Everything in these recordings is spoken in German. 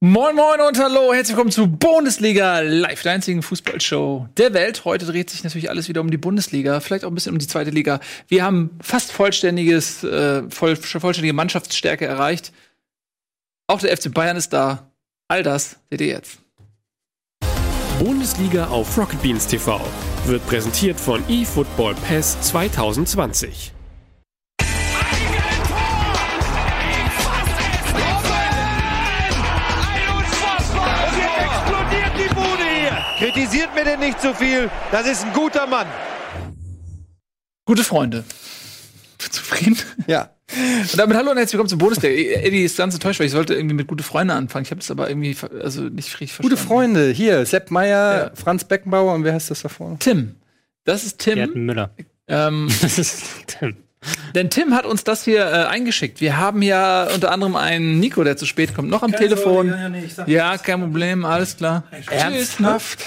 Moin Moin und hallo, herzlich willkommen zu Bundesliga Live, der einzigen Fußballshow der Welt. Heute dreht sich natürlich alles wieder um die Bundesliga, vielleicht auch ein bisschen um die zweite Liga. Wir haben fast vollständiges, äh, voll, vollständige Mannschaftsstärke erreicht. Auch der FC Bayern ist da. All das seht ihr jetzt. Bundesliga auf Rocket Beans TV wird präsentiert von eFootball Pass 2020. Kritisiert mir denn nicht zu viel. Das ist ein guter Mann. Gute Freunde. Zufrieden? Ja. Und damit hallo und herzlich willkommen zum Bundesliga. Eddie ist ganz enttäuscht, weil ich sollte irgendwie mit gute Freunde anfangen. Ich habe es aber irgendwie also nicht richtig verstanden. Gute Freunde, hier, Sepp Meyer, Ja. Franz Beckenbauer und wer heißt das da vorne? Tim. Das ist Tim. Gerd Müller. Ähm, Das ist Tim. Denn Tim hat uns das hier äh, eingeschickt. Wir haben ja unter anderem einen Nico, der zu spät kommt, noch am Telefon. Ja, ja, nee, sag Ja, kein Problem, alles klar. Ernsthaft?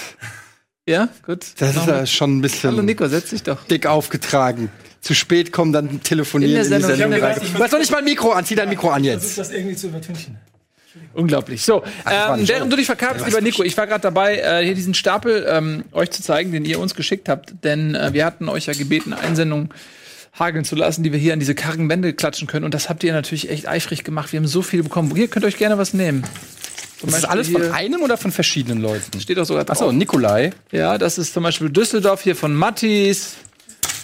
Ja, gut. Das ist ja schon ein bisschen Hallo Nico, setz dich doch. dick aufgetragen. Zu spät kommen, dann telefonieren In in, der die Sendung. Sendung Ich hab rein. gedacht, ich- Du hast doch nicht mal ein Mikro an, zieh dein Mikro an Versuch jetzt. das irgendwie zu übertünchen. Unglaublich. So, ähm, während du dich verkabelst, lieber Nico, ich war gerade dabei, äh, hier diesen Stapel ähm, euch zu zeigen, den ihr uns geschickt habt. Denn äh, wir hatten euch ja gebeten, Einsendungen hageln zu lassen, die wir hier an diese kargen Wände klatschen können. Und das habt ihr natürlich echt eifrig gemacht. Wir haben so viel bekommen. Hier könnt ihr euch gerne was nehmen. Zum Das ist Beispiel alles von einem oder von verschiedenen Leuten? Steht auch sogar drauf. Achso, Nikolai. Ja, das ist zum Beispiel Düsseldorf hier von Mattis.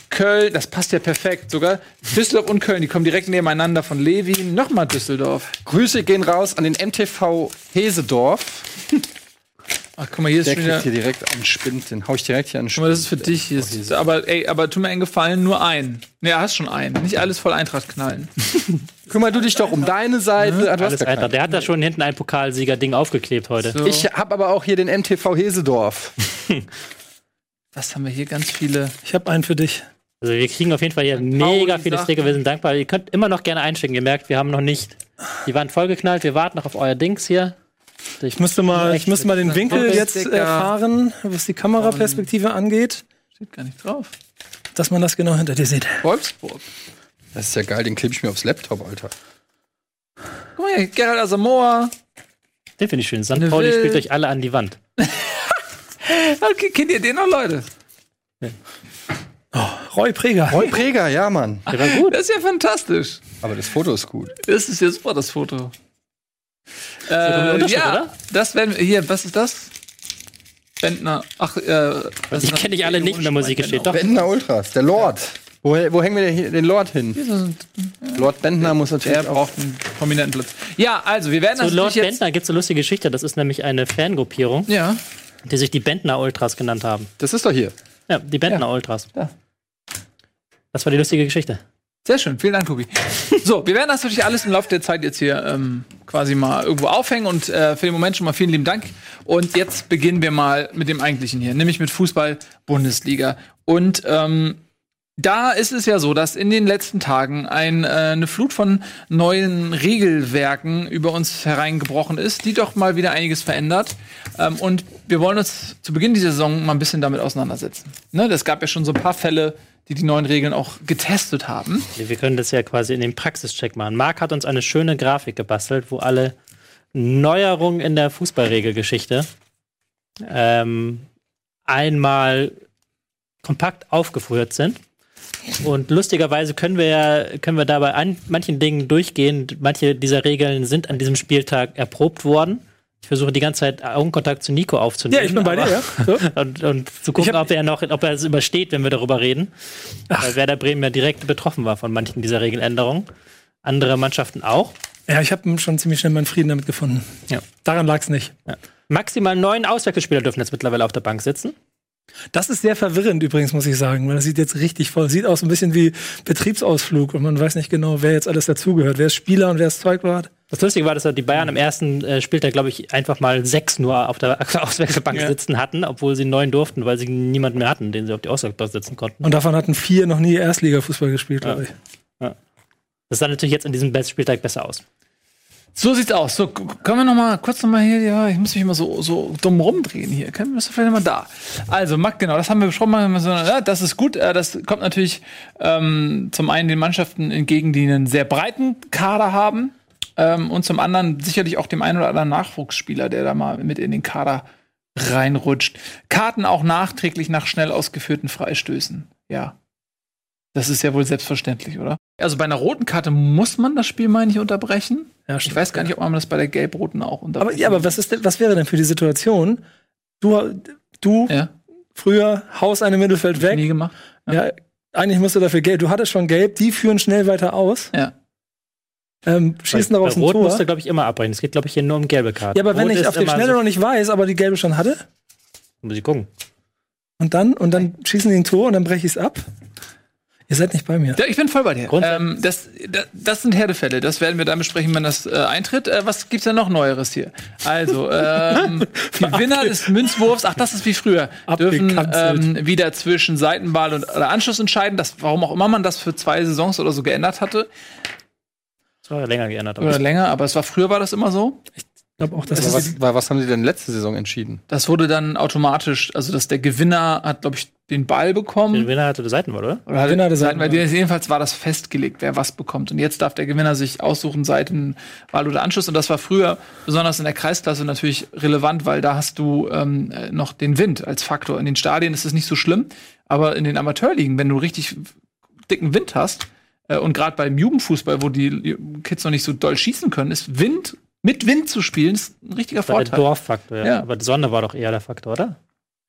Köln, das passt ja perfekt sogar. Düsseldorf und Köln, die kommen direkt nebeneinander von Levi. Nochmal Düsseldorf. Grüße gehen raus an den MTV Hesedorf. Ach, guck mal, hier ist Der schon kriegt wieder. hier direkt einen Spind. Den hau ich direkt hier an den Guck mal, das ist Spind. für dich. Hier ist, aber ey, aber tu mir einen Gefallen, nur einen. Ne, hast schon einen. Nicht alles voll Eintracht knallen. Kümmer du dich doch um deine Seite. Hast Alles keinen. Der hat da schon hinten ein Pokalsieger-Ding aufgeklebt heute. So, Ich habe aber auch hier den MTV Hesedorf. was haben wir hier? Ganz viele. Ich habe einen für dich. Also wir kriegen auf jeden Fall hier mega viele. Sticker. Wir sind dankbar. Ihr könnt immer noch gerne einschicken. Ihr merkt, wir haben noch nicht die Wand vollgeknallt. Wir warten noch auf euer Dings hier. Ich müsste mal, ich müsste mal den Winkel jetzt erfahren, was die Kameraperspektive angeht, Steht gar nicht drauf. dass man das genau hinter dir sieht. Wolfsburg. Das ist ja geil, den klebe ich mir aufs Laptop, Alter. Guck mal hier, Gerald Asamoah. Den finde ich schön. St. Pauli spielt euch alle an die Wand. Okay, kennt ihr den noch, Leute? Roy Preger. Roy Preger, ja, Mann. Der war gut. Das ist ja fantastisch. Aber das Foto ist gut. Das ist ja super, das Foto. Äh, Unterschrift, ja, oder? das werden wir. Hier, was ist das? Bentner. Ach, äh. ist kenne ich alle nicht in der Musik steht. Doch. Bentner Ultras, der Lord. Wo, wo hängen wir denn hier den Lord hin? das? Lord Bentner muss natürlich auch. braucht einen prominenten Platz. Ja, also, wir werden Zu das Lord natürlich jetzt. Bentner gibt es eine lustige Geschichte. Das ist nämlich eine Fangruppierung, Ja. die sich die Bentner Ultras genannt haben. Das ist doch hier. Ja, die Bentner Ultras. Da. Das war die lustige Geschichte. Sehr schön, vielen Dank, Tobi. So, wir werden das natürlich alles im Laufe der Zeit jetzt hier ähm, quasi mal irgendwo aufhängen und äh, für den Moment schon mal vielen lieben Dank. Und jetzt beginnen wir mal mit dem Eigentlichen hier, nämlich mit Fußball-Bundesliga. Und ähm, da ist es ja so, dass in den letzten Tagen ein, äh, eine Flut von neuen Regelwerken über uns hereingebrochen ist, die doch mal wieder einiges verändert. Ähm, und wir wollen uns zu Beginn dieser Saison mal ein bisschen damit auseinandersetzen. Ne, das gab ja schon so ein paar Fälle, die die neuen Regeln auch getestet haben. Wir können das ja quasi in den Praxischeck machen. Marc hat uns eine schöne Grafik gebastelt, wo alle Neuerungen in der Fußballregelgeschichte ähm, einmal kompakt aufgeführt sind. Und lustigerweise können wir ja, können wir dabei an manchen Dingen durchgehen. Manche dieser Regeln sind an diesem Spieltag erprobt worden. Ich versuche die ganze Zeit Augenkontakt zu Nico aufzunehmen. Ja, ich bin bei dir, ja. So. und, und zu gucken, hab- ob er noch, ob er es übersteht, wenn wir darüber reden. Weil Werder Bremen ja direkt betroffen war von manchen dieser Regeländerungen. Andere Mannschaften auch. Ja, ich habe schon ziemlich schnell meinen Frieden damit gefunden. Ja. Daran lag es nicht. Maximal neun Auswechselspieler dürfen jetzt mittlerweile auf der Bank sitzen. Das ist sehr verwirrend übrigens, muss ich sagen, weil das sieht jetzt richtig voll. Sieht aus ein bisschen wie Betriebsausflug und man weiß nicht genau, wer jetzt alles dazugehört. Wer ist Spieler und wer ist Zeugwart. Das Lustige war, dass die Bayern am ersten äh, Spieltag, glaube ich, einfach mal sechs nur auf der Auswechselbank Ja. sitzen hatten, obwohl sie neun durften, weil sie niemanden mehr hatten, den sie auf die Auswechselbank sitzen konnten. Und davon hatten vier noch nie Erstliga-Fußball gespielt, glaube ich. Das sah natürlich jetzt in diesem Spieltag besser aus. So sieht's aus. So, können wir noch mal kurz noch mal hier, ja, ich muss mich immer so, so dumm rumdrehen hier. Können wir vielleicht mal da? Also, Mac, genau, das haben wir besprochen. Ja, das ist gut. Äh, Das kommt natürlich ähm, zum einen den Mannschaften entgegen, die einen sehr breiten Kader haben. Ähm, und zum anderen sicherlich auch dem einen oder anderen Nachwuchsspieler, der da mal mit in den Kader reinrutscht. Karten auch nachträglich nach schnell ausgeführten Freistößen. Ja. Das ist ja wohl selbstverständlich, oder? Also bei einer roten Karte muss man das Spiel, meine ich, unterbrechen. Ja, Ich weiß gar nicht, ob man das bei der gelb-roten auch Aber, unterbrechen ja, aber was, ist denn, was wäre denn für die Situation? Du, du Ja, früher haust eine Mittelfeld weg. nie gemacht. Ja, eigentlich musst du dafür gelb. Du hattest schon gelb, die führen schnell weiter aus. Ja. Ähm, schießen daraus ein Rot Tor. musst du, glaube ich, immer abbrechen. Es geht, glaube ich, hier nur um gelbe Karten. Ja, aber wenn Rot ich ist auf die Schnelle so- noch nicht weiß, aber die gelbe schon hatte, Muss ich gucken. und dann, und dann schießen die ein Tor und dann breche ich es ab. Ihr seid nicht bei mir. Ja, ich bin voll bei dir. Ähm, das, das, das sind Härtefälle. Das werden wir dann besprechen, wenn das äh, eintritt. Äh, was gibt's denn noch Neueres hier? Also, ähm, Gewinner des Münzwurfs, ach, das ist wie früher, dürfen ähm, wieder zwischen Seitenball und oder Anschluss entscheiden. Das, warum auch immer man das für zwei Saisons oder so geändert hatte. Das war ja länger geändert. Oder länger, aber es war früher war das immer so. Ich glaube auch, dass Aber das was, wa- was haben sie denn letzte Saison entschieden? Das wurde dann automatisch, also dass der Gewinner hat, glaube ich, den Ball bekommen. Der Gewinner hatte die Seitenwahl, oder? Oder halt Gewinner hatte Seitenwahl. Seitenwahl. Jedenfalls war das festgelegt, wer was bekommt. Und jetzt darf der Gewinner sich aussuchen, Seitenwahl oder Anschluss. Und das war früher, besonders in der Kreisklasse, natürlich relevant, weil da hast du ähm, äh, noch den Wind als Faktor. In den Stadien ist es nicht so schlimm, aber in den Amateurligen, wenn du richtig dicken Wind hast, äh, und gerade beim Jugendfußball, wo die Kids noch nicht so doll schießen können, ist Wind, mit Wind zu spielen, ist ein richtiger war der Vorteil. Dorffaktor, ja. Ja. Aber die Sonne war doch eher der Faktor, oder?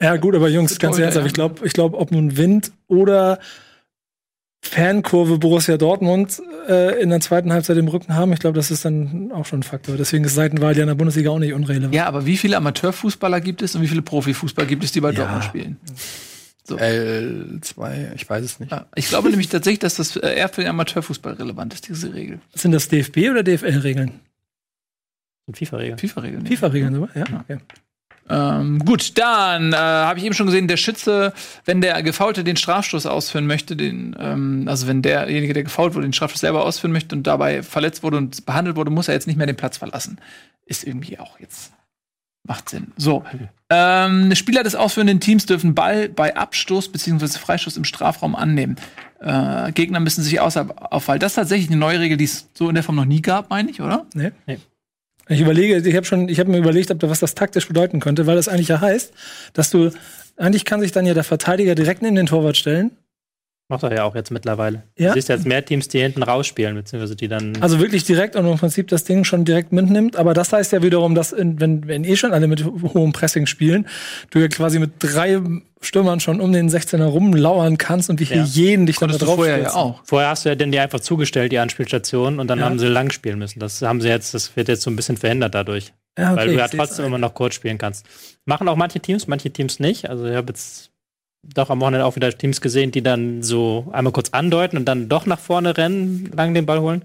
Ja, gut, aber Jungs, ganz ernsthaft, ja. ich glaube, ich glaub, ob nun Wind oder Fankurve Borussia Dortmund äh, in der zweiten Halbzeit im Rücken haben, ich glaube, das ist dann auch schon ein Faktor. Deswegen ist Seitenwahl ja in der Bundesliga auch nicht unrelevant. Ja, aber wie viele Amateurfußballer gibt es und wie viele Profifußballer gibt es, die bei Ja. Dortmund spielen? L2, ich weiß es nicht. Ja, ich glaube nämlich tatsächlich, dass das äh, eher für den Amateurfußball relevant ist, diese Regel. Sind das DFB oder DFL-Regeln? Und FIFA-Regel. FIFA-Regeln. FIFA-Regeln, so? Ja, okay. Ähm, gut, dann äh, habe ich eben schon gesehen, der Schütze, wenn der Gefaulte den Strafstoß ausführen möchte, den, ähm, also wenn derjenige, der gefault wurde, den Strafstoß selber ausführen möchte und dabei verletzt wurde und behandelt wurde, muss er jetzt nicht mehr den Platz verlassen. Ist irgendwie auch jetzt. Macht Sinn. So. Ähm, Spieler des ausführenden Teams dürfen Ball bei Abstoß bzw. Freistoß im Strafraum annehmen. Äh, Gegner müssen sich außerhalb aufhalten. Das ist tatsächlich eine neue Regel, die es so in der Form noch nie gab, meine ich, oder? Nee. Nee. Ich überlege, ich habe schon, ich habe mir überlegt, ob da was das taktisch bedeuten könnte, weil das eigentlich ja heißt, dass du, eigentlich kann sich dann ja der Verteidiger direkt neben den Torwart stellen. Macht er ja auch jetzt mittlerweile. Ja? Du siehst jetzt mehr Teams, die hinten rausspielen, beziehungsweise die dann. Also wirklich direkt und im Prinzip das Ding schon direkt mitnimmt. Aber das heißt ja wiederum, dass in, wenn, wenn eh schon alle mit hohem Pressing spielen, du ja quasi mit drei Stürmern schon um den 16er rumlauern kannst und wie hier Ja. jeden dich dann da drauf vorher ja auch. Vorher hast du ja denn die einfach zugestellt, die Anspielstation, und dann Ja. haben sie lang spielen müssen. Das haben sie jetzt, das wird jetzt so ein bisschen verhindert dadurch. Ja, okay, weil du ja trotzdem immer noch kurz spielen kannst. Machen auch manche Teams, manche Teams nicht. Also ich habe jetzt doch am Wochenende auch wieder Teams gesehen, die dann so einmal kurz andeuten und dann doch nach vorne rennen, lang den Ball holen.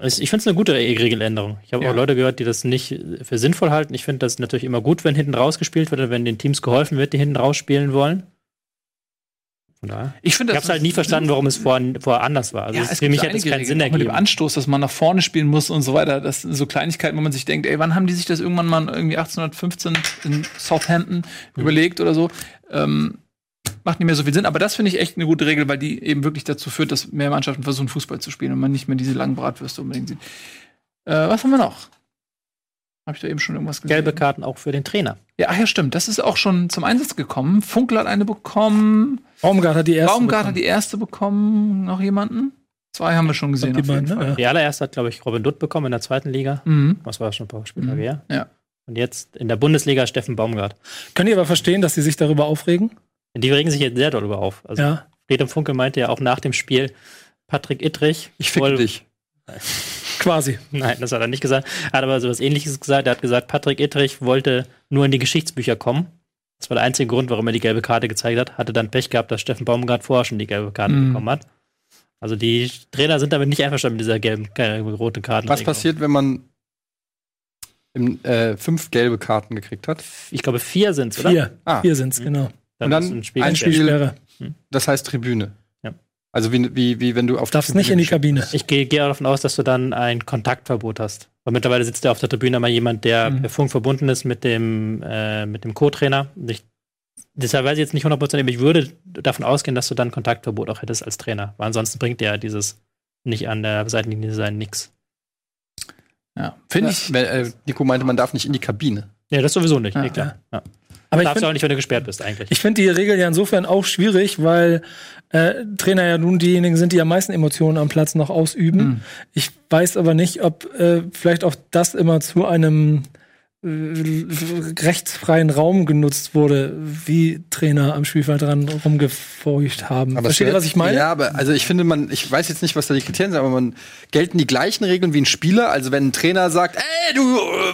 Ich finde es eine gute Regeländerung. Ich habe Ja. auch Leute gehört, die das nicht für sinnvoll halten. Ich finde das natürlich immer gut, wenn hinten rausgespielt wird oder wenn den Teams geholfen wird, die hinten rausspielen wollen. Von daher. Ich finde Ich habe es halt nie verstanden, warum es vorher, vorher anders war. Also Ja, es für mich hat es keinen Regeln, Sinn auch mit dem ergeben. Anstoß, dass man nach vorne spielen muss und so weiter. Das sind so Kleinigkeiten, wo man sich denkt, ey, wann haben die sich das irgendwann mal irgendwie 1815 in Southampton Hm. überlegt oder so? Ähm, macht nicht mehr so viel Sinn. Aber das finde ich echt eine gute Regel, weil die eben wirklich dazu führt, dass mehr Mannschaften versuchen, Fußball zu spielen und man nicht mehr diese langen Bratwürste unbedingt sieht. Äh, was haben wir noch? Habe ich da eben schon irgendwas gesehen? Gelbe Karten auch für den Trainer. Ja, ach ja, stimmt. Das ist auch schon zum Einsatz gekommen. Funkel hat eine bekommen. Baumgart hat die erste. Baumgart hat bekommen. die erste bekommen. Noch jemanden? Zwei haben wir schon gesehen. Die jeden beiden, Fall. ne? Die allererste hat, glaube ich, Robin Dutt bekommen in der zweiten Liga. Mhm. Was war das schon ein paar Spieltage Mhm. her? Ja. Und jetzt in der Bundesliga Steffen Baumgart. Könnt ihr aber verstehen, dass sie sich darüber aufregen? Die regen sich jetzt sehr darüber auf. Also Ja. Friedem Funkel meinte ja auch nach dem Spiel, Patrick Ittrich. Ich fick dich. Quasi. Nein, das hat er nicht gesagt. Er hat aber so was ähnliches gesagt. Er hat gesagt, Patrick Ittrich wollte nur in die Geschichtsbücher kommen. Das war der einzige Grund, warum er die gelbe Karte gezeigt hat. Hatte dann Pech gehabt, dass Steffen Baumgart vorher schon die gelbe Karte Mhm. bekommen hat. Also die Trainer sind damit nicht einverstanden mit dieser gelben, roten Karte. Was passiert, wenn man im, äh, fünf gelbe Karten gekriegt hat? Ich glaube, vier sind es, oder? Vier. Ah. Vier sind's, genau. Dann Und dann ein Spiel ein. Spiel- Sperre. Das heißt Tribüne. Ja. Also wie, wie, wie wenn du auf Darfst nicht in die Kabine. Ich gehe gehe davon aus, dass du dann ein Kontaktverbot hast. Weil mittlerweile sitzt ja auf der Tribüne mal jemand, der Mhm. per Funk verbunden ist mit dem, äh, mit dem Co-Trainer. Und ich- Deshalb weiß ich jetzt nicht hundertprozentig, aber ich würde davon ausgehen, dass du dann Kontaktverbot auch hättest als Trainer. Weil ansonsten bringt dir ja dieses nicht an der Seitenlinie sein nix. Ja. Finde ich. Weil, äh, Nico meinte, man darf nicht in die Kabine. Ja, das sowieso nicht. Ja. nee, klar. Ja. Aber ich Darfst du auch nicht, wenn du gesperrt bist, eigentlich. Ich finde die Regel ja insofern auch schwierig, weil äh, Trainer ja nun diejenigen sind, die am meisten Emotionen am Platz noch ausüben. Mhm. Ich weiß aber nicht, ob äh, vielleicht auch das immer zu einem rechtsfreien Raum genutzt wurde, wie Trainer am Spielfeld dran rumgefeucht haben. Versteht ihr, was ich meine? Ja, aber also ich finde, man, ich weiß jetzt nicht, was da die Kriterien sind, aber man gelten die gleichen Regeln wie ein Spieler. Also wenn ein Trainer sagt, ey, du,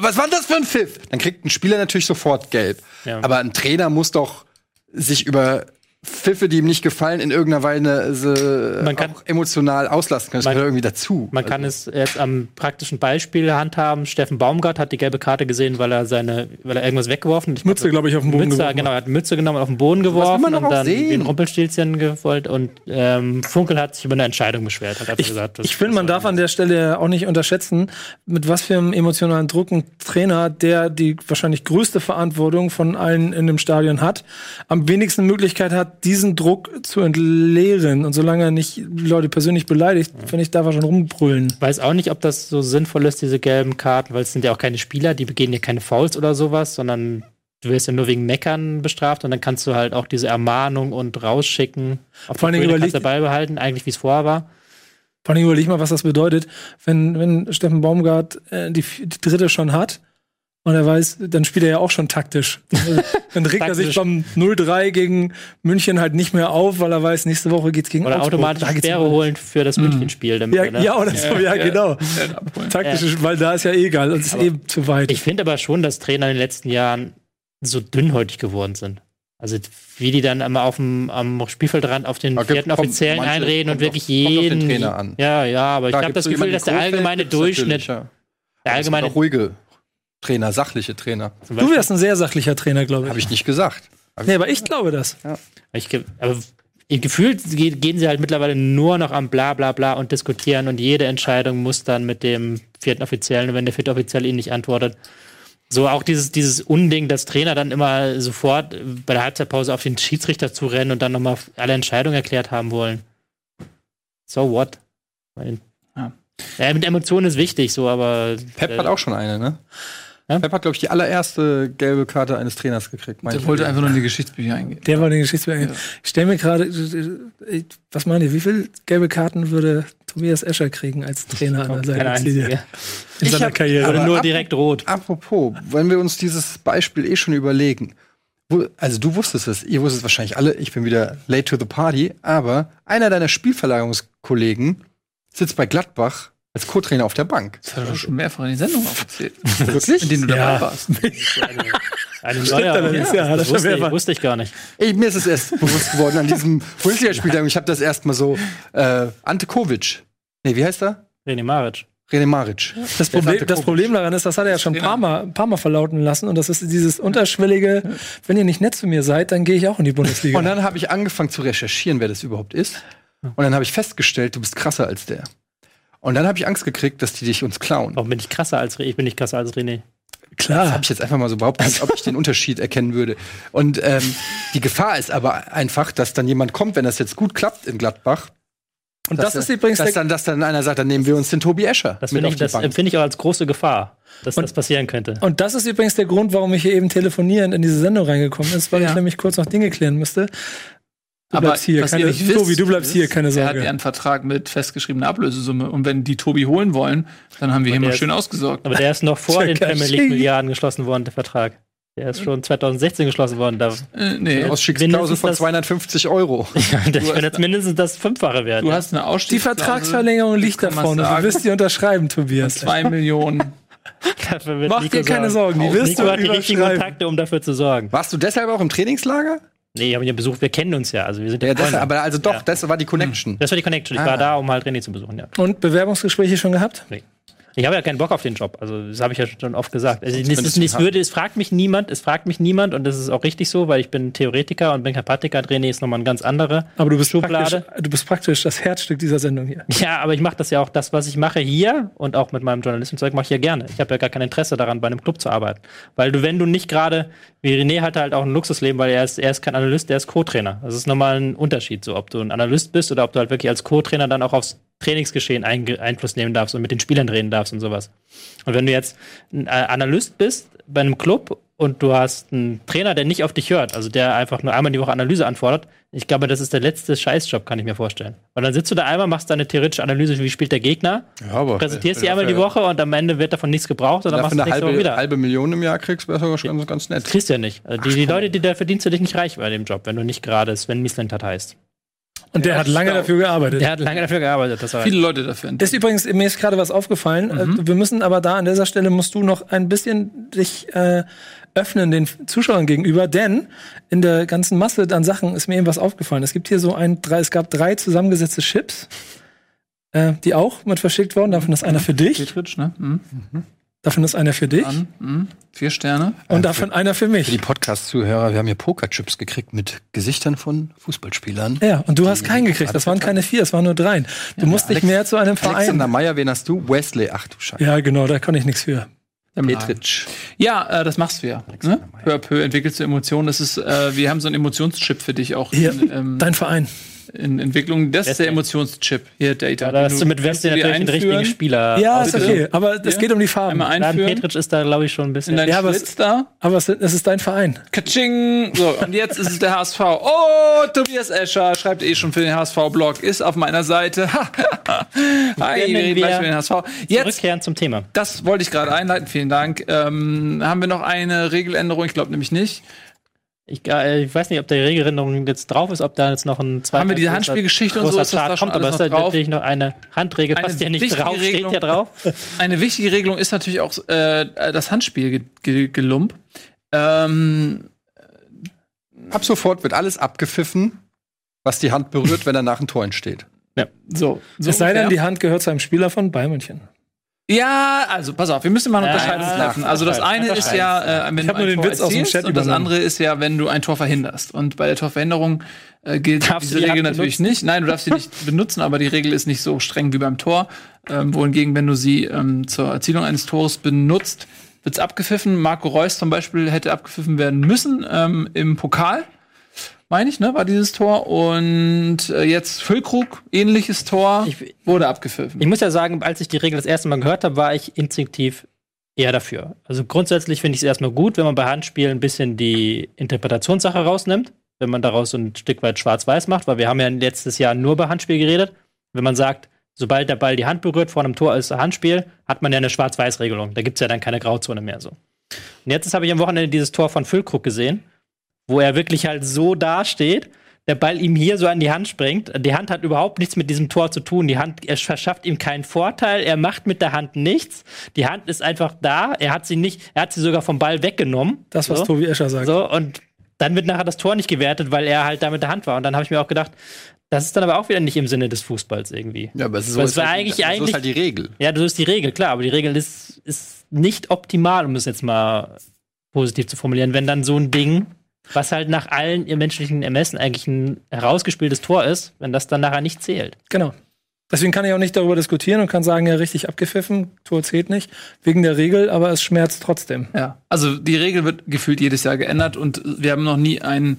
was war das für ein Pfiff? Dann kriegt ein Spieler natürlich sofort gelb. Ja. Aber ein Trainer muss doch sich über Pfiffe, die ihm nicht gefallen, in irgendeiner Weise Man kann- auch emotional auslassen können. Das Man- gehört irgendwie dazu. Man kann es jetzt am praktischen Beispiel handhaben. Steffen Baumgart hat die gelbe Karte gesehen, weil er seine, weil er irgendwas weggeworfen hat. Mütze, glaube ich, auf den Boden Mütze, geworfen. genau, er hat Mütze genommen und auf den Boden geworfen und dann ein Rumpelstilzchen gewollt und ähm, Funkel hat sich über eine Entscheidung beschwert. Hat Ich, gesagt, ich finde, man darf an der Stelle auch nicht unterschätzen, mit was für einem emotionalen Druck ein Trainer, der die wahrscheinlich größte Verantwortung von allen in dem Stadion hat, am wenigsten Möglichkeit hat, diesen Druck zu entleeren. Und solange er nicht Leute persönlich beleidigt, finde ich, darf er schon rumbrüllen. weiß auch nicht, ob das so sinnvoll ist, diese gelben Karten, weil es sind ja auch keine Spieler, die begehen ja keine Fouls oder sowas, sondern du wirst ja nur wegen Meckern bestraft und dann kannst du halt auch diese Ermahnung und rausschicken. Auf Vor du überleg- beibehalten, eigentlich wie es vorher war. Vor allem überleg mal, was das bedeutet, wenn, wenn Steffen Baumgart äh, die, die dritte schon hat und er weiß, dann spielt er ja auch schon taktisch. dann regt er sich beim 0-3 gegen München halt nicht mehr auf, weil er weiß, nächste Woche geht's gegen Oder Augsburg. automatisch Sperre holen für das Münchenspiel. damit Ja, ja, oder so, ja, genau. Ja, abholen. Taktisch, weil da ist ja eh egal und es ist eben zu weit. Ich finde aber schon, dass Trainer in den letzten Jahren so dünnhäutig geworden sind. Also wie die dann immer auf dem am Spielfeldrand auf den gibt- vierten kommt- Offiziellen manche- einreden und wirklich auf- kommt auf den jeden. Trainer an. Ja, ja, aber ich Da habe gibt's das Gefühl, dass der allgemeine Durchschnitt, ja. der allgemeine ruhige Trainer, sachliche Trainer. Du wärst ein sehr sachlicher Trainer, glaube ich. Habe ich nicht gesagt. Hab ich- Nee, aber ich glaube das. ich, ge- aber gefühlt ge- gehen sie halt mittlerweile nur noch am bla bla bla und diskutieren und jede Entscheidung muss dann mit dem vierten Offiziellen, wenn der vierte Offizielle ihnen nicht antwortet. So auch dieses, dieses Unding, dass Trainer dann immer sofort bei der Halbzeitpause auf den Schiedsrichter zurennen und dann nochmal alle Entscheidungen erklärt haben wollen. So what? Ja. Ja, mit Emotionen ist wichtig, so, aber. Pep äh, hat auch schon eine, ne? Ja? Pep hat, glaube ich, die allererste gelbe Karte eines Trainers gekriegt. Der wollte einfach nur in die Geschichtsbücher eingehen. Der war der Geschichtsbürger. Ich stelle mir gerade, äh, was meint ihr, wie viel gelbe Karten würde Tobias Escher kriegen als Trainer an Seitenlinie einzige. in seiner Karriere? Oder Aber nur direkt rot. Apropos, wenn wir uns dieses Beispiel eh schon überlegen. Also du wusstest es, ihr wusstet es wahrscheinlich alle, ich bin wieder late to the party, aber einer deiner Spielverlagerungskollegen sitzt bei Gladbach als Co-Trainer auf der Bank. Das hat er doch schon mehrfach in den Sendungen aufgezählt. Wirklich? In denen du Ja. dabei warst. Eine Stimmt allerdings, ja, er das schon wusste, ich, wusste ich gar nicht. Ey, mir ist es erst bewusst geworden an diesem Bundesligaspieltag. Ich habe das erst mal so äh, Ante Kovic. Nee, wie heißt er? René Maric. René Maric. Das Problem, das. Problem daran ist, das hat er ja schon ein paar Mal, ein paar Mal verlauten lassen. Und das ist dieses unterschwellige, wenn ihr nicht nett zu mir seid, dann gehe ich auch in die Bundesliga. Und dann habe ich angefangen zu recherchieren, wer das überhaupt ist. Und dann habe ich festgestellt, du bist krasser als der. Und dann habe ich Angst gekriegt, dass die dich uns klauen. Warum bin ich krasser als René? Ich bin nicht krasser als René. Klar. Habe ich jetzt einfach mal so behauptet, als ob ich den Unterschied erkennen würde. Und ähm, die Gefahr ist aber einfach, dass dann jemand kommt, wenn das jetzt gut klappt in Gladbach. Und das ist übrigens dass der, dann, dass dann einer sagt, dann nehmen wir uns den Tobi Escher Das, mit finde auf ich, die das Bank. empfinde ich auch als große Gefahr, dass Und- das passieren könnte. Und das ist übrigens der Grund, warum ich hier eben telefonierend in diese Sendung reingekommen ist, weil Ja. ich nämlich kurz noch Dinge klären müsste. Du Aber bleibst hier, was keine, ihr nicht Tobi, wisst, du bleibst hier, keine Er hat Sorge. ja einen Vertrag mit festgeschriebener Ablösesumme. Und wenn die Tobi holen wollen, dann haben wir hier mal ist- schön ausgesorgt. Aber der ist noch vor den Premier. League Milliarden geschlossen worden, der Vertrag. Der ist schon 2016 geschlossen worden. Da, Äh, nee, Ausstiegsklausel von das- 250 Euro. der könnte jetzt mindestens das Fünffache werden. du hast eine Die Ausstiegsklausel. Vertragsverlängerung liegt da vorne. Du sagen. wirst die unterschreiben, Tobias. Zwei Millionen. Dafür wird Mach Nico dir keine Sorgen, die wirst Nico du hat die richtigen. Kontakte, um dafür zu sorgen. Warst du deshalb auch im Trainingslager? Nee, ich habe ihn ja besucht. Wir kennen uns ja. Also wir sind ja, Ja, Freunde. deshalb, aber also doch, Ja. das war die Connection. Das war die Connection. Ich Ah. war da, um halt René zu besuchen, ja. Und Bewerbungsgespräche schon gehabt? Ich habe ja keinen Bock auf den Job. Also, das habe ich ja schon oft gesagt. Also, es, ist, es, würde, es fragt mich niemand, es fragt mich niemand und das ist auch richtig so, weil ich bin Theoretiker und bin kein Praktiker. René ist nochmal ein ganz anderer. Aber du bist, Schublade. praktisch, du bist praktisch das Herzstück dieser Sendung hier. Ja, aber ich mache das ja auch, das, was ich mache hier und auch mit meinem Journalistenzeug mache ich ja gerne. Ich habe ja gar kein Interesse daran, bei einem Club zu arbeiten. Weil du, wenn du nicht gerade, wie René hat halt auch ein Luxusleben, weil er ist, er ist kein Analyst, der ist Co-Trainer. Das ist nochmal ein Unterschied, so ob du ein Analyst bist oder ob du halt wirklich als Co-Trainer dann auch aufs Trainingsgeschehen Einfluss nehmen darfst und mit den Spielern reden darfst und sowas. Und wenn du jetzt ein äh, Analyst bist bei einem Club und du hast einen Trainer, der nicht auf dich hört, also der einfach nur einmal die Woche Analyse anfordert, ich glaube, das ist der letzte Scheißjob, kann ich mir vorstellen. Weil dann sitzt du da einmal, machst deine theoretische Analyse, wie spielt der Gegner, Ja, präsentierst die einmal die Woche und am Ende wird davon nichts gebraucht und dann machst du eine halbe, wieder. halbe Million im Jahr kriegst, wäre sogar schon ganz nett. Kriegst du ja nicht. Also die, die Leute, die da verdienst du dich nicht reich bei dem Job, wenn du nicht gerade Sven Mislint heißt. Und der hat lange dafür gearbeitet. Der hat lange dafür gearbeitet, dass er Viele Leute dafür. Das ist übrigens, mir ist gerade was aufgefallen. Äh, Wir müssen aber da an dieser Stelle musst du noch ein bisschen dich äh, öffnen den Zuschauern gegenüber, denn in der ganzen Masse an Sachen ist mir eben was aufgefallen. Es gibt hier so ein, drei, es gab drei zusammengesetzte Chips, äh, die auch mit verschickt wurden. Davon ist einer für dich, Petritsch, ne? Mhm. Davon ist einer für dich An, mhm. Vier Sterne. und davon einer für Für die mich. Podcast-Zuhörer, wir haben hier Pokerchips gekriegt mit Gesichtern von Fußballspielern. Ja, und du hast keinen gekriegt. Das waren keine vier, es waren nur dreien. Du musst dich Alex- mehr zu einem Verein. Alexander Meyer, wen hast du? Wesley, ach du Scheiße. Ja, genau, da konnte ich nichts für. Petritsch. Ja, äh, das machst du ja. Ne? Peu à peu entwickelst du Emotionen. Das ist, äh, wir haben so einen Emotionschip für dich auch Hier, in, ähm, dein Verein. In Entwicklung. Das ist der. Emotionschip. Hier, Data. Ja, da hast du mit die natürlich einen richtigen Spieler. Ja, ist okay, aber es Ja. geht um die Farben. Einmal einführen. Petric ist da, glaube ich, schon ein in bisschen. deinen Ja, aber es- da. Aber es es ist dein Verein. Katsching! So, und jetzt ist es der HSV. Oh, Tobias Escher schreibt eh schon für den HSV-Blog, ist auf meiner Seite. Ha, Hi, wir reden gleich über den HSV. Jetzt, Zurückkehren zum Thema. das wollte ich gerade einleiten, vielen Dank. Ähm, haben wir noch eine Regeländerung? Ich glaube nämlich nicht. Ich, äh, ich weiß nicht, ob der Regeländerung jetzt drauf ist, ob da jetzt noch ein zweiter Haben wir diese Handspielgeschichte und so, ist das da kommt, aber es ist natürlich noch eine Handregel, Eine passt ja nicht wichtige drauf, steht Regelung. ja drauf. Eine wichtige Regelung ist natürlich auch äh, das Handspielgelump. Ähm, Ab sofort wird alles abgepfiffen, was die Hand berührt, wenn danach ein Tor entsteht. so, so es sei denn, die Hand gehört zu einem Spieler von Bayern München. Ja, also pass auf, wir müssen mal eine Ja, Unterscheidung treffen. Also das eine ist ja, äh, wenn Ich du nur ein den Tor Witz aus dem Chat und das andere ist ja, wenn du ein Tor verhinderst. Und bei der Torverhinderung äh, gilt Darfst du diese die Regel Hand natürlich benutzen? nicht. Nein, du darfst sie nicht benutzen, aber die Regel ist nicht so streng wie beim Tor. Ähm, wohingegen, wenn du sie ähm, zur Erzielung eines Tores benutzt, wird's abgepfiffen. Marco Reus zum Beispiel hätte abgepfiffen werden müssen ähm, im Pokal. Meine ich, ne, war dieses Tor. Und äh, jetzt Füllkrug, ähnliches Tor, Ich- wurde abgepfiffen. Ich muss ja sagen, als ich die Regel das erste Mal gehört habe, war ich instinktiv eher dafür. Also grundsätzlich finde ich es erstmal gut, wenn man bei Handspielen ein bisschen die Interpretationssache rausnimmt, wenn man daraus so ein Stück weit schwarz-weiß macht, weil wir haben ja letztes Jahr nur bei Handspiel geredet. Wenn man sagt, sobald der Ball die Hand berührt vor einem Tor ist ein Handspiel, hat man ja eine Schwarz-Weiß-Regelung. Da gibt es ja dann keine Grauzone mehr so. Und jetzt habe ich am Wochenende dieses Tor von Füllkrug gesehen, wo er wirklich halt so dasteht, der Ball ihm hier so an die Hand springt. Die Hand hat überhaupt nichts mit diesem Tor zu tun. Die Hand, er verschafft ihm keinen Vorteil. Er macht mit der Hand nichts. Die Hand ist einfach da. Er hat sie nicht, er hat sie sogar vom Ball weggenommen. Das, was so. Tobi Escher sagt. So, und dann wird nachher das Tor nicht gewertet, weil er halt da mit der Hand war. Und dann habe ich mir auch gedacht, das ist dann aber auch wieder nicht im Sinne des Fußballs irgendwie. Ja, aber es ist, so, war halt, eigentlich- so ist halt die Regel. Ja, das ist die Regel, klar, aber die Regel ist, ist nicht optimal, um es jetzt mal positiv zu formulieren, wenn dann so ein Ding, was halt nach allen ihr menschlichen Ermessen eigentlich ein herausgespieltes Tor ist, wenn das dann nachher nicht zählt. Genau. Deswegen kann ich auch nicht darüber diskutieren und kann sagen, ja, richtig abgepfiffen, Tor zählt nicht, wegen der Regel, aber es schmerzt trotzdem. Ja, also die Regel wird gefühlt jedes Jahr geändert und wir haben noch nie einen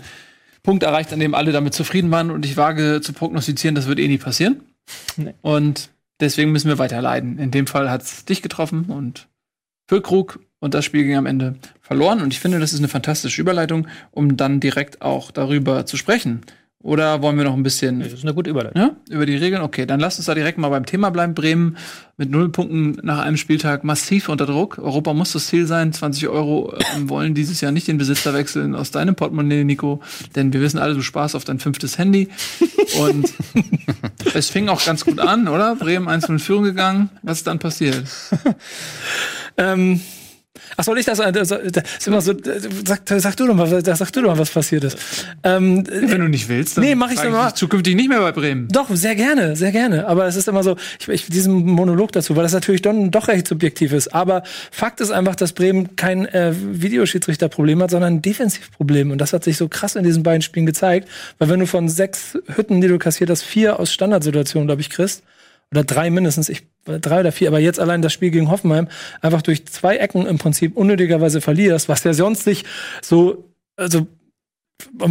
Punkt erreicht, an dem alle damit zufrieden waren und ich wage zu prognostizieren, das wird eh nie passieren. Nee. Und deswegen müssen wir weiter leiden. In dem Fall hat es dich getroffen und Füllkrug und das Spiel ging am Ende verloren und ich finde, das ist eine fantastische Überleitung, um dann direkt auch darüber zu sprechen. Oder wollen wir noch ein bisschen Das ist eine gute Überleitung. ja, über die Regeln. Okay, dann lasst uns da direkt mal beim Thema bleiben. Bremen mit null Punkten nach einem Spieltag massiv unter Druck. Europa muss das Ziel sein. 20 Euro ähm, wollen dieses Jahr nicht den Besitzer wechseln aus deinem Portemonnaie, Nico. Denn wir wissen alle, du sparst auf dein fünftes Handy. Und es fing auch ganz gut an, oder? Bremen 1 in Führung gegangen. Was ist dann passiert? Ähm, ach, soll ich das? äh, Das das ist immer so, äh, sag, sag du doch mal, was- sag du doch mal, was passiert ist. Ähm, Wenn du nicht willst, dann Nee, mach ich doch mal. zukünftig nicht mehr bei Bremen. Doch, sehr gerne, sehr gerne. Aber es ist immer so, ich, ich diesen Monolog dazu, weil das natürlich dann doch recht subjektiv ist. Aber Fakt ist einfach, dass Bremen kein äh, Videoschiedsrichterproblem hat, sondern ein Defensivproblem. Und das hat sich so krass in diesen beiden Spielen gezeigt. Weil wenn du von sechs Hütten, die du kassiert hast, vier aus Standardsituationen, glaube ich, kriegst, oder drei mindestens, ich, drei oder vier, aber jetzt allein das Spiel gegen Hoffenheim, einfach durch zwei Ecken im Prinzip unnötigerweise verlierst, was ja sonst nicht so, also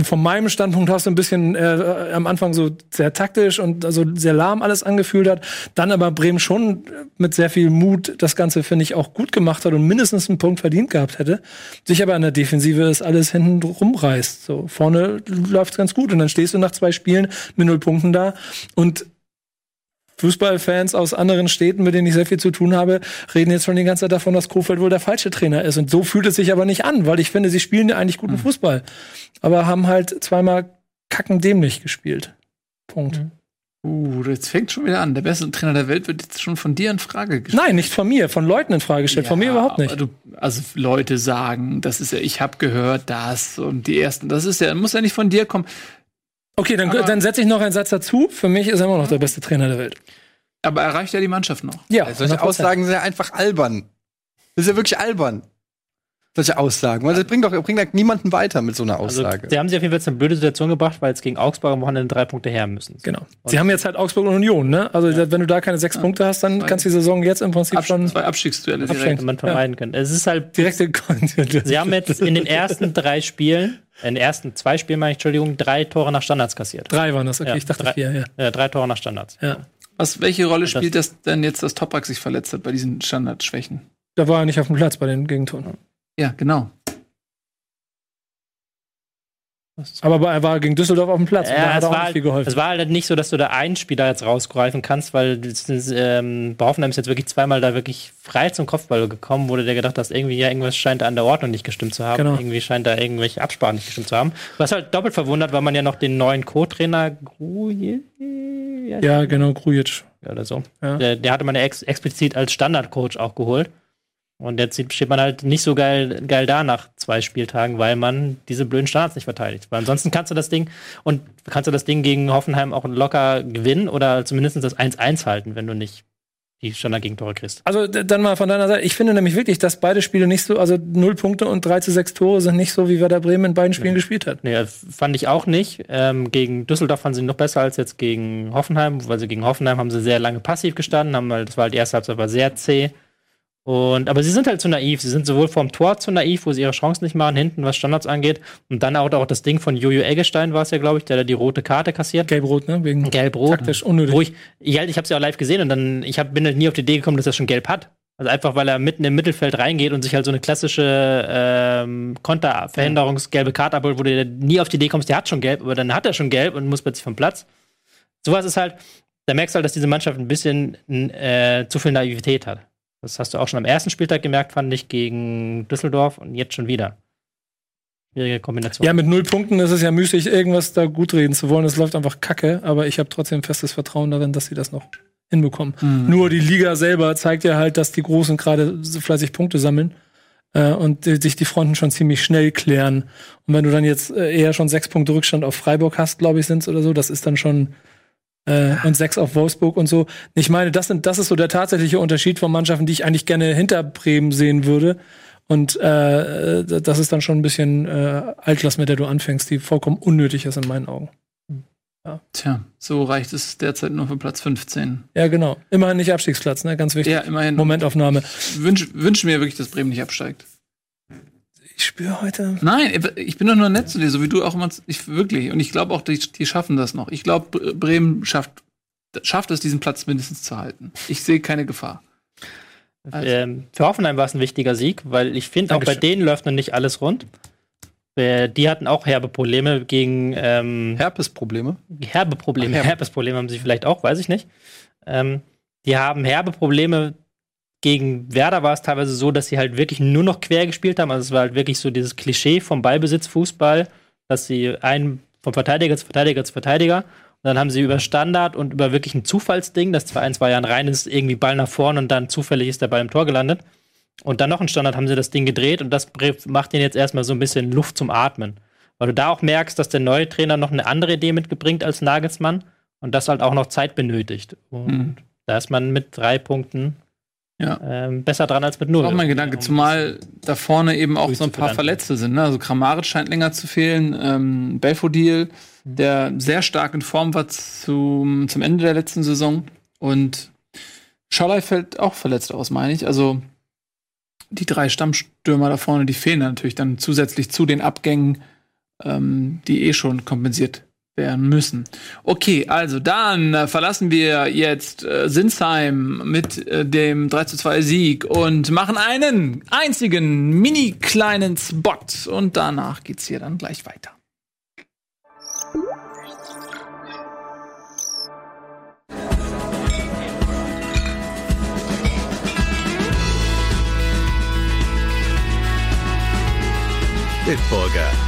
von meinem Standpunkt aus so ein bisschen äh, am Anfang so sehr taktisch und also sehr lahm alles angefühlt hat, dann aber Bremen schon mit sehr viel Mut das Ganze, finde ich, auch gut gemacht hat und mindestens einen Punkt verdient gehabt hätte, sich aber in der Defensive das alles hinten rumreißt. So, vorne läuft's ganz gut und dann stehst du nach zwei Spielen mit null Punkten da und Fußballfans aus anderen Städten, mit denen ich sehr viel zu tun habe, reden jetzt schon die ganze Zeit davon, dass Kofeld wohl der falsche Trainer ist. Und so fühlt es sich aber nicht an, weil ich finde, sie spielen ja eigentlich guten mhm. Fußball. Aber haben halt zweimal kackendämlich gespielt. Punkt. Mhm. Uh, jetzt fängt schon wieder an. Der beste Trainer der Welt wird jetzt schon von dir in Frage gestellt. Nein, nicht von mir, von Leuten in Frage gestellt. Ja, von mir überhaupt nicht. Du, also Leute sagen, das ist ja, ich habe gehört das und die ersten, das ist ja, muss ja nicht von dir kommen. Okay, dann, dann setze ich noch einen Satz dazu. Für mich ist er immer noch der beste Trainer der Welt. Aber erreicht er die Mannschaft noch? Ja. Also solche Aussagen sind ja einfach albern. Das ist ja wirklich albern. Solche Aussagen. Weil das bringt doch, bringt doch niemanden weiter mit so einer also, Aussage. Also, sie haben sich auf jeden Fall eine blöde Situation gebracht, weil es gegen Augsburg am Wochenende drei Punkte her müssen. Genau. Und sie haben jetzt halt Augsburg und Union, ne? Also ja. wenn du da keine sechs ja. Punkte hast, dann kannst du die Saison jetzt im Prinzip Abs schon zwei Abstiegsduelle direkt man vermeiden ja. können. Es ist halt direkte Sie haben jetzt in den ersten drei Spielen in den ersten zwei Spielen, meine ich, Entschuldigung, drei Tore nach Standards kassiert. Drei waren das, okay, ja, ich dachte drei, vier, ja. ja. Drei Tore nach Standards. Ja. Was, welche Rolle spielt das, das denn jetzt, dass Topak sich verletzt hat bei diesen Standardschwächen? Da war er nicht auf dem Platz bei den Gegentoren. Ja, genau. Aber er war gegen Düsseldorf auf dem Platz. Ja, und da hat es, auch war, nicht viel geholfen. es war halt nicht so, dass du da einen Spieler jetzt rausgreifen kannst, weil ähm, bei Hoffenheim ist jetzt wirklich zweimal da wirklich frei zum Kopfball gekommen, wurde der gedacht, dass irgendwie ja irgendwas scheint an der Ordnung nicht gestimmt zu haben. Genau. Irgendwie scheint da irgendwelche Absprachen nicht gestimmt zu haben. Was halt doppelt verwundert, weil man ja noch den neuen Co-Trainer Grujic. Ja, genau, Grujic. Oder so. Ja. Der, der, hatte man ja ex explizit als Standardcoach auch geholt. Und jetzt steht man halt nicht so geil, geil da nach zwei Spieltagen, weil man diese blöden Standards nicht verteidigt. Weil ansonsten kannst du das Ding und kannst du das Ding gegen Hoffenheim auch locker gewinnen oder zumindest das 1-1 halten, wenn du nicht die Standard-Gegentore kriegst. Also dann mal von deiner Seite. Ich finde nämlich wirklich, dass beide Spiele nicht so, also null Punkte und 3 zu 6 Tore sind nicht so, wie Werder Bremen in beiden Spielen nee. gespielt hat. Nee, fand ich auch nicht. Ähm, gegen Düsseldorf fanden sie noch besser als jetzt gegen Hoffenheim, weil sie gegen Hoffenheim haben sie sehr lange passiv gestanden, haben halt, das war halt die erste Halbzeit war sehr zäh. Und, aber sie sind halt zu naiv. Sie sind sowohl vom Tor zu naiv, wo sie ihre Chancen nicht machen, hinten, was Standards angeht. Und dann auch, auch das Ding von Jojo Eggestein war es ja, glaube ich, der da die rote Karte kassiert. Gelb-Rot, ne? Wegen Gelb-Rot. Taktisch unnötig. Wo ich, ich, halt, ich habe es ja auch live gesehen und dann, ich hab, bin halt nie auf die Idee gekommen, dass er schon gelb hat. Also einfach, weil er mitten im Mittelfeld reingeht und sich halt so eine klassische ähm, Konterverhinderungsgelbe Karte abholt, wo du nie auf die Idee kommst, der hat schon gelb, aber dann hat er schon gelb und muss plötzlich vom Platz. Sowas ist halt, da merkst du halt, dass diese Mannschaft ein bisschen äh, zu viel Naivität hat. Das hast du auch schon am ersten Spieltag gemerkt, fand ich, gegen Düsseldorf und jetzt schon wieder. Schwierige Kombination. Ja, mit null Punkten ist es ja müßig, irgendwas da gut reden zu wollen. Es läuft einfach kacke, aber ich habe trotzdem festes Vertrauen darin, dass sie das noch hinbekommen. Mhm. Nur die Liga selber zeigt ja halt, dass die Großen gerade so fleißig Punkte sammeln äh, und die, sich die Fronten schon ziemlich schnell klären. Und wenn du dann jetzt äh, eher schon sechs Punkte Rückstand auf Freiburg hast, glaube ich, sind oder so, das ist dann schon äh, und sechs auf Wolfsburg und so. Ich meine, das, sind, das ist so der tatsächliche Unterschied von Mannschaften, die ich eigentlich gerne hinter Bremen sehen würde. Und äh, das ist dann schon ein bisschen äh, Altlass, mit der du anfängst, die vollkommen unnötig ist in meinen Augen. Ja. Tja, so reicht es derzeit nur für Platz 15. Ja, genau. Immerhin nicht Abstiegsplatz, ne? Ganz wichtig. Ja, immerhin. Momentaufnahme. Wünsch, wünsch mir wirklich, dass Bremen nicht absteigt. Ich spüre heute. Nein, ich bin doch nur nett zu dir, so wie du auch immer. Ich, wirklich. Und ich glaube auch, die, die schaffen das noch. Ich glaube, Bremen schafft, schafft es, diesen Platz mindestens zu halten. Ich sehe keine Gefahr. Also. Ähm, für Hoffenheim war es ein wichtiger Sieg, weil ich finde, auch bei denen läuft noch nicht alles rund. Äh, die hatten auch herbe Probleme gegen. Ähm, Herpesprobleme? Herbe Probleme. Herpesprobleme haben sie vielleicht auch, weiß ich nicht. Ähm, die haben herbe Probleme gegen Werder war es teilweise so, dass sie halt wirklich nur noch quer gespielt haben. Also es war halt wirklich so dieses Klischee vom Ballbesitzfußball, dass sie einen vom Verteidiger zu Verteidiger zu Verteidiger und dann haben sie über Standard und über wirklich ein Zufallsding, das zwar ein, zwei Jahren rein ist, irgendwie Ball nach vorne und dann zufällig ist der Ball im Tor gelandet. Und dann noch ein Standard haben sie das Ding gedreht und das macht ihnen jetzt erstmal so ein bisschen Luft zum Atmen. Weil du da auch merkst, dass der neue Trainer noch eine andere Idee mitgebringt als Nagelsmann und das halt auch noch Zeit benötigt. Und mhm. da ist man mit drei Punkten ja. Ähm, besser dran als mit null. Auch mein Gedanke, zumal da vorne eben auch so ein paar Verletzte sind. Ne? Also Kramaric scheint länger zu fehlen. Ähm, Belfodil, mhm. der sehr stark in Form war zum, zum Ende der letzten Saison. Und Scholley fällt auch verletzt aus, meine ich. Also die drei Stammstürmer da vorne, die fehlen natürlich dann zusätzlich zu den Abgängen ähm, die eh schon kompensiert werden müssen. Okay, also dann äh, verlassen wir jetzt äh, Sinsheim mit äh, dem 3 zu 2 Sieg und machen einen einzigen mini kleinen Spot und danach geht's hier dann gleich weiter. Bitburger.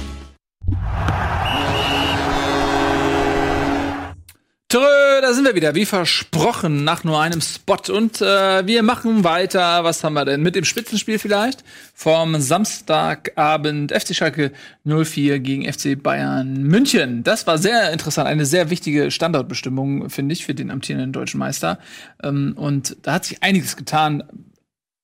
Trö, da sind wir wieder, wie versprochen, nach nur einem Spot. Und äh, wir machen weiter. Was haben wir denn? Mit dem Spitzenspiel vielleicht? Vom Samstagabend FC Schalke 04 gegen FC Bayern München. Das war sehr interessant. Eine sehr wichtige Standortbestimmung, finde ich, für den amtierenden deutschen Meister. Ähm, und da hat sich einiges getan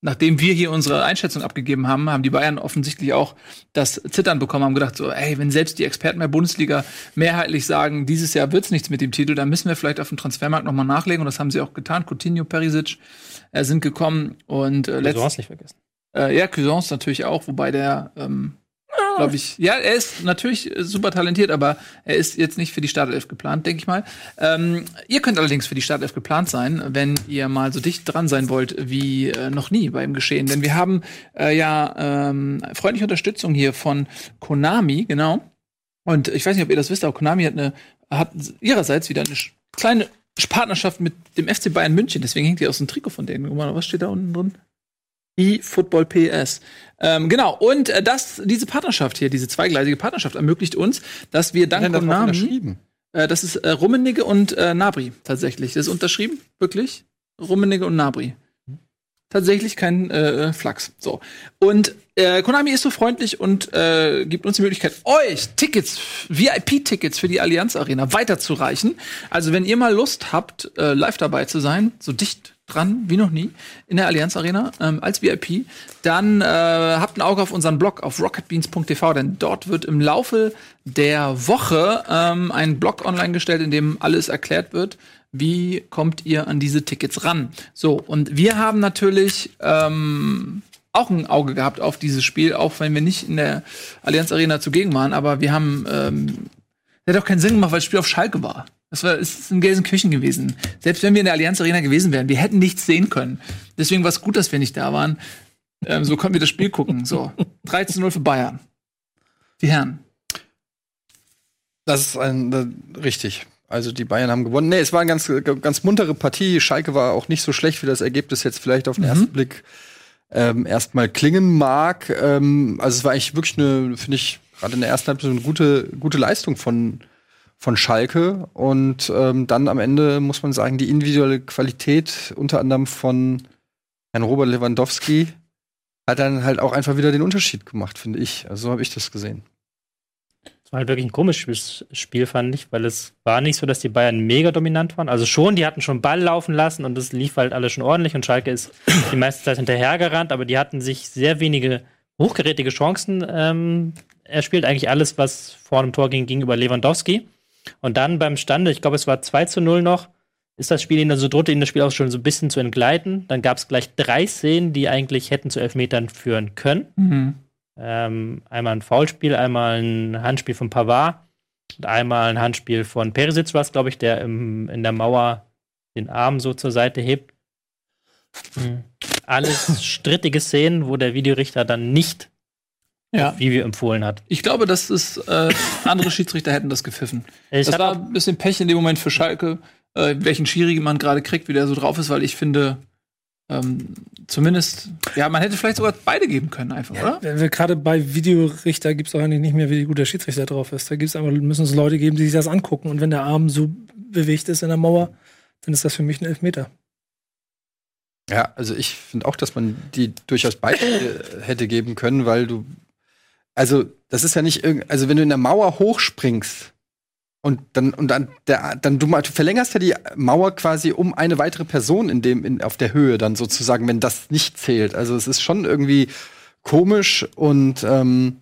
nachdem wir hier unsere Einschätzung abgegeben haben, haben die Bayern offensichtlich auch das Zittern bekommen, haben gedacht, so, ey, wenn selbst die Experten der Bundesliga mehrheitlich sagen, dieses Jahr wird's nichts mit dem Titel, dann müssen wir vielleicht auf dem Transfermarkt nochmal nachlegen. Und das haben sie auch getan. Coutinho, Perisic äh, sind gekommen und äh, Cousins nicht vergessen. äh, ja, Cousins natürlich auch, wobei der, ähm, glaube ich, ja, er ist natürlich äh, super talentiert, aber er ist jetzt nicht für die Startelf geplant, denke ich mal. Ähm, ihr könnt allerdings für die Startelf geplant sein, wenn ihr mal so dicht dran sein wollt wie äh, noch nie beim Geschehen. Denn wir haben äh, ja ähm, freundliche Unterstützung hier von Konami, genau. Und ich weiß nicht, ob ihr das wisst, aber Konami hat eine hat ihrerseits wieder eine kleine Partnerschaft mit dem FC Bayern München. Deswegen hängt hier aus dem Trikot von denen. Guck mal, was steht da unten drin? eFootball PS. Ähm, genau, und äh, das, diese Partnerschaft hier, diese zweigleisige Partnerschaft ermöglicht uns, dass wir dank darauf Konami, unterschrieben? äh, das ist äh, Rummenigge und äh, Nabri tatsächlich. Das ist unterschrieben, wirklich. Rummenigge und Nabri. Tatsächlich kein äh, Flachs. So. Und äh, Konami ist so freundlich und äh, gibt uns die Möglichkeit, euch Tickets, VIP-Tickets für die Allianz Arena weiterzureichen. Also wenn ihr mal Lust habt, äh, live dabei zu sein, so dicht dran wie noch nie in der Allianz Arena ähm, als VIP, dann äh, habt ein Auge auf unseren Blog auf rocketbeans.tv, denn dort wird im Laufe der Woche ähm, ein Blog online gestellt, in dem alles erklärt wird. Wie kommt ihr an diese Tickets ran? So, und wir haben natürlich ähm, auch ein Auge gehabt auf dieses Spiel, auch wenn wir nicht in der Allianz Arena zugegen waren, aber wir haben ähm, das hat auch keinen Sinn gemacht, weil das Spiel auf Schalke war. Das war es ist in Gelsenkirchen gewesen. Selbst wenn wir in der Allianz Arena gewesen wären, wir hätten nichts sehen können. Deswegen war es gut, dass wir nicht da waren. Ähm, so konnten wir das Spiel gucken. So 13-0 für Bayern. Die Herren. Das ist ein, äh, richtig. Also die Bayern haben gewonnen. Nee, es war eine ganz, ganz muntere Partie. Schalke war auch nicht so schlecht, wie das Ergebnis jetzt vielleicht auf den ersten Blick ähm, erstmal klingen mag. Ähm, also es war eigentlich wirklich eine, finde ich, gerade in der ersten Halbzeit eine gute, gute Leistung von, von Schalke. Und ähm, dann am Ende muss man sagen, die individuelle Qualität, unter anderem von Herrn Robert Lewandowski, hat dann halt auch einfach wieder den Unterschied gemacht, finde ich. Also so habe ich das gesehen. Es war halt wirklich ein komisches Spiel, fand ich, weil es war nicht so, dass die Bayern mega dominant waren. Also schon, die hatten schon Ball laufen lassen und es lief halt alles schon ordentlich und Schalke ist die meiste Zeit hinterhergerannt, aber die hatten sich sehr wenige hochgerätige Chancen ähm, erspielt. Eigentlich alles, was vor dem Tor ging, gegenüber Lewandowski. Und dann beim Stande, ich glaube, es war 2 zu 0 noch, ist das Spiel ihnen, also drohte ihnen das Spiel auch schon so ein bisschen zu entgleiten. Dann gab es gleich drei Szenen, die eigentlich hätten zu Elfmetern führen können. Ähm, einmal ein Foulspiel, einmal ein Handspiel von Pavard und einmal ein Handspiel von Perisic war es, glaube ich, der im, in der Mauer den Arm so zur Seite hebt. Mhm. Alles strittige Szenen, wo der Videorichter dann nicht Ja. wie wir empfohlen hat. Ich glaube, dass es äh, andere Schiedsrichter hätten das gepfiffen. Ich das war ein bisschen Pech in dem Moment für Schalke, äh, welchen Schiri man gerade kriegt, wie der so drauf ist, weil ich finde, ähm, zumindest, ja, man hätte vielleicht sogar beide geben können, einfach, oder? Wenn wir gerade bei Videorichter gibt es auch eigentlich nicht mehr, wie gut der Schiedsrichter drauf ist. Da gibt's einfach, müssen es Leute geben, die sich das angucken. Und wenn der Arm so bewegt ist in der Mauer, dann ist das für mich ein Elfmeter. Ja, also ich finde auch, dass man die durchaus beide äh, hätte geben können, weil du, also das ist ja nicht irgend, also wenn du in der Mauer hochspringst Und dann, und dann, der, dann du, mal- du verlängerst ja die Mauer quasi um eine weitere Person in dem, in, auf der Höhe dann sozusagen, wenn das nicht zählt. Also es ist schon irgendwie komisch und ähm,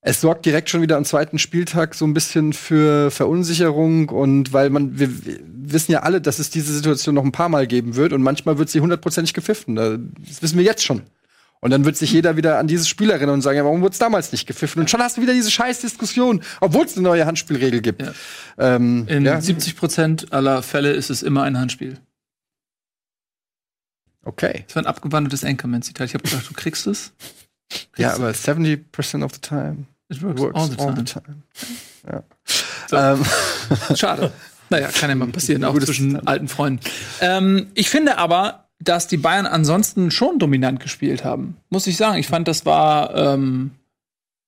es sorgt direkt schon wieder am zweiten Spieltag so ein bisschen für Verunsicherung und weil man, wir, wir wissen ja alle, dass es diese Situation noch ein paar Mal geben wird und manchmal wird sie hundertprozentig gepfiffen. Das wissen wir jetzt schon. Und dann wird sich jeder wieder an dieses Spiel erinnern und sagen, ja, warum wurde es damals nicht gepfiffen? Und schon hast du wieder diese scheiß Diskussion, obwohl es eine neue Handspielregel gibt. Ja. Ähm, In ja, 70 Prozent aller Fälle ist es immer ein Handspiel. okay. Das war ein abgewandeltes Anchorman-Zitat. Ich habe gedacht, du kriegst es. Ja, aber 70% of the time It works, works all the time. Ja. So. Ähm, Schade. Naja, kann ja mal passieren, auch zwischen alten Freunden. Ähm, ich finde aber, dass die Bayern ansonsten schon dominant gespielt haben. Muss ich sagen. Ich fand, das war ähm,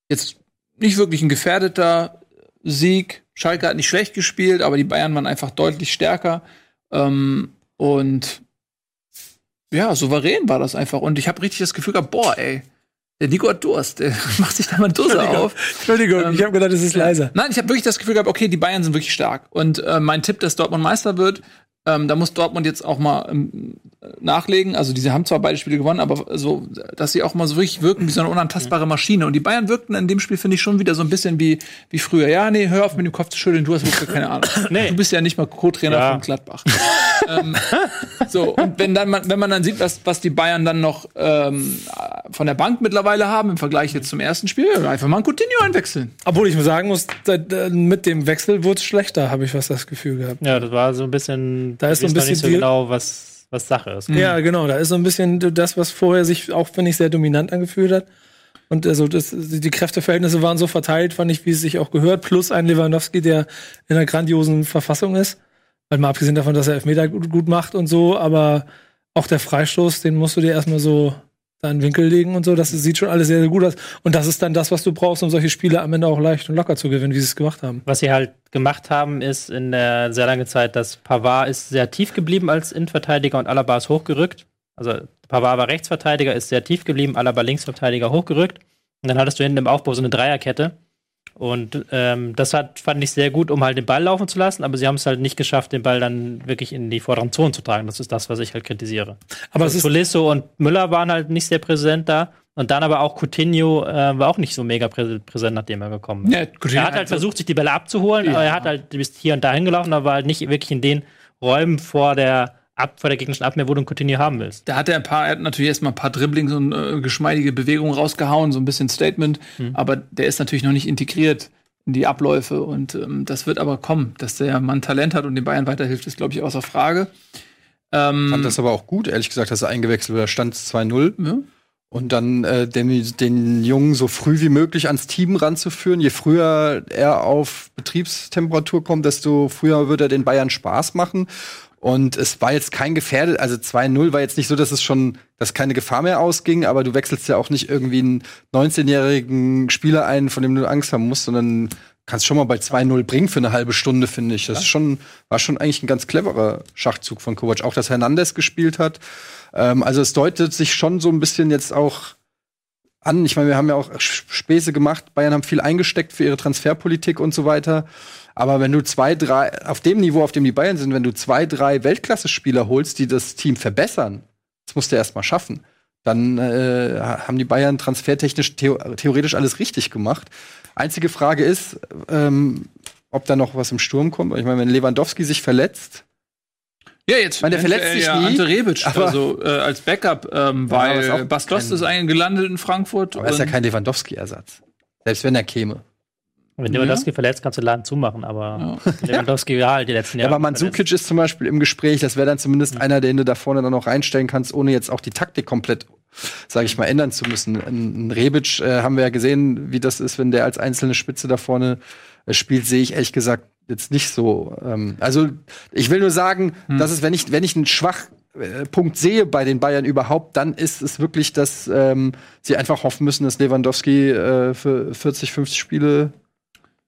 jetzt nicht wirklich ein gefährdeter Sieg. Schalke hat nicht schlecht gespielt, aber die Bayern waren einfach deutlich stärker. Ähm, und ja, souverän war das einfach. Und ich habe richtig das Gefühl gehabt, boah, ey, der Nico hat Durst. Der macht sich da mal Dose auf. Entschuldigung, Ähm, ich habe gedacht, es ist leiser. Nein, ich habe wirklich das Gefühl gehabt, okay, die Bayern sind wirklich stark. Und äh, mein Tipp, dass Dortmund Meister wird, ähm, da muss Dortmund jetzt auch mal ähm, nachlegen. Also, diese haben zwar beide Spiele gewonnen, aber so, dass sie auch mal so wirklich wirken wie so eine unantastbare Maschine. Und die Bayern wirkten in dem Spiel, finde ich, schon wieder so ein bisschen wie, wie früher. Ja, nee, hör auf mit dem Kopf zu schütteln, du hast wirklich keine Ahnung. Nee. Du bist ja nicht mal Co-Trainer Ja. von Gladbach. ähm, so, und wenn, dann, man- wenn man dann sieht, was, was die Bayern dann noch ähm, von der Bank mittlerweile haben, im Vergleich jetzt zum ersten Spiel, einfach mal ein Coutinho einwechseln. Obwohl ich sagen muss, da, da, mit dem Wechsel wurde es schlechter, habe ich fast das Gefühl gehabt. Ja, das war so ein bisschen. Da ist so ein ich weiß noch bisschen nicht so genau, was, was Sache ist. Ja, genau. Da ist so ein bisschen das, was vorher sich auch, finde ich, sehr dominant angefühlt hat. Und also das, die Kräfteverhältnisse waren so verteilt, fand ich, wie es sich auch gehört. Plus ein Lewandowski, der in einer grandiosen Verfassung ist. Weil mal abgesehen davon, dass er Elfmeter gut, gut macht und so, aber auch der Freistoß, den musst du dir erstmal so da in den Winkel legen und so. Das sieht schon alles sehr, sehr gut aus. Und das ist dann das, was du brauchst, um solche Spiele am Ende auch leicht und locker zu gewinnen, wie sie es gemacht haben. Was sie halt gemacht haben, ist in der sehr langen Zeit, dass Pavard ist sehr tief geblieben als Innenverteidiger und Alaba ist hochgerückt. Also Pavard war Rechtsverteidiger, ist sehr tief geblieben, Alaba Linksverteidiger hochgerückt. Und dann hattest du hinten im Aufbau so eine Dreierkette. Und ähm, das hat, fand ich sehr gut, um halt den Ball laufen zu lassen, aber sie haben es halt nicht geschafft, den Ball dann wirklich in die vorderen Zonen zu tragen. Das ist das, was ich halt kritisiere. Aber Also Tolisso und Müller waren halt nicht sehr präsent da. Und dann aber auch Coutinho äh, war auch nicht so mega prä präsent, nachdem er gekommen ist. Ja, er hat halt versucht, sich die Bälle abzuholen, aber er hat halt bis hier und da hingelaufen, aber halt nicht wirklich in den Räumen vor der, Ab vor der gegnerischen Abwehr, wo du einen Coutinho haben willst. Da hat er ein paar, er hat natürlich erstmal ein paar Dribblings und äh, geschmeidige Bewegungen rausgehauen, so ein bisschen Statement, aber der ist natürlich noch nicht integriert in die Abläufe und ähm, das wird aber kommen, dass der Mann Talent hat und den Bayern weiterhilft, ist glaube ich außer Frage. Ähm, fand das aber auch gut, ehrlich gesagt, dass er eingewechselt wurde. Stand es 2-0. ja. Und dann äh, den, den Jungen so früh wie möglich ans Team ranzuführen. Je früher er auf Betriebstemperatur kommt, desto früher wird er den Bayern Spaß machen. Und es war jetzt kein gefährdet, also 2-0 war jetzt nicht so, dass es schon, dass keine Gefahr mehr ausging, aber du wechselst ja auch nicht irgendwie einen 19-jährigen Spieler ein, von dem du Angst haben musst, sondern kannst schon mal bei 2-0 bringen für eine halbe Stunde, finde ich. Das ist schon, war schon eigentlich ein ganz cleverer Schachzug von Kovac. Auch, dass Hernandez gespielt hat. Ähm, also es deutet sich schon so ein bisschen jetzt auch an. Ich meine, wir haben ja auch Späße gemacht. Bayern haben viel eingesteckt für ihre Transferpolitik und so weiter. Aber wenn du zwei, drei, auf dem Niveau, auf dem die Bayern sind, wenn du zwei, drei Weltklasse-Spieler holst, die das Team verbessern, das musst du erst mal schaffen, dann äh, haben die Bayern transfertechnisch theo theoretisch alles richtig gemacht. Einzige Frage ist, ähm, ob da noch was im Sturm kommt. Ich meine, wenn Lewandowski sich verletzt, Ja, jetzt meine, der verletzt sich ja nie, Ante Rebic, also äh, als Backup, ähm, Ja, weil Bastos kein- ist eigentlich gelandet in Frankfurt. aber ist ja kein Lewandowski-Ersatz. Selbst wenn er käme. Wenn Ja. Lewandowski verletzt, kannst du den Laden zumachen, aber Lewandowski war halt die letzten Ja, Jahre. aber Mandzukic ist zum Beispiel im Gespräch, das wäre dann zumindest einer, den du da vorne dann noch reinstellen kannst, ohne jetzt auch die Taktik komplett, sage ich mal, ändern zu müssen. Ein, ein Rebic äh, haben wir ja gesehen, wie das ist, wenn der als einzelne Spitze da vorne äh, spielt, sehe ich ehrlich gesagt jetzt nicht so. Ähm, also ich will nur sagen, dass es, wenn ich, wenn ich einen Schwachpunkt sehe bei den Bayern überhaupt, dann ist es wirklich, dass ähm, sie einfach hoffen müssen, dass Lewandowski äh, für 40, 50 Spiele,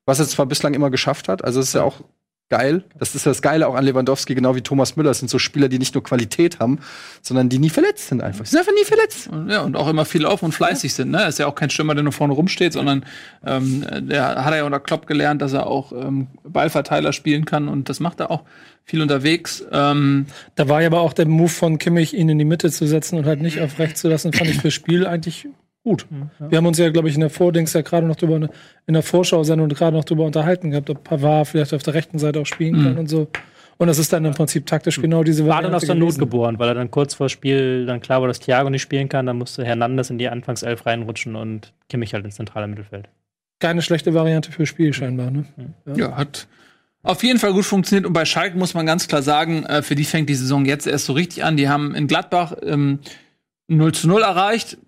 was er zwar bislang immer geschafft hat, also es ist ja auch geil. Das ist das Geile auch an Lewandowski, genau wie Thomas Müller. Das sind so Spieler, die nicht nur Qualität haben, sondern die nie verletzt sind einfach. Sie sind einfach nie verletzt. Ja, und auch immer viel auf und fleißig sind. Ne? Er ist ja auch kein Stürmer, der nur vorne rumsteht, sondern ähm, der hat er ja unter Klopp gelernt, dass er auch ähm, Ballverteiler spielen kann und das macht er auch viel unterwegs. Ähm, Da war ja aber auch der Move von Kimmich, ihn in die Mitte zu setzen und halt nicht auf rechts zu lassen, fand ich fürs Spiel eigentlich gut. Wir haben uns ja, glaube ich, in der Vordings ja gerade noch drüber, in der Vorschau-Sendung gerade noch drüber unterhalten gehabt, ob Pavard vielleicht auf der rechten Seite auch spielen kann und so. Und das ist dann im Prinzip taktisch genau diese War dann aus der Not geboren, weil er dann kurz vor Spiel dann klar war, dass Thiago nicht spielen kann. Dann musste Hernandez in die Anfangself reinrutschen und Kimmich halt ins zentrale Mittelfeld. Keine schlechte Variante fürs Spiel scheinbar, ne? ja, hat auf jeden Fall gut funktioniert. Und bei Schalke muss man ganz klar sagen, äh, für die fängt die Saison jetzt erst so richtig an. Die haben in Gladbach ähm, 0 zu 0 erreicht.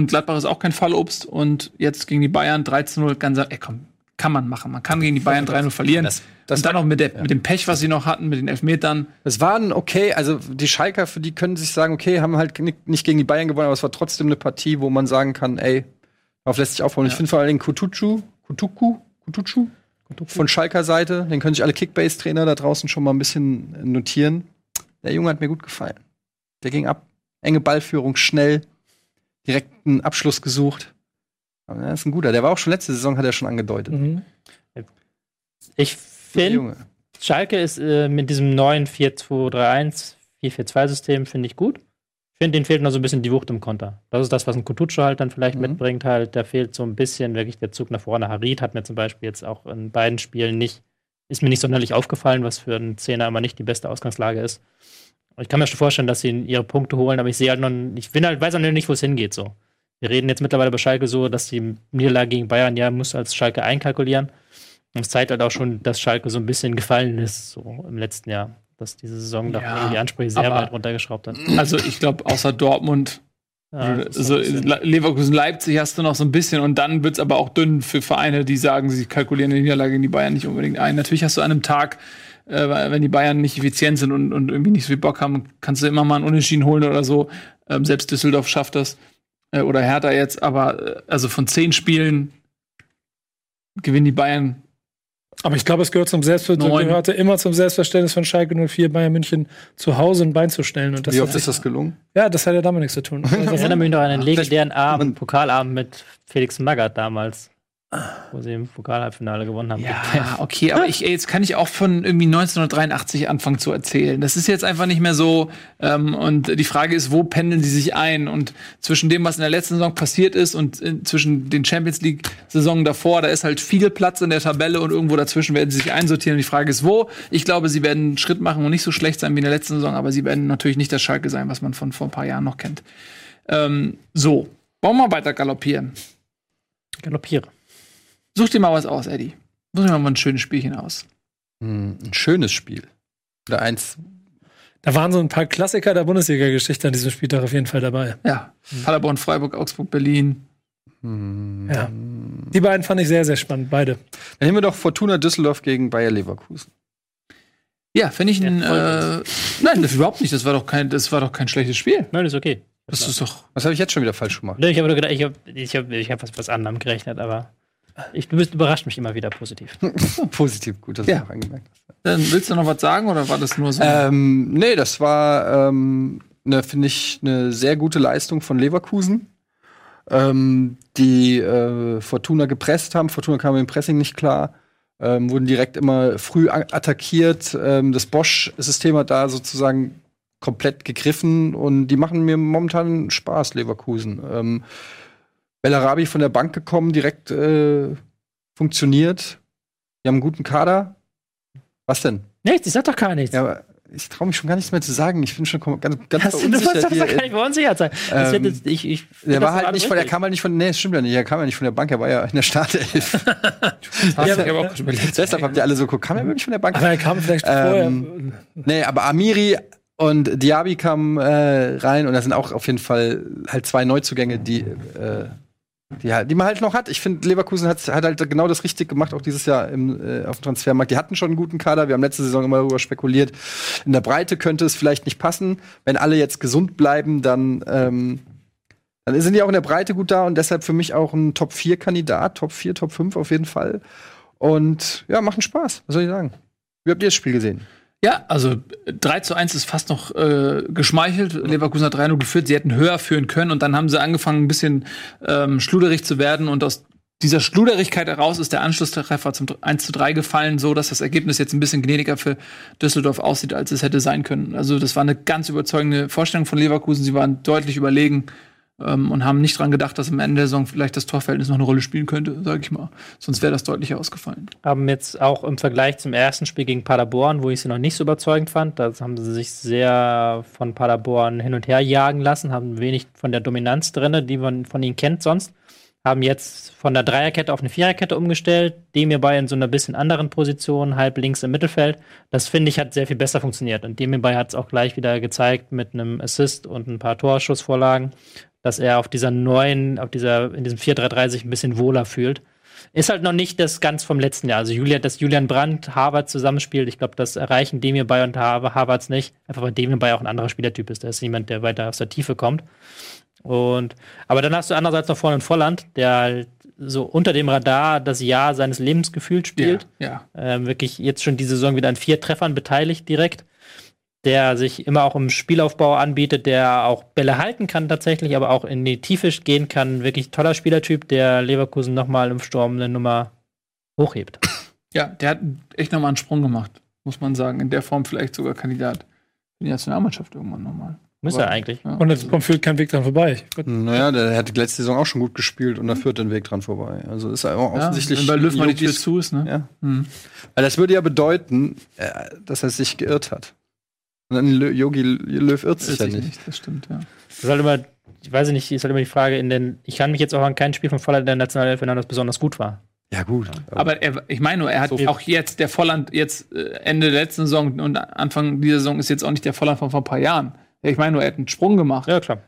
Und Gladbach ist auch kein Fallobst. Und jetzt gegen die Bayern 3 zu 0. Ganz, ey, komm, kann man machen. Man kann gegen die Bayern 3-0 verlieren. Das- das- und dann auch mit, der, mit dem Pech, was sie noch hatten, mit den Elfmetern. Es waren okay, also die Schalker, für die können sich sagen, okay, haben halt ni- nicht gegen die Bayern gewonnen, aber es war trotzdem eine Partie, wo man sagen kann, ey, darauf lässt sich aufbauen. Ich finde vor allen Dingen Kutucu, Kutuku, Kutucu von Schalker Seite, den können sich alle Kickbase-Trainer da draußen schon mal ein bisschen notieren. Der Junge hat mir gut gefallen. Der ging ab, enge Ballführung, schnell, direkten Abschluss gesucht. Aber er ist ein guter. Der war auch schon letzte Saison, hat er schon angedeutet. Mhm. Ich finde. Schalke ist äh, mit diesem neuen 4-2-3-1, 4-4-2-System, finde ich gut. Ich finde, denen fehlt noch so ein bisschen die Wucht im Konter. Das ist das, was ein Kutucu halt dann vielleicht Mhm. mitbringt. Halt, da fehlt so ein bisschen wirklich der Zug nach vorne. Harid hat mir zum Beispiel jetzt auch in beiden Spielen nicht, ist mir nicht sonderlich aufgefallen, was für einen Zehner immer nicht die beste Ausgangslage ist. Ich kann mir schon vorstellen, dass sie ihre Punkte holen, aber ich sehe halt noch, ich bin halt, weiß halt nicht, wo es hingeht so. Wir reden jetzt mittlerweile bei Schalke so, dass die Niederlage gegen Bayern ja muss als Schalke einkalkulieren. Und es zeigt halt auch schon, dass Schalke so ein bisschen gefallen ist, so im letzten Jahr. Dass diese Saison doch Ja, die Ansprüche sehr weit runtergeschraubt hat. Also ich glaube, außer Dortmund, Ja, Le- Leverkusen, Leipzig hast du noch so ein bisschen und dann wird's aber auch dünn für Vereine, die sagen, sie kalkulieren die Niederlage in die Bayern nicht unbedingt ein. Natürlich hast du an einem Tag, äh, wenn die Bayern nicht effizient sind und, und irgendwie nicht so viel Bock haben, kannst du immer mal einen Unentschieden holen oder so. Ähm, selbst Düsseldorf schafft das. Äh, oder Hertha jetzt, aber äh, also von zehn Spielen gewinnen die Bayern. Aber ich glaube, es gehört zum Selbstverständnis, gehörte immer zum Selbstverständnis von Schalke 04 Bayern München zu Hause ein Bein zu stellen. Und das Wie oft hat- ist das gelungen? Ja, das hat ja damit nichts zu tun. Also Ich das- erinnere mich noch an einen legendären Abend, Pokalabend mit Felix Magath damals, wo sie im Pokalhalbfinale gewonnen haben. Ja, okay, aber ich, jetzt kann ich auch von irgendwie 1983 anfangen zu erzählen. Das ist jetzt einfach nicht mehr so. Ähm, und die Frage ist, wo pendeln sie sich ein? Und zwischen dem, was in der letzten Saison passiert ist und äh, zwischen den Champions League-Saisonen davor, da ist halt viel Platz in der Tabelle und irgendwo dazwischen werden sie sich einsortieren. Und die Frage ist, wo? Ich glaube, sie werden einen Schritt machen und nicht so schlecht sein wie in der letzten Saison, aber sie werden natürlich nicht das Schalke sein, was man von vor ein paar Jahren noch kennt. Ähm, so, wollen wir weiter galoppieren? Galoppiere. Such dir mal was aus, Eddie. Such dir mal ein schönes Spielchen aus. Hm, ein schönes Spiel. Oder eins, Da waren so ein paar Klassiker der Bundesliga-Geschichte an diesem Spieltag auf jeden Fall dabei. Ja, Paderborn, Freiburg, Augsburg, Berlin. hm, Ja. Die beiden fand ich sehr, sehr spannend, beide. Dann nehmen wir doch Fortuna Düsseldorf gegen Bayer Leverkusen. Ja, finde ich ein. Ja, Äh, nein, das überhaupt nicht. Das war doch kein, das war doch kein schlechtes Spiel. Nein, ist okay. Das ist doch. Was habe ich jetzt schon wieder falsch gemacht? Nee, Ich habe nur gedacht, ich habe ich hab, ich hab was, was anderem gerechnet, aber ich, du bist überrascht mich immer wieder positiv. Positiv, gut, dass Ja. du noch angemerkt hast. Dann willst du noch was sagen oder war das nur so? Ähm, nee, das war, ähm, ne, finde ich, eine sehr gute Leistung von Leverkusen. Ähm, die äh, Fortuna gepresst haben. Fortuna kam mit dem Pressing nicht klar. Ähm, wurden direkt immer früh attackiert. Ähm, das Bosch-System hat da sozusagen komplett gegriffen und die machen mir momentan Spaß, Leverkusen. Ähm, Bellarabi von der Bank gekommen, direkt äh, funktioniert. Die haben einen guten Kader. Was denn? Nichts, ich sag doch gar nichts. Ja, aber ich traue mich schon gar nichts mehr zu sagen. Ich bin schon ganz, ganz das, du musst verunsichert doch hier. gar nicht verunsichert sein. Das Ähm, jetzt, ich, ich, Der das war halt nicht von, der kam halt nicht von, nee, das stimmt ja nicht, er kam ja nicht von der Bank, er war ja in der Startelf. Hast du aber auch überlegt. Deshalb habt ihr alle so geguckt, kam er wirklich von der Bank? Aber er kam vielleicht Ähm, Nee, aber Amiri und Diaby kamen äh, rein und das sind auch auf jeden Fall halt zwei Neuzugänge, die, äh, die, die man halt noch hat. Ich finde, Leverkusen hat, hat halt genau das richtig gemacht, auch dieses Jahr im, äh, auf dem Transfermarkt. Die hatten schon einen guten Kader. Wir haben letzte Saison immer darüber spekuliert. In der Breite könnte es vielleicht nicht passen. Wenn alle jetzt gesund bleiben, dann, ähm, dann sind die auch in der Breite gut da und deshalb für mich auch ein Top-4-Kandidat. Top 4, Top 5 auf jeden Fall. Und ja, machen Spaß. Was soll ich sagen? Wie habt ihr das Spiel gesehen? Ja, also 3 zu 1 ist fast noch äh, geschmeichelt. Leverkusen hat 3-0 geführt. Sie hätten höher führen können und dann haben sie angefangen, ein bisschen ähm, schluderig zu werden und aus dieser Schluderigkeit heraus ist der Anschlusstreffer zum 1 zu 3 gefallen, so dass das Ergebnis jetzt ein bisschen gnädiger für Düsseldorf aussieht, als es hätte sein können. Also das war eine ganz überzeugende Vorstellung von Leverkusen. Sie waren deutlich überlegen ähm, und haben nicht dran gedacht, dass am Ende der Saison vielleicht das Torverhältnis noch eine Rolle spielen könnte, sage ich mal. Sonst wäre das deutlich ausgefallen. Haben jetzt auch im Vergleich zum ersten Spiel gegen Paderborn, wo ich sie noch nicht so überzeugend fand, da haben sie sich sehr von Paderborn hin und her jagen lassen, haben wenig von der Dominanz drin, die man von ihnen kennt sonst. Haben jetzt von der Dreierkette auf eine Viererkette umgestellt, Demir bei in so einer bisschen anderen Position, halb links im Mittelfeld. Das finde ich hat sehr viel besser funktioniert. Und Demir bei hat es auch gleich wieder gezeigt mit einem Assist und ein paar Torschussvorlagen, dass er auf dieser neuen, auf dieser, in diesem 4-3-3 sich ein bisschen wohler fühlt. Ist halt noch nicht das ganz vom letzten Jahr. Also Julian, dass Julian Brandt Harvard zusammenspielt, ich glaube, das erreichen Demir bei und Harvards nicht. Einfach weil Demir bei auch ein anderer Spielertyp ist. Der ist jemand, der weiter aus der Tiefe kommt. Und, aber dann hast du andererseits noch vorne in Volland, der halt so unter dem Radar das Jahr seines Lebens gefühlt spielt. Ja, Ähm, wirklich jetzt schon die Saison wieder an vier Treffern beteiligt direkt. Der sich immer auch im Spielaufbau anbietet, der auch Bälle halten kann tatsächlich, aber auch in die Tiefe gehen kann. Wirklich toller Spielertyp, der Leverkusen nochmal im Sturm eine Nummer hochhebt. ja, der hat echt nochmal einen Sprung gemacht, muss man sagen. In der Form vielleicht sogar Kandidat für die Nationalmannschaft irgendwann nochmal. Muss er eigentlich. Ja. Und jetzt kommt führt kein Weg dran vorbei. Naja, der hätte letzte Saison auch schon gut gespielt und da führt den Weg dran vorbei. Also ist er auch Ja, offensichtlich. wenn bei Löw mal die Tür zu ist, ne? Ja. Hm. Weil das würde ja bedeuten, äh, dass er sich geirrt hat. Und dann Jogi Löw irrt sich ja nicht. nicht, das stimmt, ja. Das ist halt immer, ich weiß nicht, ist halt immer die Frage, in den, ich kann mich jetzt auch an kein Spiel von Volland der Nationalelf erinnern, das besonders gut war. Ja, gut. Aber er, ich meine nur, er hat auch jetzt, der Volland jetzt äh, Ende der letzten Saison und Anfang dieser Saison ist jetzt auch nicht der Volland von vor ein paar Jahren. Ich meine nur, er hat einen Sprung gemacht. Ja, klar.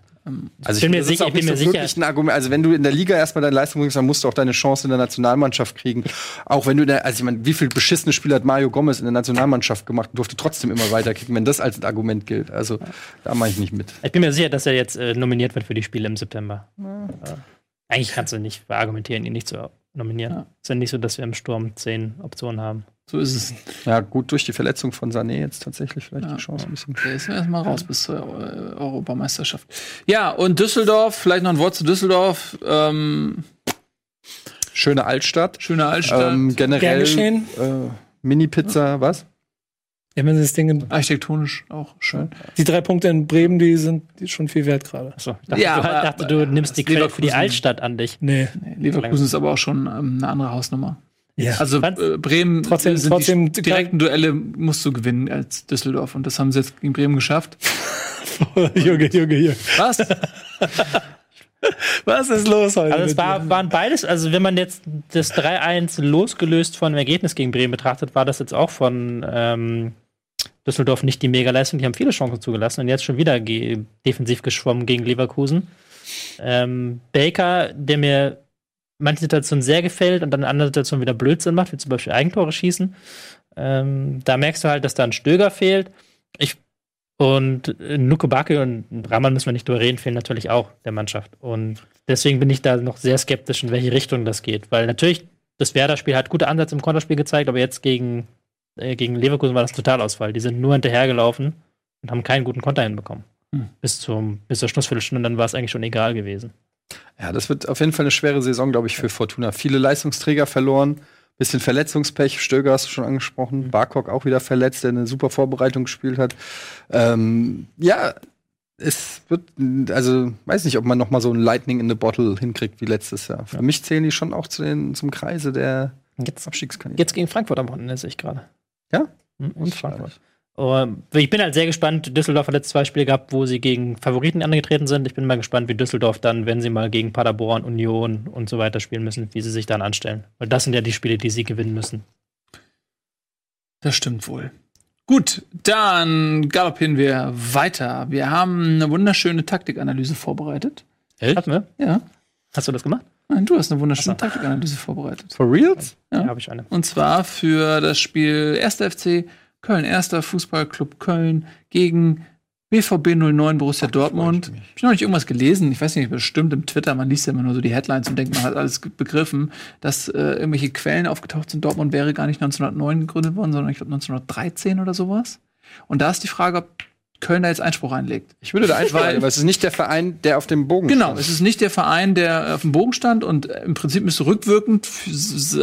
Also bin mir das ist sicher- auch ich bin mir so sicher. wirklich ein Argument. Also wenn du in der Liga erstmal deine Leistung bringst, dann musst du auch deine Chance in der Nationalmannschaft kriegen. Auch wenn du in der, also ich meine, wie viel beschissene Spiele hat Mario Gomez in der Nationalmannschaft gemacht und durfte trotzdem immer weiterkicken, wenn das als ein Argument gilt. Also da mache ich nicht mit. Ich bin mir sicher, dass er jetzt äh, nominiert wird für die Spiele im September. Äh, eigentlich kannst du nicht argumentieren, ihn nicht zu nominieren. Ja. Ist ja nicht so, dass wir im Sturm zehn Optionen haben. So ist es. Ja, gut, durch die Verletzung von Sané jetzt tatsächlich vielleicht Ja. die Chance ein bisschen. Der ist erstmal raus bis zur Europameisterschaft. Ja, und Düsseldorf, vielleicht noch ein Wort zu Düsseldorf. Ähm, Schöne Altstadt. schöne Altstadt. Ähm, generell geschehen. äh, Mini-Pizza, was? Ja, wenn sie das Ding in, Architektonisch auch schön. die drei Punkte in Bremen, die sind die schon viel wert gerade. Achso, ich dachte, Ja, du, aber- dachte, du nimmst die Quelle für die Altstadt an dich. Nee. Nee, Leverkusen ist aber auch schon ähm, eine andere Hausnummer. Ja. Also äh, Bremen Trotzdem- sind trotzdem- die direkten Duelle musst du gewinnen als Düsseldorf und das haben sie jetzt gegen Bremen geschafft. Junge, Junge, Junge. Was? Was ist los heute? Also es war, waren beides, also wenn man jetzt das 3-1 losgelöst von dem Ergebnis gegen Bremen betrachtet, war das jetzt auch von ähm, Düsseldorf nicht die Mega-Leistung. Die haben viele Chancen zugelassen und jetzt schon wieder ge defensiv geschwommen gegen Leverkusen. Ähm, Baker, der mir manche Situationen sehr gefällt und dann in anderen Situationen wieder Blödsinn macht, wie zum Beispiel Eigentore schießen. Ähm, da merkst du halt, dass da ein Stöger fehlt. Ich und äh, Nuko Bake und Rahman müssen wir nicht drüber reden, fehlen natürlich auch der Mannschaft. Und deswegen bin ich da noch sehr skeptisch, in welche Richtung das geht. Weil natürlich, das Werder-Spiel hat gute Ansätze im Konterspiel gezeigt, aber jetzt gegen, äh, gegen Leverkusen war das Totalausfall. Die sind nur hinterhergelaufen und haben keinen guten Konter hinbekommen. Hm. Bis, zum, bis zur Schlussviertelstunde, und dann war es eigentlich schon egal gewesen. Ja, das wird auf jeden Fall eine schwere Saison, glaube ich, für Fortuna. Viele Leistungsträger verloren, bisschen Verletzungspech. Stöger hast du schon angesprochen. Barkok auch wieder verletzt, der eine super Vorbereitung gespielt hat. Ähm, ja, es wird, also weiß nicht, ob man noch mal so ein Lightning in the Bottle hinkriegt wie letztes Jahr. Für mich zählen die schon auch zu den, zum Kreise der Jetzt, Abstiegskandidaten. jetzt gegen Frankfurt am Wochenende sehe ich gerade. Ja? Hm, Und Frankfurt. Ich bin halt sehr gespannt. Düsseldorf hat jetzt zwei Spiele gehabt, wo sie gegen Favoriten angetreten sind. Ich bin mal gespannt, wie Düsseldorf dann, wenn sie mal gegen Paderborn, Union und so weiter spielen müssen, wie sie sich dann anstellen. Weil das sind ja die Spiele, die sie gewinnen müssen. Das stimmt wohl. Gut, dann galoppieren wir weiter. Wir haben eine wunderschöne Taktikanalyse vorbereitet. Hatten wir? Ja. Hast du das gemacht? Nein, du hast eine wunderschöne Taktikanalyse vorbereitet. For reals? Ja. habe ich eine. Und zwar für das Spiel 1. FC Köln, erster Fußballclub Köln gegen BVB 09 Borussia Dortmund. Hab ich noch nicht irgendwas gelesen? Ich weiß nicht, bestimmt im Twitter, man liest ja immer nur so die Headlines und denkt, man hat alles begriffen, dass äh, irgendwelche Quellen aufgetaucht sind. Dortmund wäre gar nicht 1909 gegründet worden, sondern ich glaube 1913 oder sowas. Und da ist die Frage, ob Köln da jetzt Einspruch einlegt. Ich würde da Weil- einschreiben, aber es ist nicht der Verein, der auf dem Bogen Genau, stand. es ist nicht der Verein, der auf dem Bogen stand und äh, im Prinzip müsste rückwirkend,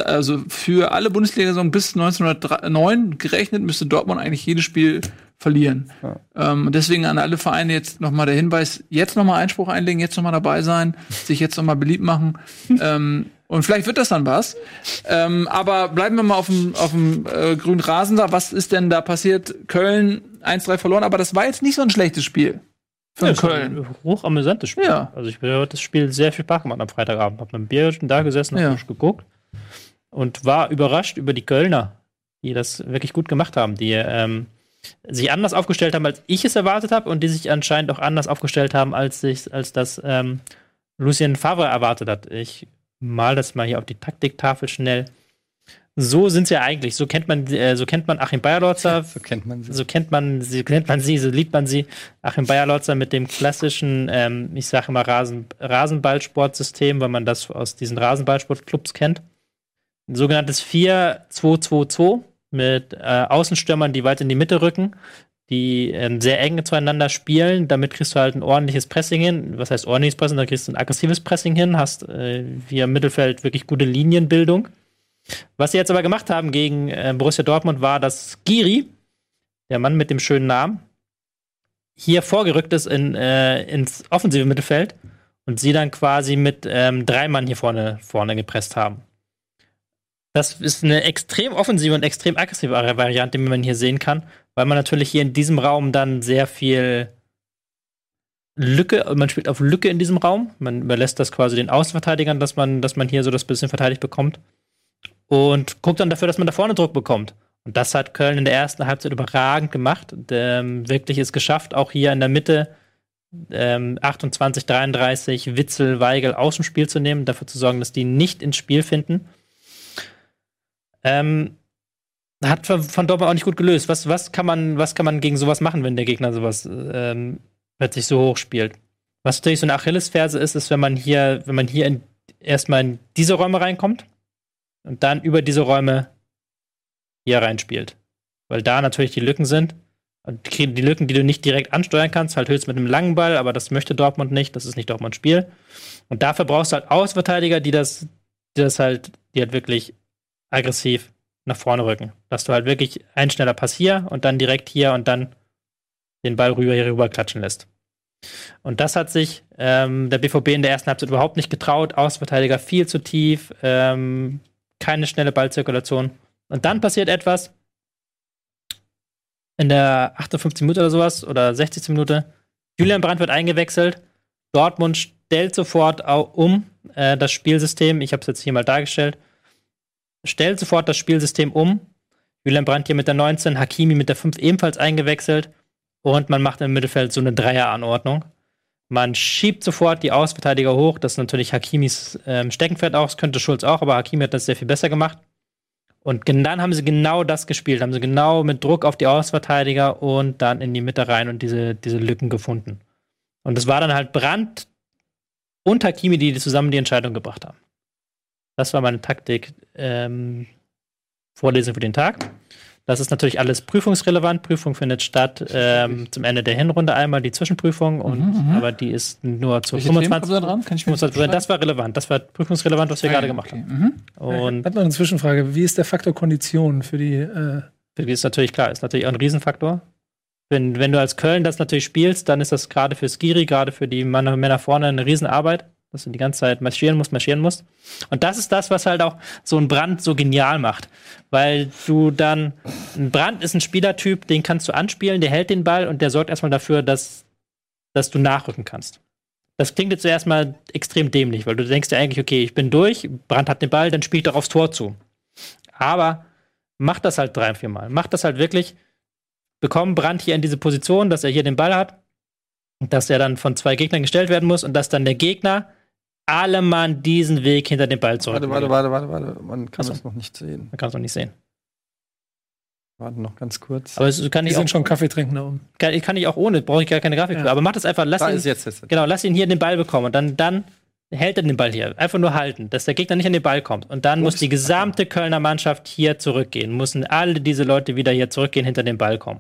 also für alle Bundesliga-Saison bis 1909 gerechnet, müsste Dortmund eigentlich jedes Spiel verlieren. Ähm, und deswegen an alle Vereine jetzt nochmal der Hinweis, jetzt nochmal Einspruch einlegen, jetzt nochmal dabei sein, sich jetzt nochmal beliebt machen. ähm, und vielleicht wird das dann was. Ähm, aber bleiben wir mal auf dem, auf dem äh, grünen Rasen da. Was ist denn da passiert? Köln 1-3 verloren, aber das war jetzt nicht so ein schlechtes Spiel. Für Ja, Köln. ein hochamüsantes Spiel. Ja. Also ich habe das Spiel sehr viel Spaß gemacht am Freitagabend. Hab mit dem Bier da gesessen, Ja. geguckt und war überrascht über die Kölner, die das wirklich gut gemacht haben, die ähm, sich anders aufgestellt haben, als ich es erwartet habe und die sich anscheinend auch anders aufgestellt haben, als sich, als das ähm, Lucien Favre erwartet hat. Ich mal das mal hier auf die Taktiktafel schnell. So sind sie ja eigentlich. So kennt man, äh, so kennt man Achim Bayerlotzer, So kennt man sie. so kennt man sie, kennt man sie, so liebt man sie. Achim Bayerlotzer mit dem klassischen, ähm, ich sage immer Rasen, Rasenballsportsystem, weil man das aus diesen Rasenballsportclubs kennt. Ein sogenanntes 4-2-2-2 mit äh, Außenstürmern, die weit in die Mitte rücken, die ähm, sehr eng zueinander spielen. Damit kriegst du halt ein ordentliches Pressing hin. Was heißt ordentliches Pressing? Da kriegst du ein aggressives Pressing hin, hast äh, via Mittelfeld wirklich gute Linienbildung. Was sie jetzt aber gemacht haben gegen äh, Borussia Dortmund war, dass Giri, der Mann mit dem schönen Namen, hier vorgerückt ist in, äh, ins offensive Mittelfeld und sie dann quasi mit ähm, drei Mann hier vorne, vorne gepresst haben. Das ist eine extrem offensive und extrem aggressive Variante, die man hier sehen kann, weil man natürlich hier in diesem Raum dann sehr viel Lücke, man spielt auf Lücke in diesem Raum. Man überlässt das quasi den Außenverteidigern, dass man, dass man hier so das bisschen verteidigt bekommt. Und guckt dann dafür, dass man da vorne Druck bekommt. Und das hat Köln in der ersten Halbzeit überragend gemacht. Und, ähm, wirklich es geschafft, auch hier in der Mitte ähm, 28, 33 Witzel, Weigel aus dem Spiel zu nehmen, dafür zu sorgen, dass die nicht ins Spiel finden. Ähm, hat von Dortmund auch nicht gut gelöst. Was, was, kann man, was kann man gegen sowas machen, wenn der Gegner sowas ähm, plötzlich so hoch spielt? Was natürlich so eine Achillesferse ist, ist, wenn man hier, wenn man hier in, erstmal in diese Räume reinkommt und dann über diese Räume hier reinspielt. Weil da natürlich die Lücken sind. Und die Lücken, die du nicht direkt ansteuern kannst, halt höchst mit einem langen Ball, aber das möchte Dortmund nicht, das ist nicht Dortmunds Spiel. Und dafür brauchst du halt Außenverteidiger, die das, die das halt, die halt wirklich aggressiv nach vorne rücken. Dass du halt wirklich ein schneller Pass hier und dann direkt hier und dann den Ball rüber hier rüber klatschen lässt. Und das hat sich ähm, der BVB in der ersten Halbzeit überhaupt nicht getraut. Außenverteidiger viel zu tief, ähm, keine schnelle Ballzirkulation. Und dann passiert etwas in der 58. Minute oder sowas oder 60. Minute. Julian Brandt wird eingewechselt. Dortmund stellt sofort um äh, das Spielsystem. Ich habe es jetzt hier mal dargestellt. Stellt sofort das Spielsystem um. Julian Brandt hier mit der 19, Hakimi mit der 5 ebenfalls eingewechselt. Und man macht im Mittelfeld so eine Dreieranordnung. Man schiebt sofort die Außenverteidiger hoch. Das ist natürlich Hakimis ähm, Steckenpferd auch. Das könnte Schulz auch, aber Hakimi hat das sehr viel besser gemacht. Und dann haben sie genau das gespielt. Haben sie genau mit Druck auf die Außenverteidiger und dann in die Mitte rein und diese, diese Lücken gefunden. Und es war dann halt Brandt und Hakimi, die zusammen die Entscheidung gebracht haben. Das war meine Taktik. Ähm, Vorlesung für den Tag. Das ist natürlich alles prüfungsrelevant. Prüfung findet statt ähm, zum Ende der Hinrunde einmal die Zwischenprüfung, und, aber die ist nur zu Mhm, Welche Themen 25 kommen da dran? Kann ich mir 25 Das war relevant. Das war prüfungsrelevant, was wir gerade gemacht okay. haben. Mhm. Und Ich habe noch eine Zwischenfrage. Wie ist der Faktor Kondition für die? Äh, ist natürlich klar, ist natürlich auch ein Riesenfaktor. Wenn, wenn du als Köln das natürlich spielst, dann ist das gerade für Skiri, gerade für die Männer vorne eine Riesenarbeit, dass du die ganze Zeit marschieren musst, marschieren musst. Und das ist das, was halt auch so ein Brand so genial macht. Weil du dann, ein Brand ist ein Spielertyp, den kannst du anspielen, der hält den Ball und der sorgt erstmal dafür, dass, dass du nachrücken kannst. Das klingt jetzt zuerst mal extrem dämlich, weil du denkst dir eigentlich, okay, ich bin durch, Brand hat den Ball, dann spielt doch aufs Tor zu. Aber mach das halt drei, vier Mal. Mach das halt wirklich. Bekomm Brand hier in diese Position, dass er hier den Ball hat, dass er dann von zwei Gegnern gestellt werden muss und dass dann der Gegner alle Mann diesen Weg hinter den Ball zurück. Warte, warte, warte, warte, warte. Man kann Achso. das noch nicht sehen. Man kann es noch nicht sehen. Warte noch ganz kurz. Aber es kann Die ich auch, sind schon Kaffee trinken da oben. kann, kann ich auch ohne, brauche ich gar keine Grafik für. Aber mach das einfach, lass da ihn, ist jetzt, jetzt, jetzt. genau, lass ihn hier den Ball bekommen und dann, dann hält er den Ball hier. Einfach nur halten, dass der Gegner nicht an den Ball kommt. Und dann muss die gesamte Kölner Mannschaft hier zurückgehen. Müssen alle diese Leute wieder hier zurückgehen, hinter den Ball kommen.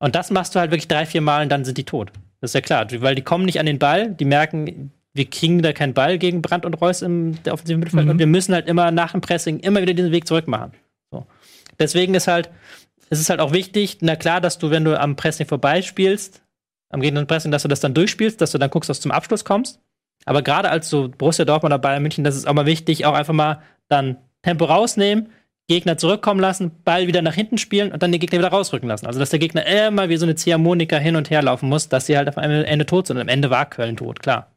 Und das machst du halt wirklich drei, vier Mal und dann sind die tot. Das ist ja klar, weil die kommen nicht an den Ball, die merken, wir kriegen da keinen Ball gegen Brandt und Reus im der offensiven Mittelfeld und wir müssen halt immer nach dem Pressing immer wieder diesen Weg zurück machen. So. Deswegen ist halt, es ist halt auch wichtig, na klar, dass du, wenn du am Pressing vorbeispielst, am gegnerischen Pressing, dass du das dann durchspielst, dass du dann guckst, dass du zum Abschluss kommst. Aber gerade als so Borussia Dortmund oder Bayern München, das ist auch mal wichtig, auch einfach mal dann Tempo rausnehmen, Gegner zurückkommen lassen, Ball wieder nach hinten spielen und dann den Gegner wieder rausrücken lassen. Also dass der Gegner immer wie so eine Ziehharmonika hin und her laufen muss, dass sie halt auf einem Ende tot sind. Und am Ende war Köln tot, klar.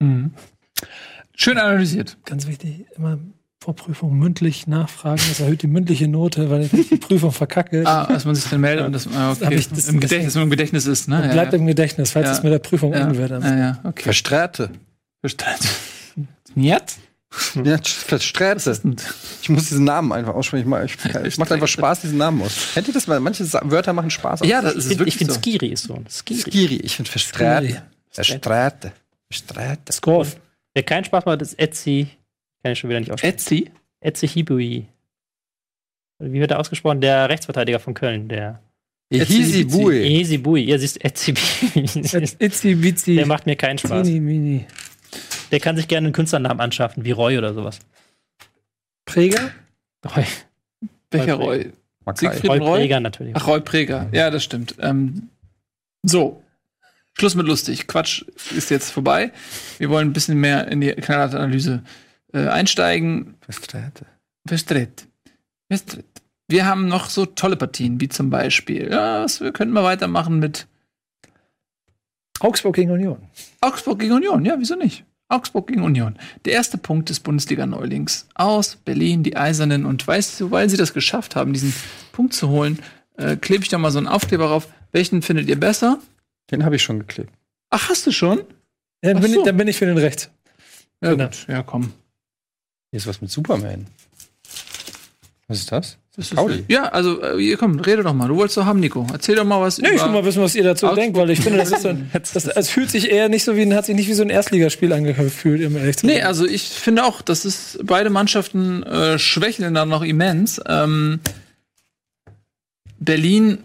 Mhm. Schön analysiert. Ganz wichtig, immer vor Prüfung mündlich nachfragen. Das erhöht die mündliche Note, weil ich die Prüfung verkacke. Ah, dass man sich dann meldet und das, ah, okay. ich das- im, Gedächtnis, im Gedächtnis ist, ne? Bleibt im Gedächtnis, falls Ja. es mit der Prüfung ja, eng wird. ja, ja, okay. Versträte. Verstanden. Jetzt? Ja, Versträte. Ich muss diesen Namen einfach aussprechen. Ich, ich, es macht einfach Spaß, diesen Namen aus. Kennt ihr das mal? Manche Wörter machen Spaß. Ja, das ist Ich finde wirklich find so. Skiri ist so. Skiri. Skiri. Ich finde Versträte. Versträte. Versträte. Score. Wer keinen Spaß macht, ist Etsy. Kann ich schon wieder nicht aussprechen. Etsy? Etsy Hibui. Wie wird er ausgesprochen? Der Rechtsverteidiger von Köln, der Ehisi Bui. Ehesi Bui. Ja, siehst Etsy. Itzi, Bitzi. der macht mir keinen Spaß. Mini, Mini. Der kann sich gerne einen Künstlernamen anschaffen, wie Roy oder sowas. Präger? Roy, Welcher Roy Roy? Siegfried Roy Roy? Präger natürlich. Ach, Roy Preger. Ja, das stimmt. Ähm, so. Schluss mit lustig. Quatsch ist jetzt vorbei. Wir wollen ein bisschen mehr in die knallharte Analyse äh, einsteigen. Versträte. Verstritt. Verstritt. Wir haben noch so tolle Partien, wie zum Beispiel, ja, was, wir könnten mal weitermachen mit Augsburg gegen Union. Augsburg gegen Union. Ja, wieso nicht? Augsburg gegen Union. Der erste Punkt des Bundesliga-Neulings. Aus Berlin, die Eisernen. Und weißt du, weil sie das geschafft haben, diesen Punkt zu holen, äh, klebe ich da mal so einen Aufkleber rauf. Welchen findet ihr besser? Den habe ich schon geklebt. Ach, hast du schon? Ja, dann, bin so. ich, dann bin ich für den Rechts. Ja, Genau. gut. Ja, komm. Hier ist was mit Superman. Was ist das? Das Pauli. ja, also, äh, komm, rede doch mal. Du wolltest doch haben, Nico. Erzähl doch mal was Ja, ich will mal wissen, was ihr dazu Augsburg- denkt, weil ich finde, das ist so ein, das, es fühlt sich eher nicht so wie ein, hat sich nicht wie so ein Erstligaspiel angefühlt, um ehrlich Nee, also ich finde auch, dass es beide Mannschaften äh, schwächeln dann noch immens. Ähm, Berlin,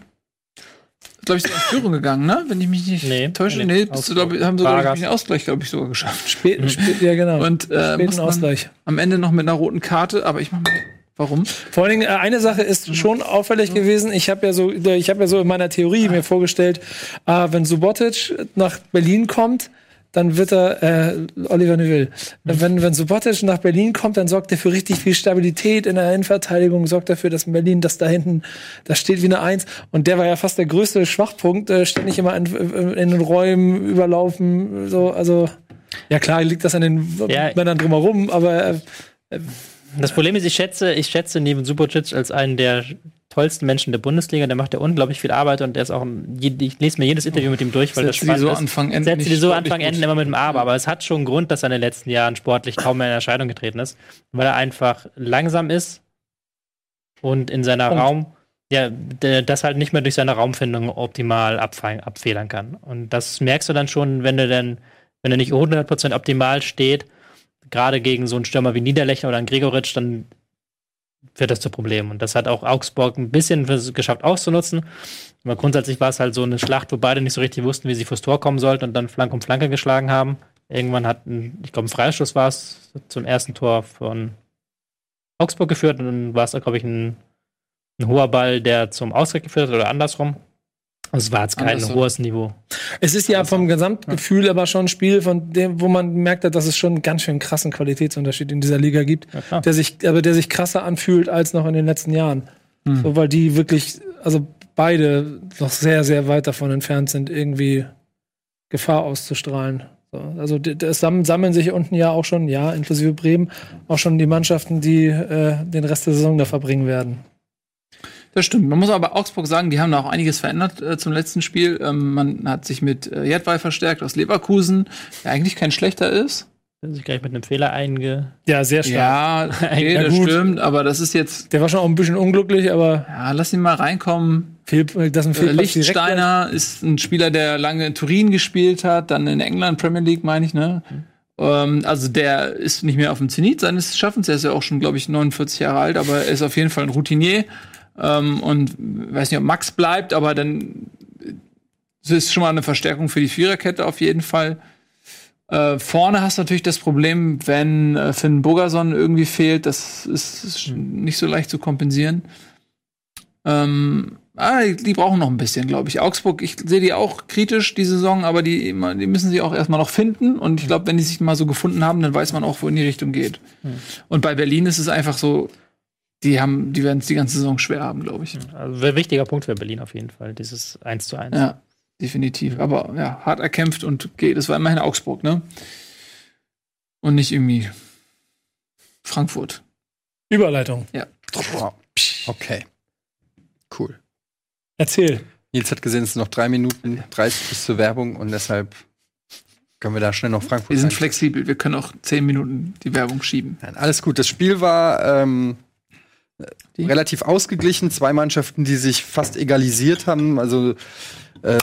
glaube ich, sind in Führung gegangen, ne? Wenn ich mich nicht Nee, täusche. nee, Nee, bist du, glaub, ich, haben sie, glaube ich, den Ausgleich, glaube ich, sogar geschafft. Spät, spät, ja, genau. Und äh, Späten Ausgleich. am Ende noch mit einer roten Karte, aber ich mach mal. Warum? Vor allen Dingen, äh, eine Sache ist schon auffällig gewesen. Ich habe ja so, ich habe ja so in meiner Theorie mir vorgestellt, äh, wenn Subotic nach Berlin kommt, dann wird er, äh, Oliver Neuville, wenn, wenn Subotic nach Berlin kommt, dann sorgt er für richtig viel Stabilität in der Innenverteidigung, sorgt dafür, dass in Berlin, das da hinten, das steht wie eine Eins. Und der war ja fast der größte Schwachpunkt, äh, ständig immer in, in den Räumen überlaufen, so, also, ja klar, liegt das an den Ja. Männern drumherum, aber äh, Das Problem ist, ich schätze, ich schätze neben Subotic als einen der tollsten Menschen der Bundesliga. Der macht ja unglaublich viel Arbeit und der ist auch, ein, ich lese mir jedes Interview mit ihm durch, weil das Sätze, die spannend so ist. anfangen, enden Sätze, nicht die so gut. enden immer mit dem Aber. Aber es hat schon einen Grund, dass er in den letzten Jahren sportlich kaum mehr in Erscheinung getreten ist, weil er einfach langsam ist und in seiner Punkt. Raum, ja, das halt nicht mehr durch seine Raumfindung optimal abfedern kann. Und das merkst du dann schon, wenn du dann, wenn er nicht 100% optimal steht, gerade gegen so einen Stürmer wie Niederlechner oder einen Gregoritsch, dann wird das zu Problem. Und das hat auch Augsburg ein bisschen geschafft auszunutzen. Aber grundsätzlich war es halt so eine Schlacht, wo beide nicht so richtig wussten, wie sie fürs Tor kommen sollten und dann Flanke um Flanke geschlagen haben. Irgendwann hat, ein, ich glaube, ein Freistoß war es zum ersten Tor von Augsburg geführt und dann war es, glaube ich, ein, ein hoher Ball, der zum Ausgleich geführt hat oder andersrum. Also es war jetzt kein Andersrum. hohes Niveau. Es ist ja vom Gesamtgefühl aber schon ein Spiel, von dem, wo man merkt hat, dass es schon einen ganz schön krassen Qualitätsunterschied in dieser Liga gibt, Ja, der sich, aber der sich krasser anfühlt als noch in den letzten Jahren. So, weil die wirklich, also beide noch sehr, sehr weit davon entfernt sind, irgendwie Gefahr auszustrahlen. So, also es sam- sammeln sich unten ja auch schon, ja, inklusive Bremen, auch schon die Mannschaften, die äh, den Rest der Saison da verbringen werden. Das stimmt. Man muss aber Augsburg sagen, die haben da auch einiges verändert äh, zum letzten Spiel. Ähm, man hat sich mit äh, Jedwai verstärkt aus Leverkusen, der eigentlich kein schlechter ist. Hat sich gleich mit einem Fehler einge. Ja, sehr stark. Ja, okay, das gut. stimmt, aber das ist jetzt, Der war schon auch ein bisschen unglücklich, aber ja, lass ihn mal reinkommen. Fehl, das ist ein Äh, Fehlpass direkt Lichtsteiner ist ein Spieler, der lange in Turin gespielt hat, dann in England, Premier League, meine ich, ne? Ähm, also der ist nicht mehr auf dem Zenit seines Schaffens. Er ist ja auch schon, glaube ich, 49 Jahre alt, aber er ist auf jeden Fall ein Routinier. Ähm, und weiß nicht, ob Max bleibt, aber dann es ist schon mal eine Verstärkung für die Viererkette auf jeden Fall. Äh, vorne hast du natürlich das Problem, wenn äh, Finn Bogerson irgendwie fehlt, das ist, ist nicht so leicht zu kompensieren. Ähm, ah, die, die brauchen noch ein bisschen, glaube ich. Augsburg, ich sehe die auch kritisch die Saison, aber die, die müssen sie auch erstmal noch finden. Und ich glaube, wenn die sich mal so gefunden haben, dann weiß man auch, wo in die Richtung geht. Und bei Berlin ist es einfach so, die haben, die werden es die ganze Saison schwer haben, glaube ich. Also ein wichtiger Punkt für Berlin auf jeden Fall, dieses 1 zu 1. Ja, definitiv. Aber ja, hart erkämpft und geht. Das war immerhin Augsburg, ne? Und nicht irgendwie Frankfurt. Überleitung. Wow. Okay. Cool. Erzähl. Nils hat gesehen, es sind noch drei Minuten 30 bis zur Werbung und deshalb können wir da schnell noch Frankfurt Wir sind rein- flexibel. Wir können auch zehn Minuten die Werbung schieben. Nein, alles gut. Das Spiel war ähm, Die? relativ ausgeglichen. Zwei Mannschaften, die sich fast egalisiert haben. Also äh,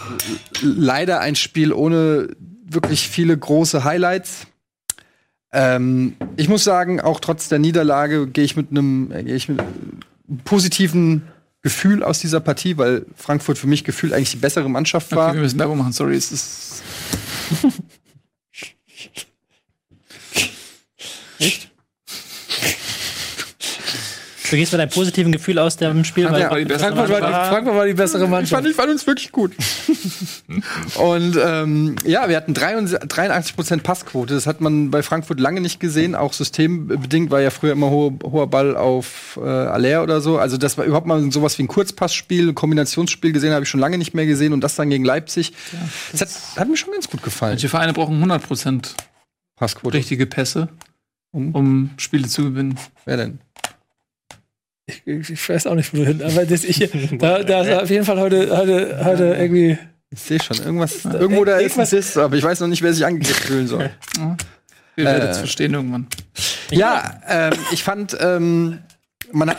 leider ein Spiel ohne wirklich viele große Highlights. Ähm, ich muss sagen, auch trotz der Niederlage gehe ich mit einem äh, gehe ich mit einem positiven Gefühl aus dieser Partie, weil Frankfurt für mich gefühlt eigentlich die bessere Mannschaft war. Okay, wir müssen Werbung machen. Sorry, es ist Du gehst mit einem positiven Gefühl aus dem Spiel, weil war die Frankfurt war, die, Frankfurt war die bessere Ich fand, Mannschaft. ich fand uns wirklich gut. und ähm, ja, wir hatten 83 Prozent Passquote. Das hat man bei Frankfurt lange nicht gesehen. Auch systembedingt war ja früher immer hohe, hoher Ball auf äh, Aller oder so. Also das war überhaupt mal sowas wie ein Kurzpassspiel, ein Kombinationsspiel gesehen, habe ich schon lange nicht mehr gesehen. Und das dann gegen Leipzig. das hat, hat mir schon ganz gut gefallen. Manche Vereine brauchen 100% Passquote. richtige Pässe, Um? um Spiele zu gewinnen. Wer denn? Ich, ich weiß auch nicht, wohin. Aber das, ich, da, da ist auf jeden Fall heute, heute, heute irgendwie. Ich sehe schon. Irgendwas. Irgendwo da ist ein Diss, aber ich weiß noch nicht, wer sich angegriffen fühlen soll. Wir werden Äh, es verstehen irgendwann. Ja, ähm, ich fand, ähm, man, hat,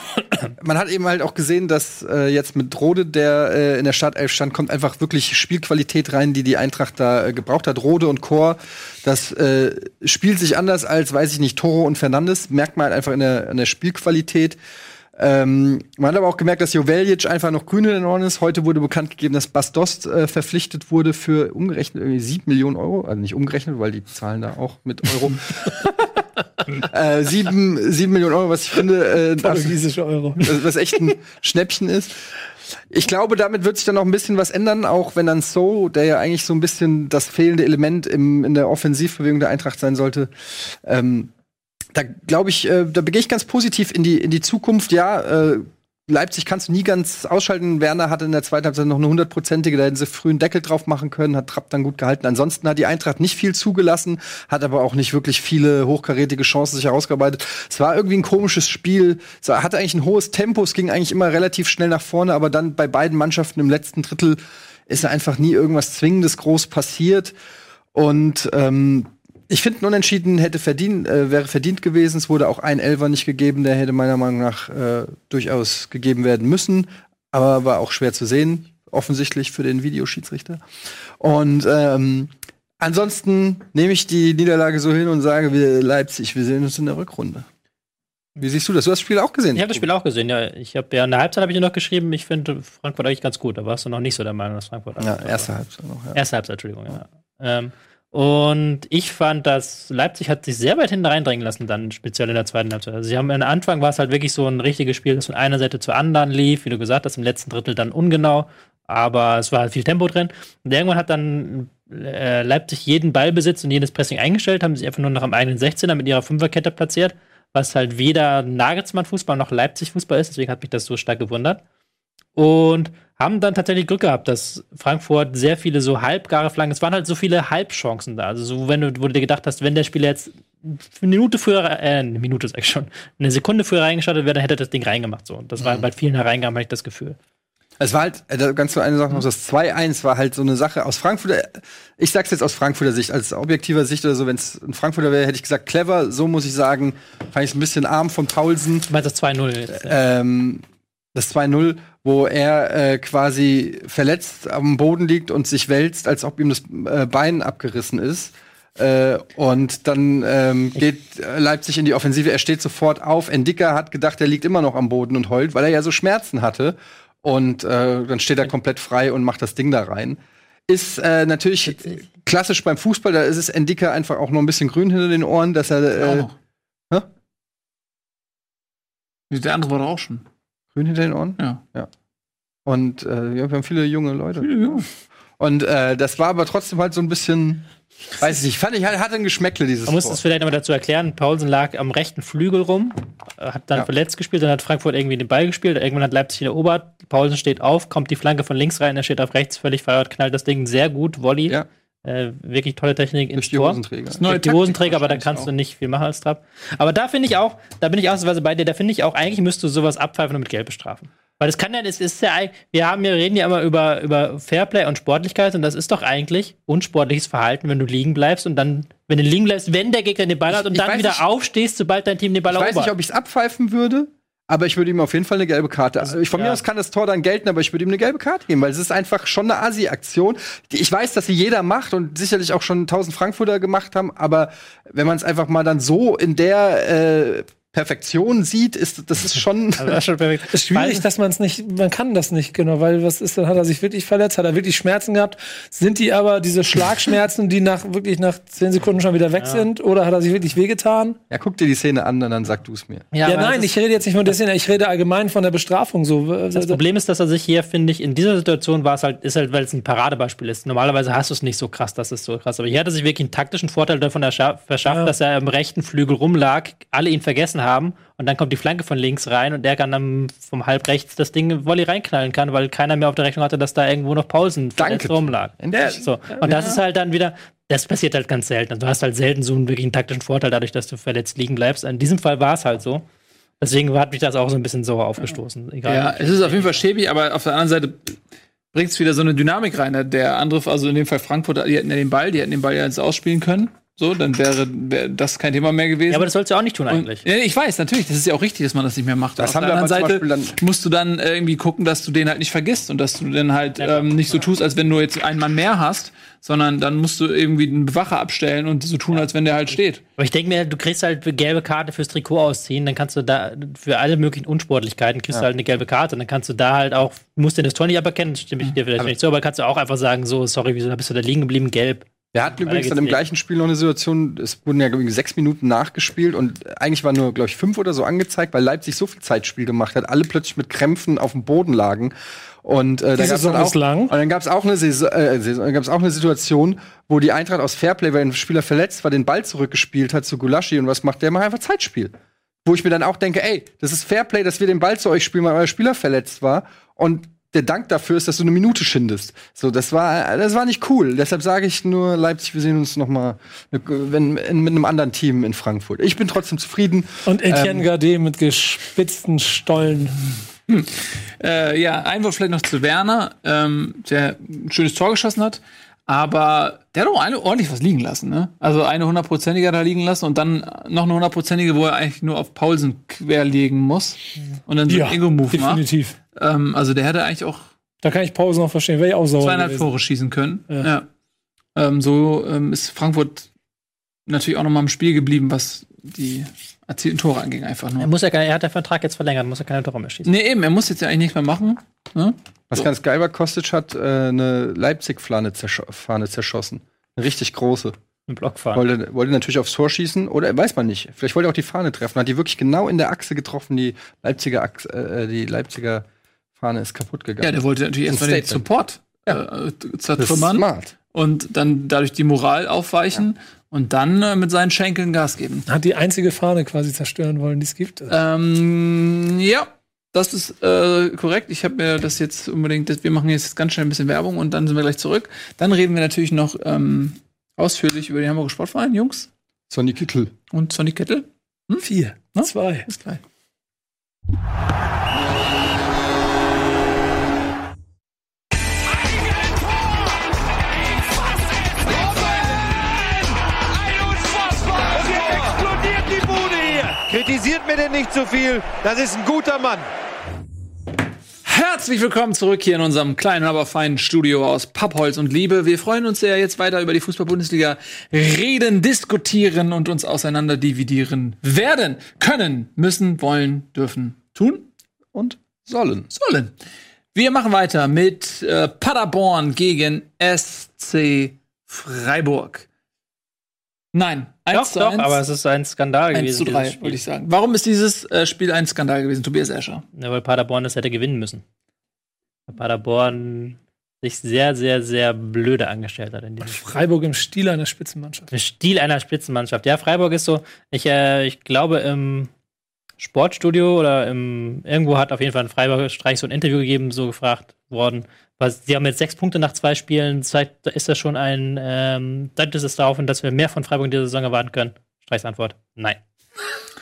man hat eben halt auch gesehen, dass äh, jetzt mit Rode, der äh, in der Startelf stand, kommt einfach wirklich Spielqualität rein, die die Eintracht da äh, gebraucht hat. Rode und Chor, das äh, spielt sich anders als, weiß ich nicht, Toro und Fernandes. Merkt man halt einfach in der, in der Spielqualität. Ähm, man hat aber auch gemerkt, dass Joveljic einfach noch grün in den Ohren ist. Heute wurde bekannt gegeben, dass Bastos äh, verpflichtet wurde für umgerechnet irgendwie 7 Millionen Euro. Also nicht umgerechnet, weil die zahlen da auch mit Euro. äh, sieben, sieben Millionen Euro, was ich finde, äh, das, Portugiesische Euro. was was echt ein Schnäppchen ist. Ich glaube, damit wird sich dann noch ein bisschen was ändern, auch wenn dann So, der ja eigentlich so ein bisschen das fehlende Element im, in der Offensivbewegung der Eintracht sein sollte, ähm, da glaube ich, äh, da begehe ich ganz positiv in die, in die Zukunft. Ja, äh, Leipzig kannst du nie ganz ausschalten. Werner hatte in der zweiten Halbzeit noch eine hundertprozentige, da hätten sie früh einen Deckel drauf machen können, hat Trapp dann gut gehalten. Ansonsten hat die Eintracht nicht viel zugelassen, hat aber auch nicht wirklich viele hochkarätige Chancen sich herausgearbeitet. Es war irgendwie ein komisches Spiel. Es hatte eigentlich ein hohes Tempo, es ging eigentlich immer relativ schnell nach vorne, aber dann bei beiden Mannschaften im letzten Drittel ist einfach nie irgendwas Zwingendes groß passiert. Und ähm, ich finde, ein Unentschieden hätte verdient, äh, wäre verdient gewesen. Es wurde auch ein Elfer nicht gegeben, der hätte meiner Meinung nach äh, durchaus gegeben werden müssen. Aber war auch schwer zu sehen, offensichtlich für den Videoschiedsrichter. Und ähm, ansonsten nehme ich die Niederlage so hin und sage, wir Leipzig, wir sehen uns in der Rückrunde. Wie siehst du das? Du hast das Spiel auch gesehen. Ich habe das Spiel auch gesehen, ja. Ich habe ja in der Halbzeit habe ich dir noch geschrieben, ich finde Frankfurt eigentlich ganz gut. Da warst du noch nicht so der Meinung, dass Frankfurt. Ja, erste Halbzeit noch. Ja. Erste Halbzeit, Entschuldigung, ja. Ähm, und ich fand, dass Leipzig hat sich sehr weit hinten reindrängen lassen, dann speziell in der zweiten Halbzeit. Also sie haben am Anfang war es halt wirklich so ein richtiges Spiel, das von einer Seite zur anderen lief, wie du gesagt hast, im letzten Drittel dann ungenau, aber es war halt viel Tempo drin. Und irgendwann hat dann äh, Leipzig jeden Ballbesitz und jedes Pressing eingestellt, haben sich einfach nur noch am eigenen 16er mit ihrer Fünferkette platziert, was halt weder Nagelsmann-Fußball noch Leipzig-Fußball ist, deswegen hat mich das so stark gewundert. Und haben dann tatsächlich Glück gehabt, dass Frankfurt sehr viele so halbgare Flanken, es waren halt so viele Halbchancen da. Also so, wenn du, wo du dir gedacht hast, wenn der Spieler jetzt eine Minute früher, äh, eine Minute sag ich schon, eine Sekunde früher reingestartet wäre, dann hätte er das Ding reingemacht. So. Und das war bei vielen Hereingaben, hatte ich das Gefühl. Es war halt, äh, ganz so eine Sache noch, das 2-1 war halt so eine Sache aus Frankfurter, ich sag's jetzt aus Frankfurter Sicht, als objektiver Sicht oder so, wenn es ein Frankfurter wäre, hätte ich gesagt, clever, so muss ich sagen, fand ich ein bisschen arm von Paulsen. Du meinst das 2-0 jetzt. Ja. Ähm, das 2-0, wo er äh, quasi verletzt am Boden liegt und sich wälzt, als ob ihm das äh, Bein abgerissen ist. Äh, und dann ähm, geht Leipzig in die Offensive. Er steht sofort auf. Endika hat gedacht, er liegt immer noch am Boden und heult, weil er ja so Schmerzen hatte. Und äh, dann steht er komplett frei und macht das Ding da rein. Ist äh, natürlich klassisch beim Fußball, da ist es Endika einfach auch noch ein bisschen grün hinter den Ohren, dass er. Äh, hä? Der andere war doch auch schon. Grün hinter den Ohren? Ja. Und äh, ja, wir haben viele junge Leute. Und äh, das war aber trotzdem halt so ein bisschen, weiß ich nicht, fand ich, halt, hatte ein Geschmäckle dieses Man muss es vielleicht nochmal dazu erklären. Paulsen lag am rechten Flügel rum, äh, hat dann Ja. verletzt gespielt, dann hat Frankfurt irgendwie den Ball gespielt, irgendwann hat Leipzig ihn erobert. Paulsen steht auf, kommt die Flanke von links rein, er steht auf rechts, völlig feiert, knallt das Ding sehr gut, Volley. Ja. Äh, wirklich tolle Technik die Tor. Hosenträger. Neue die Taktik Hosenträger, aber da kannst auch. du nicht viel machen als Trapp. Aber da finde ich auch, da bin ich ausnahmsweise bei dir, da finde ich auch, eigentlich müsstest du sowas abpfeifen und mit Gelb bestrafen. Weil das kann ja, das ist ja, wir haben, wir reden ja immer über, über Fairplay und Sportlichkeit und das ist doch eigentlich unsportliches Verhalten, wenn du liegen bleibst und dann, wenn du liegen bleibst, wenn der Gegner den Ball hat und ich dann weiß wieder nicht- aufstehst, sobald dein Team den Ball Ich weiß erobert. nicht, ob ich es abpfeifen würde, aber ich würde ihm auf jeden Fall eine gelbe Karte. Also, ich, von ja. mir aus kann das Tor dann gelten, aber ich würde ihm eine gelbe Karte geben, weil es ist einfach schon eine Asi-Aktion. die- Ich weiß, dass sie jeder macht und sicherlich auch schon 1000 Frankfurter gemacht haben, aber wenn man es einfach mal dann so in der äh, Perfektion sieht, ist das ist schon. Also das ist schon perfekt. Es ist schwierig, dass man es nicht, man kann das nicht genau, weil was ist, dann hat er sich wirklich verletzt, hat er wirklich Schmerzen gehabt? Sind die aber diese Schlagschmerzen, die nach wirklich nach zehn Sekunden schon wieder weg sind, oder hat er sich wirklich wehgetan? ja, guck dir die Szene an und dann sag du es mir. Ja, aber nein, ich rede jetzt nicht von der Szene, ich rede allgemein von der Bestrafung so. Das Problem ist, dass er sich hier, finde ich, in dieser Situation war es halt, ist halt, weil es ein Paradebeispiel ist. Normalerweise hast du es nicht so krass, dass es so krass Aber hier hat er sich wirklich einen taktischen Vorteil davon erscha- verschafft, Ja. dass er am rechten Flügel rumlag, alle ihn vergessen haben und dann kommt die Flanke von links rein und der kann dann vom halb rechts das Ding Volley reinknallen kann, weil keiner mehr auf der Rechnung hatte, dass da irgendwo noch Pausen rumlag. So. Und das ist halt dann wieder, das passiert halt ganz selten. Du hast halt selten so einen wirklich einen taktischen Vorteil dadurch, dass du verletzt liegen bleibst. In diesem Fall war es halt so. Deswegen hat mich das auch so ein bisschen sauer aufgestoßen. Egal. Ja, es ist auf jeden Fall schäbig, aber auf der anderen Seite bringt es wieder so eine Dynamik rein. Der andere, also in dem Fall Frankfurt, die hätten ja den Ball, die hätten den Ball ja jetzt ausspielen können. So, dann wäre, wäre das kein Thema mehr gewesen. Ja, aber das sollst du auch nicht tun Und, eigentlich. ja, ich weiß, natürlich, das ist ja auch richtig, dass man das nicht mehr macht. Das Auf haben der wir anderen aber Seite Beispiel musst du dann irgendwie gucken, dass du den halt nicht vergisst und dass du dann halt Ja, ähm, nicht so tust, als wenn du jetzt einen Mann mehr hast, sondern dann musst du irgendwie einen Bewacher abstellen und so tun, als wenn der halt steht. Aber ich denke mir, du kriegst halt eine gelbe Karte fürs Trikot ausziehen, dann kannst du da für alle möglichen Unsportlichkeiten kriegst du halt eine gelbe Karte. Und dann kannst du da halt auch, musst du das Tor nicht aberkennen, stimme ich dir vielleicht nicht zu, aber kannst du auch einfach sagen, so, sorry, wieso bist du da liegen geblieben, gelb. Wir hatten übrigens dann im nicht. gleichen Spiel noch eine Situation, es wurden ja sechs Minuten nachgespielt und eigentlich waren nur, glaube ich, fünf oder so angezeigt, weil Leipzig so viel Zeitspiel gemacht hat, alle plötzlich mit Krämpfen auf dem Boden lagen. Und äh, da gab's Saison dann auch, ist lang. Und dann gab es auch, eine Saison- äh, Saison- gab's auch eine Situation, wo die Eintracht aus Fairplay, weil ein Spieler verletzt war, den Ball zurückgespielt hat zu Gulaschi und was macht der? Macht einfach Zeitspiel. Wo ich mir dann auch denke, ey, das ist Fairplay, dass wir den Ball zu euch spielen, weil euer Spieler verletzt war. Und der Dank dafür ist, dass du eine Minute schindest. So, das war, das war nicht cool. Deshalb sage ich nur, Leipzig, wir sehen uns noch mal wenn, in, mit einem anderen Team in Frankfurt. Ich bin trotzdem zufrieden. Und Etienne Ähm, Gardet mit gespitzten Stollen. Äh, ja, Einwurf vielleicht noch zu Werner, ähm, der ein schönes Tor geschossen hat. Aber der hat auch eine ordentlich was liegen lassen, ne? Also eine hundertprozentige da liegen lassen und dann noch eine hundertprozentige, wo er eigentlich nur auf Paulsen querlegen muss und dann so einen Ego-Move macht. definitiv. Ähm, also der hätte eigentlich auch Da kann ich Pause noch verstehen, wäre ich auch sauer. zweieinhalb gewesen. Tore schießen können. Ja. Ja. Ähm, so ähm, ist Frankfurt natürlich auch noch mal im Spiel geblieben, was die erzielten Tore anging, einfach Er, nur. muss ja, er hat den Vertrag jetzt verlängert, muss er keine Tore mehr schießen. Nee, eben, er muss jetzt ja eigentlich nichts mehr machen. Ne? Was ganz geil war, Kostic hat äh, eine Leipzig-Fahne zersch zerschossen. Eine richtig große. Im Block fahren. Wollte, wollte natürlich aufs Tor schießen oder weiß man nicht. Vielleicht wollte er auch die Fahne treffen. Hat die wirklich genau in der Achse getroffen. Die Leipziger, Achse, äh, die Leipziger Fahne ist kaputt gegangen. Ja, der wollte natürlich erstmal den. Support äh, das ist zertrümmern smart. und dann dadurch die Moral aufweichen und dann äh, mit seinen Schenkeln Gas geben. Hat die einzige Fahne quasi zerstören wollen, die es gibt. Ähm, ja, das ist äh, korrekt. Ich habe mir das jetzt unbedingt, das, wir machen jetzt ganz schnell ein bisschen Werbung und dann sind wir gleich zurück. Dann reden wir natürlich noch ähm, ausführlich über den Hamburger Sportverein, Jungs. Sonny Kittel. Und Sonny Kettel. Vier. Ne? Zwei. Bis gleich. Denn nicht zu viel. Das ist ein guter Mann. Herzlich willkommen zurück hier in unserem kleinen, aber feinen Studio aus Pappholz und Liebe. Wir freuen uns sehr, jetzt weiter über die Fußball-Bundesliga reden, diskutieren und uns auseinander dividieren werden, können, müssen, wollen, dürfen, tun Und sollen. sollen. Wir machen weiter mit äh, Paderborn gegen SC Freiburg. Nein, 1 Doch, zu doch, 1. aber es ist ein Skandal 1 gewesen. zu 3, dieses Spiel. wollte ich sagen. Warum ist dieses äh, Spiel ein Skandal gewesen, Tobias Escher? Ja, weil Paderborn das hätte gewinnen müssen. Weil Paderborn sich sehr, sehr, sehr blöde angestellt hat in diesem Spiel. Freiburg im Stil einer Spitzenmannschaft. Der Stil einer Spitzenmannschaft. Ja, Freiburg ist so, ich, äh, ich glaube, im Sportstudio oder im, irgendwo hat auf jeden Fall ein Freiburger Streich so ein Interview gegeben, so gefragt worden. Was, sie haben jetzt sechs Punkte nach zwei Spielen. Zeigt, ist das schon ein, ähm, deutet es darauf hin, dass wir mehr von Freiburg in dieser Saison erwarten können? Streichs Antwort: Nein.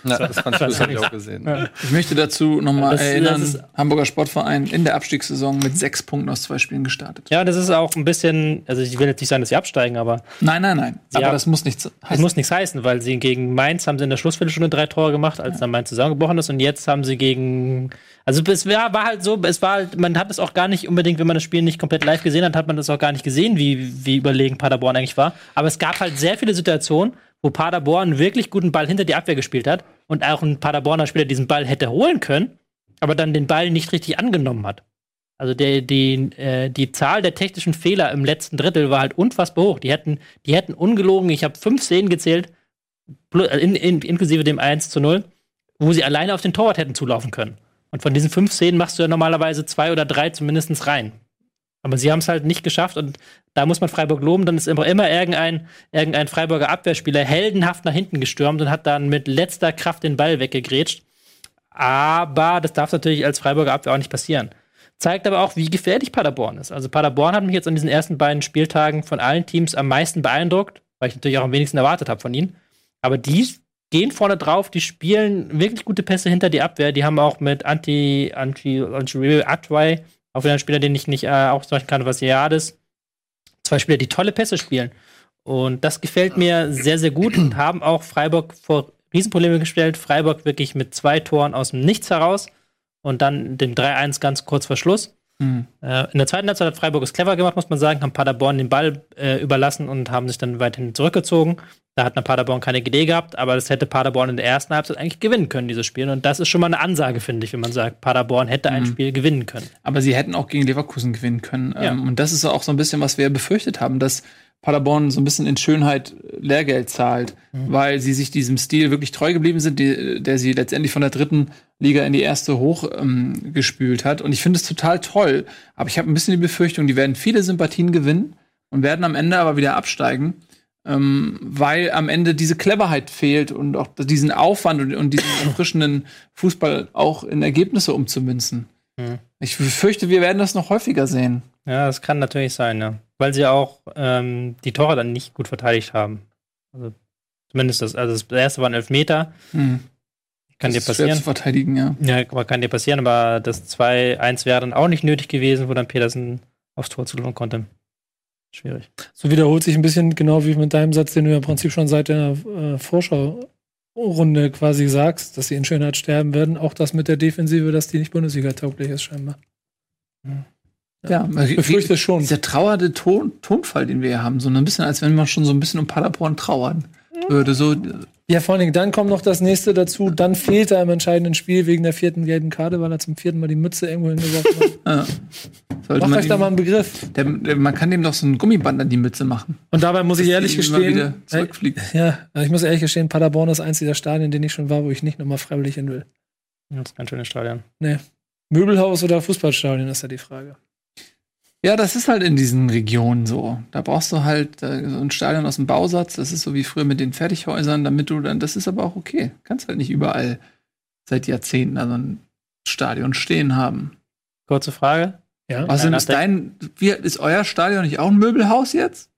Na, das fand ich, das hab ich auch gesehen. Ich möchte dazu nochmal Das- erinnern, das ist- Hamburger Sportverein in der Abstiegssaison mit sechs Punkten aus zwei Spielen gestartet. Ja, das ist auch ein bisschen, also ich will jetzt nicht sagen, dass sie absteigen, aber Nein, nein, nein. Aber haben- das muss nichts Das heißen. muss nichts heißen, weil sie gegen Mainz haben sie in der Schlussviertelstunde drei Tore gemacht, als dann Mainz zusammengebrochen ist. Und jetzt haben sie gegen. Also es war, war halt so, es war halt, man hat es auch gar nicht unbedingt, wenn man das Spiel nicht komplett live gesehen hat, hat man das auch gar nicht gesehen, wie, wie überlegen Paderborn eigentlich war. Aber es gab halt sehr viele Situationen, wo Paderborn einen wirklich guten Ball hinter die Abwehr gespielt hat und auch ein Paderborner Spieler diesen Ball hätte holen können, aber dann den Ball nicht richtig angenommen hat. Also der, die, äh, die Zahl der technischen Fehler im letzten Drittel war halt unfassbar hoch. Die hätten, die hätten ungelogen, ich habe fünf Szenen gezählt, äh, in, in, inklusive dem 1 zu 0, wo sie alleine auf den Torwart hätten zulaufen können. Und von diesen fünf Szenen machst du ja normalerweise zwei oder drei zumindest rein. Aber sie haben es halt nicht geschafft und da muss man Freiburg loben, dann ist immer, immer irgendein, irgendein Freiburger Abwehrspieler heldenhaft nach hinten gestürmt und hat dann mit letzter Kraft den Ball weggegrätscht. Aber das darf natürlich als Freiburger Abwehr auch nicht passieren. Zeigt aber auch, wie gefährlich Paderborn ist. Also Paderborn hat mich jetzt an diesen ersten beiden Spieltagen von allen Teams am meisten beeindruckt, weil ich natürlich auch am wenigsten erwartet habe von ihnen. Aber die gehen vorne drauf, die spielen wirklich gute Pässe hinter die Abwehr. Die haben auch mit Anti, Anti, Anti Atway, auch wieder ein Spieler, den ich nicht äh, ausdrücken kann, was Jades, zwei Spieler, die tolle Pässe spielen. Und das gefällt mir sehr, sehr gut und haben auch Freiburg vor Riesenprobleme gestellt. Freiburg wirklich mit zwei Toren aus dem Nichts heraus und dann dem 3-1 ganz kurz vor Schluss. Mhm. Äh, in der zweiten Halbzeit hat Freiburg es clever gemacht, muss man sagen, haben Paderborn den Ball äh, überlassen und haben sich dann weiterhin zurückgezogen. Da hat Paderborn keine Idee gehabt, aber das hätte Paderborn in der ersten Halbzeit eigentlich gewinnen können, dieses Spiel. Und das ist schon mal eine Ansage, finde ich, wenn man sagt, Paderborn hätte ein Spiel gewinnen können. Aber sie hätten auch gegen Leverkusen gewinnen können. Ja. Ähm, und das ist auch so ein bisschen, was wir befürchtet haben, dass Paderborn so ein bisschen in Schönheit Lehrgeld zahlt, weil sie sich diesem Stil wirklich treu geblieben sind, die, der sie letztendlich von der dritten Liga in die erste hoch ähm, hat. Und ich finde es total toll. Aber ich habe ein bisschen die Befürchtung, die werden viele Sympathien gewinnen und werden am Ende aber wieder absteigen. Ähm, weil am Ende diese Cleverheit fehlt und auch diesen Aufwand und, und diesen erfrischenden Fußball auch in Ergebnisse umzumünzen. Ich fürchte, wir werden das noch häufiger sehen. Ja, das kann natürlich sein, ja. Weil sie auch ähm, die Tore dann nicht gut verteidigt haben. Also zumindest das, also das erste waren elf Meter. Hm. Kann dir Das ist schwer passieren. zu verteidigen, ja. Ja, aber kann dir passieren, aber das 2-1 wäre dann auch nicht nötig gewesen, wo dann Petersen aufs Tor zulaufen konnte. Schwierig. So wiederholt sich ein bisschen genau wie mit deinem Satz, den du ja im Prinzip schon seit der äh, Vorschau-Runde quasi sagst, dass sie in Schönheit sterben werden. Auch das mit der Defensive, dass die nicht Bundesliga-tauglich ist, scheinbar. Ja, Ich befürchte es schon. Dieser trauernde Ton, Tonfall, den wir hier haben, so ein bisschen, als wenn man schon so ein bisschen um Paderborn trauern würde. So, Ja, vor allen Dingen, dann kommt noch das nächste dazu. Dann fehlt er im entscheidenden Spiel wegen der vierten gelben Karte, weil er zum vierten Mal die Mütze irgendwo hingeworfen hat. äh, sollte Macht man euch da mal einen Begriff. der, der, man kann dem doch so ein Gummiband an die Mütze machen. Und dabei muss ich ehrlich gestehen, zurückfliegt. ja, also ich muss ehrlich gestehen, Paderborn ist eins dieser Stadien, in denen ich schon war, wo ich nicht nochmal freiwillig hin will. Das ist ein schönes Stadion. Möbelhaus oder Fußballstadion ist ja die Frage. Ja, das ist halt in diesen Regionen so. Da brauchst du halt äh, so ein Stadion aus dem Bausatz. Das ist so wie früher mit den Fertighäusern, damit du dann, das ist aber auch okay. Kannst halt nicht überall seit Jahrzehnten also ein Stadion stehen haben. Kurze Frage. Ja. Nach ist dein, wie, ist euer Stadion nicht auch ein Möbelhaus jetzt?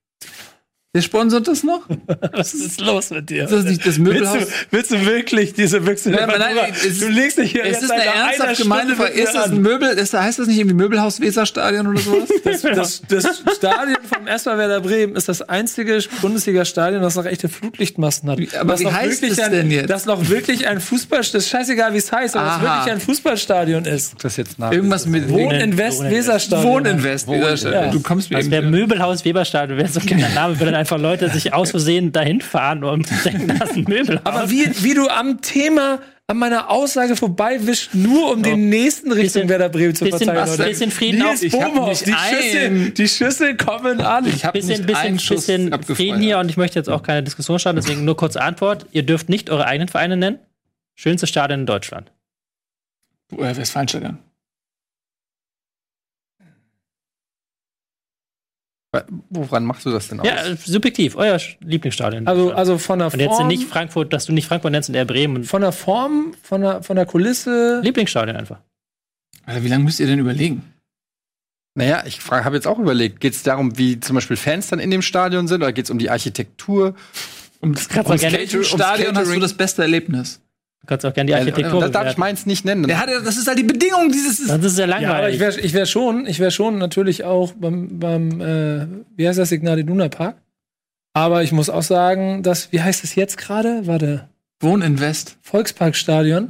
Wer sponsert das noch? Was ist los mit dir? Ist das nicht das Willst Möbelhaus? du, willst du wirklich diese Wechsel? Nein, nein, es- du legst dich hier Ist jetzt das eine ernsthaft gemeine Frage? Ist das ein Möbel? Ist, heißt das nicht irgendwie Möbelhaus Weserstadion oder sowas? Das, das, das Stadion vom SV Werder Bremen ist das einzige Bundesliga-Stadion, das noch echte Flutlichtmasten hat. Aber das wie noch heißt wirklich es ein, denn jetzt? Das noch wirklich ein Fußball, das ist scheißegal, wie es heißt, aber das wirklich ein Fußballstadion ist. Das jetzt nach. Irgendwas mit Wohninvest Wohninvest. Weserstadion. Wohninvest. Weserstadion. Du kommst mir Das wäre irgendwie. Möbelhaus Weberstadion, wäre so ein kleiner Name, würden einfach Leute sich aus Versehen dahin fahren und denken, das ist ein Möbelhaus. Aber wie, wie du am Thema, an meiner Aussage vorbeiwischst, nur um den nächsten Richtung Bisschen- Werder Bremen zu bisschen- verteilen. Bisschen Frieden Nils auf- nicht die ein- Schüsse, die Schüsse kommen an. Ich habe bisschen, nicht einen bisschen, Schuss bisschen. Frieden hier und ich möchte jetzt auch keine Diskussion starten, deswegen nur kurze Antwort. Ihr dürft nicht eure eigenen Vereine nennen. Schönste Stadion in Deutschland. Äh, Westfalenstadion. Woran machst du das denn aus? Ja, äh, subjektiv, euer Lieblingsstadion. in Also, also von der und jetzt Form, nicht Frankfurt, dass du nicht Frankfurt nennst und eher Bremen. Von der Form, von der, von der Kulisse. Lieblingsstadion einfach. Alter, wie lange müsst ihr denn überlegen? Naja, ich habe jetzt auch überlegt, geht es darum, wie zum Beispiel Fans dann in dem Stadion sind, oder geht es um die Architektur? Um das du gerne- Catering- Stadion hast du das beste Erlebnis. Du kannst auch gerne die Architektur da darf ich meins nicht nennen. Der hat ja, das ist halt die Bedingung dieses. Das ist sehr Ja, aber langweilig. ich wäre ich wär schon, ich wär schon natürlich auch beim, beim äh, wie heißt das, Signal Iduna Park. Aber ich muss auch sagen, dass, wie heißt es jetzt gerade? Warte, Wohninvest. Volksparkstadion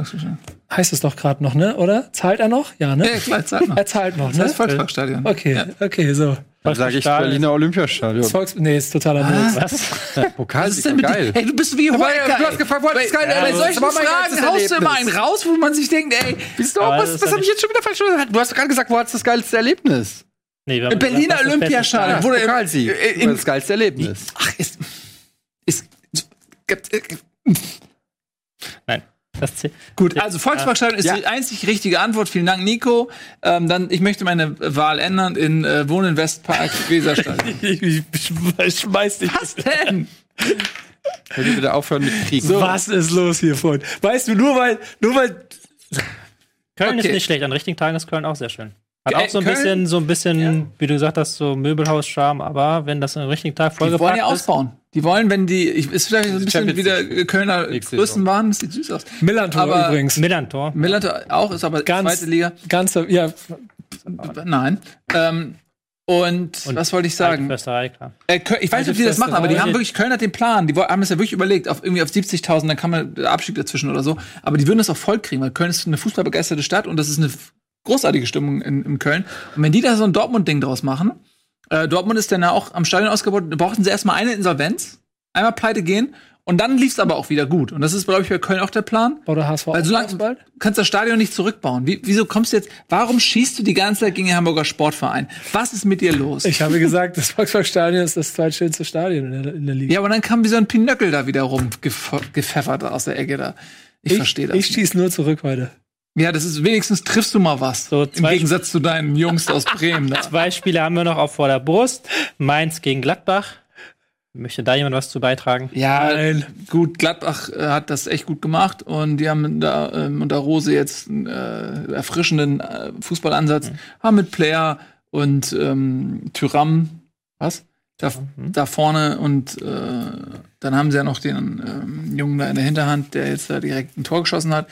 heißt es doch gerade noch, ne? Oder? Zahlt er noch? Ja, ne? Ja, klar, sag mal. Er zahlt noch, Das heißt ne? Volksparkstadion. Okay, okay, so. Dann sage ich. Berliner Olympiastadion. Volks nee, ist totaler Müll. Was? Pokal Was ist denn mit geil. Ey, du bist wie Holger. du hast gefragt, was bei, ist geil? bei Ja, solchen das war mein Fragen haust du immer einen raus, wo man sich denkt, ey, Bist du auch, was, was ja habe ich jetzt schon wieder falsch gemacht? Du hast gerade gesagt, wo hattest das geilste Erlebnis? Nee, wir haben Berliner gesagt, Olympiastadion. Stadion Wo der- Pokalsieg. äh, das geilste Erlebnis. ach, ist. ist Nein. Das Gut, also Volksparkstadion ist Ja. die einzig richtige Antwort. Vielen Dank, Nico. Ähm, dann, ich möchte meine Wahl ändern in äh, Wohnen Westpark Weserstadion. Ich, ich, ich schmeiß dich. Was denn? Könnt ihr bitte aufhören mit Krieg? Was ist los hier, Freund? Weißt du, nur weil, nur weil Köln Okay. ist nicht schlecht. An richtigen Tagen ist Köln auch sehr schön. Hat auch so ein Köln? bisschen, so ein bisschen, wie du gesagt hast, so Möbelhaus-Charme, aber wenn das am richtigen Tag Die wollen vollgepackt ja ist, ausbauen. Die wollen, wenn die, ich, ist vielleicht so ein bisschen Champions wieder League. Kölner Größen waren. Das sieht süß aus. Millantor Aber- übrigens. Millantor. Miller auch, ist aber Ganz, zweite Liga. ganz, ja, Nein. Ähm, und, Und was wollte ich sagen? Äh, Köln, ich weiß nicht, ob die das machen, aber die haben wirklich, Köln hat den Plan. Die haben es ja wirklich überlegt, auf irgendwie auf 70.000, dann kann man Abstieg dazwischen oder so. Aber die würden das auch voll kriegen, weil Köln ist eine fußballbegeisterte Stadt und das ist eine großartige Stimmung in, in Köln. Und wenn die da so ein Dortmund-Ding draus machen, äh, Dortmund ist dann auch am Stadion ausgebaut, da brauchten sie erstmal eine Insolvenz, einmal pleite gehen und dann lief es aber auch wieder gut. Und das ist, glaube ich, bei Köln auch der Plan. Baut der HSV Weil solange bald? du kannst das Stadion nicht zurückbauen. Wie, wieso kommst du jetzt? Warum schießt du die ganze Zeit gegen den Hamburger Sportverein? Was ist mit dir los? Ich habe gesagt, das Volksparkstadion ist das zweitschönste Stadion in der, in der Liga. ja, aber dann kam wie so ein Pinöckel da wieder rumgepfeffert aus der Ecke da. Ich, verstehe das. Ich schieß nur zurück heute. Ja, das ist wenigstens triffst du mal was. So, Im Gegensatz zu deinen Jungs aus Bremen. Da. Zwei Spiele haben wir noch auf vor der Brust. Mainz gegen Gladbach. Möchte da jemand was zu beitragen? Ja, Nein. gut, Gladbach äh, hat das echt gut gemacht und die haben da ähm, unter Rose jetzt einen äh, erfrischenden äh, Fußballansatz, haben mit Player und ähm, Tyram, was? Da, da vorne und äh, dann haben sie ja noch den ähm, Jungen da in der Hinterhand, der jetzt da direkt ein Tor geschossen hat.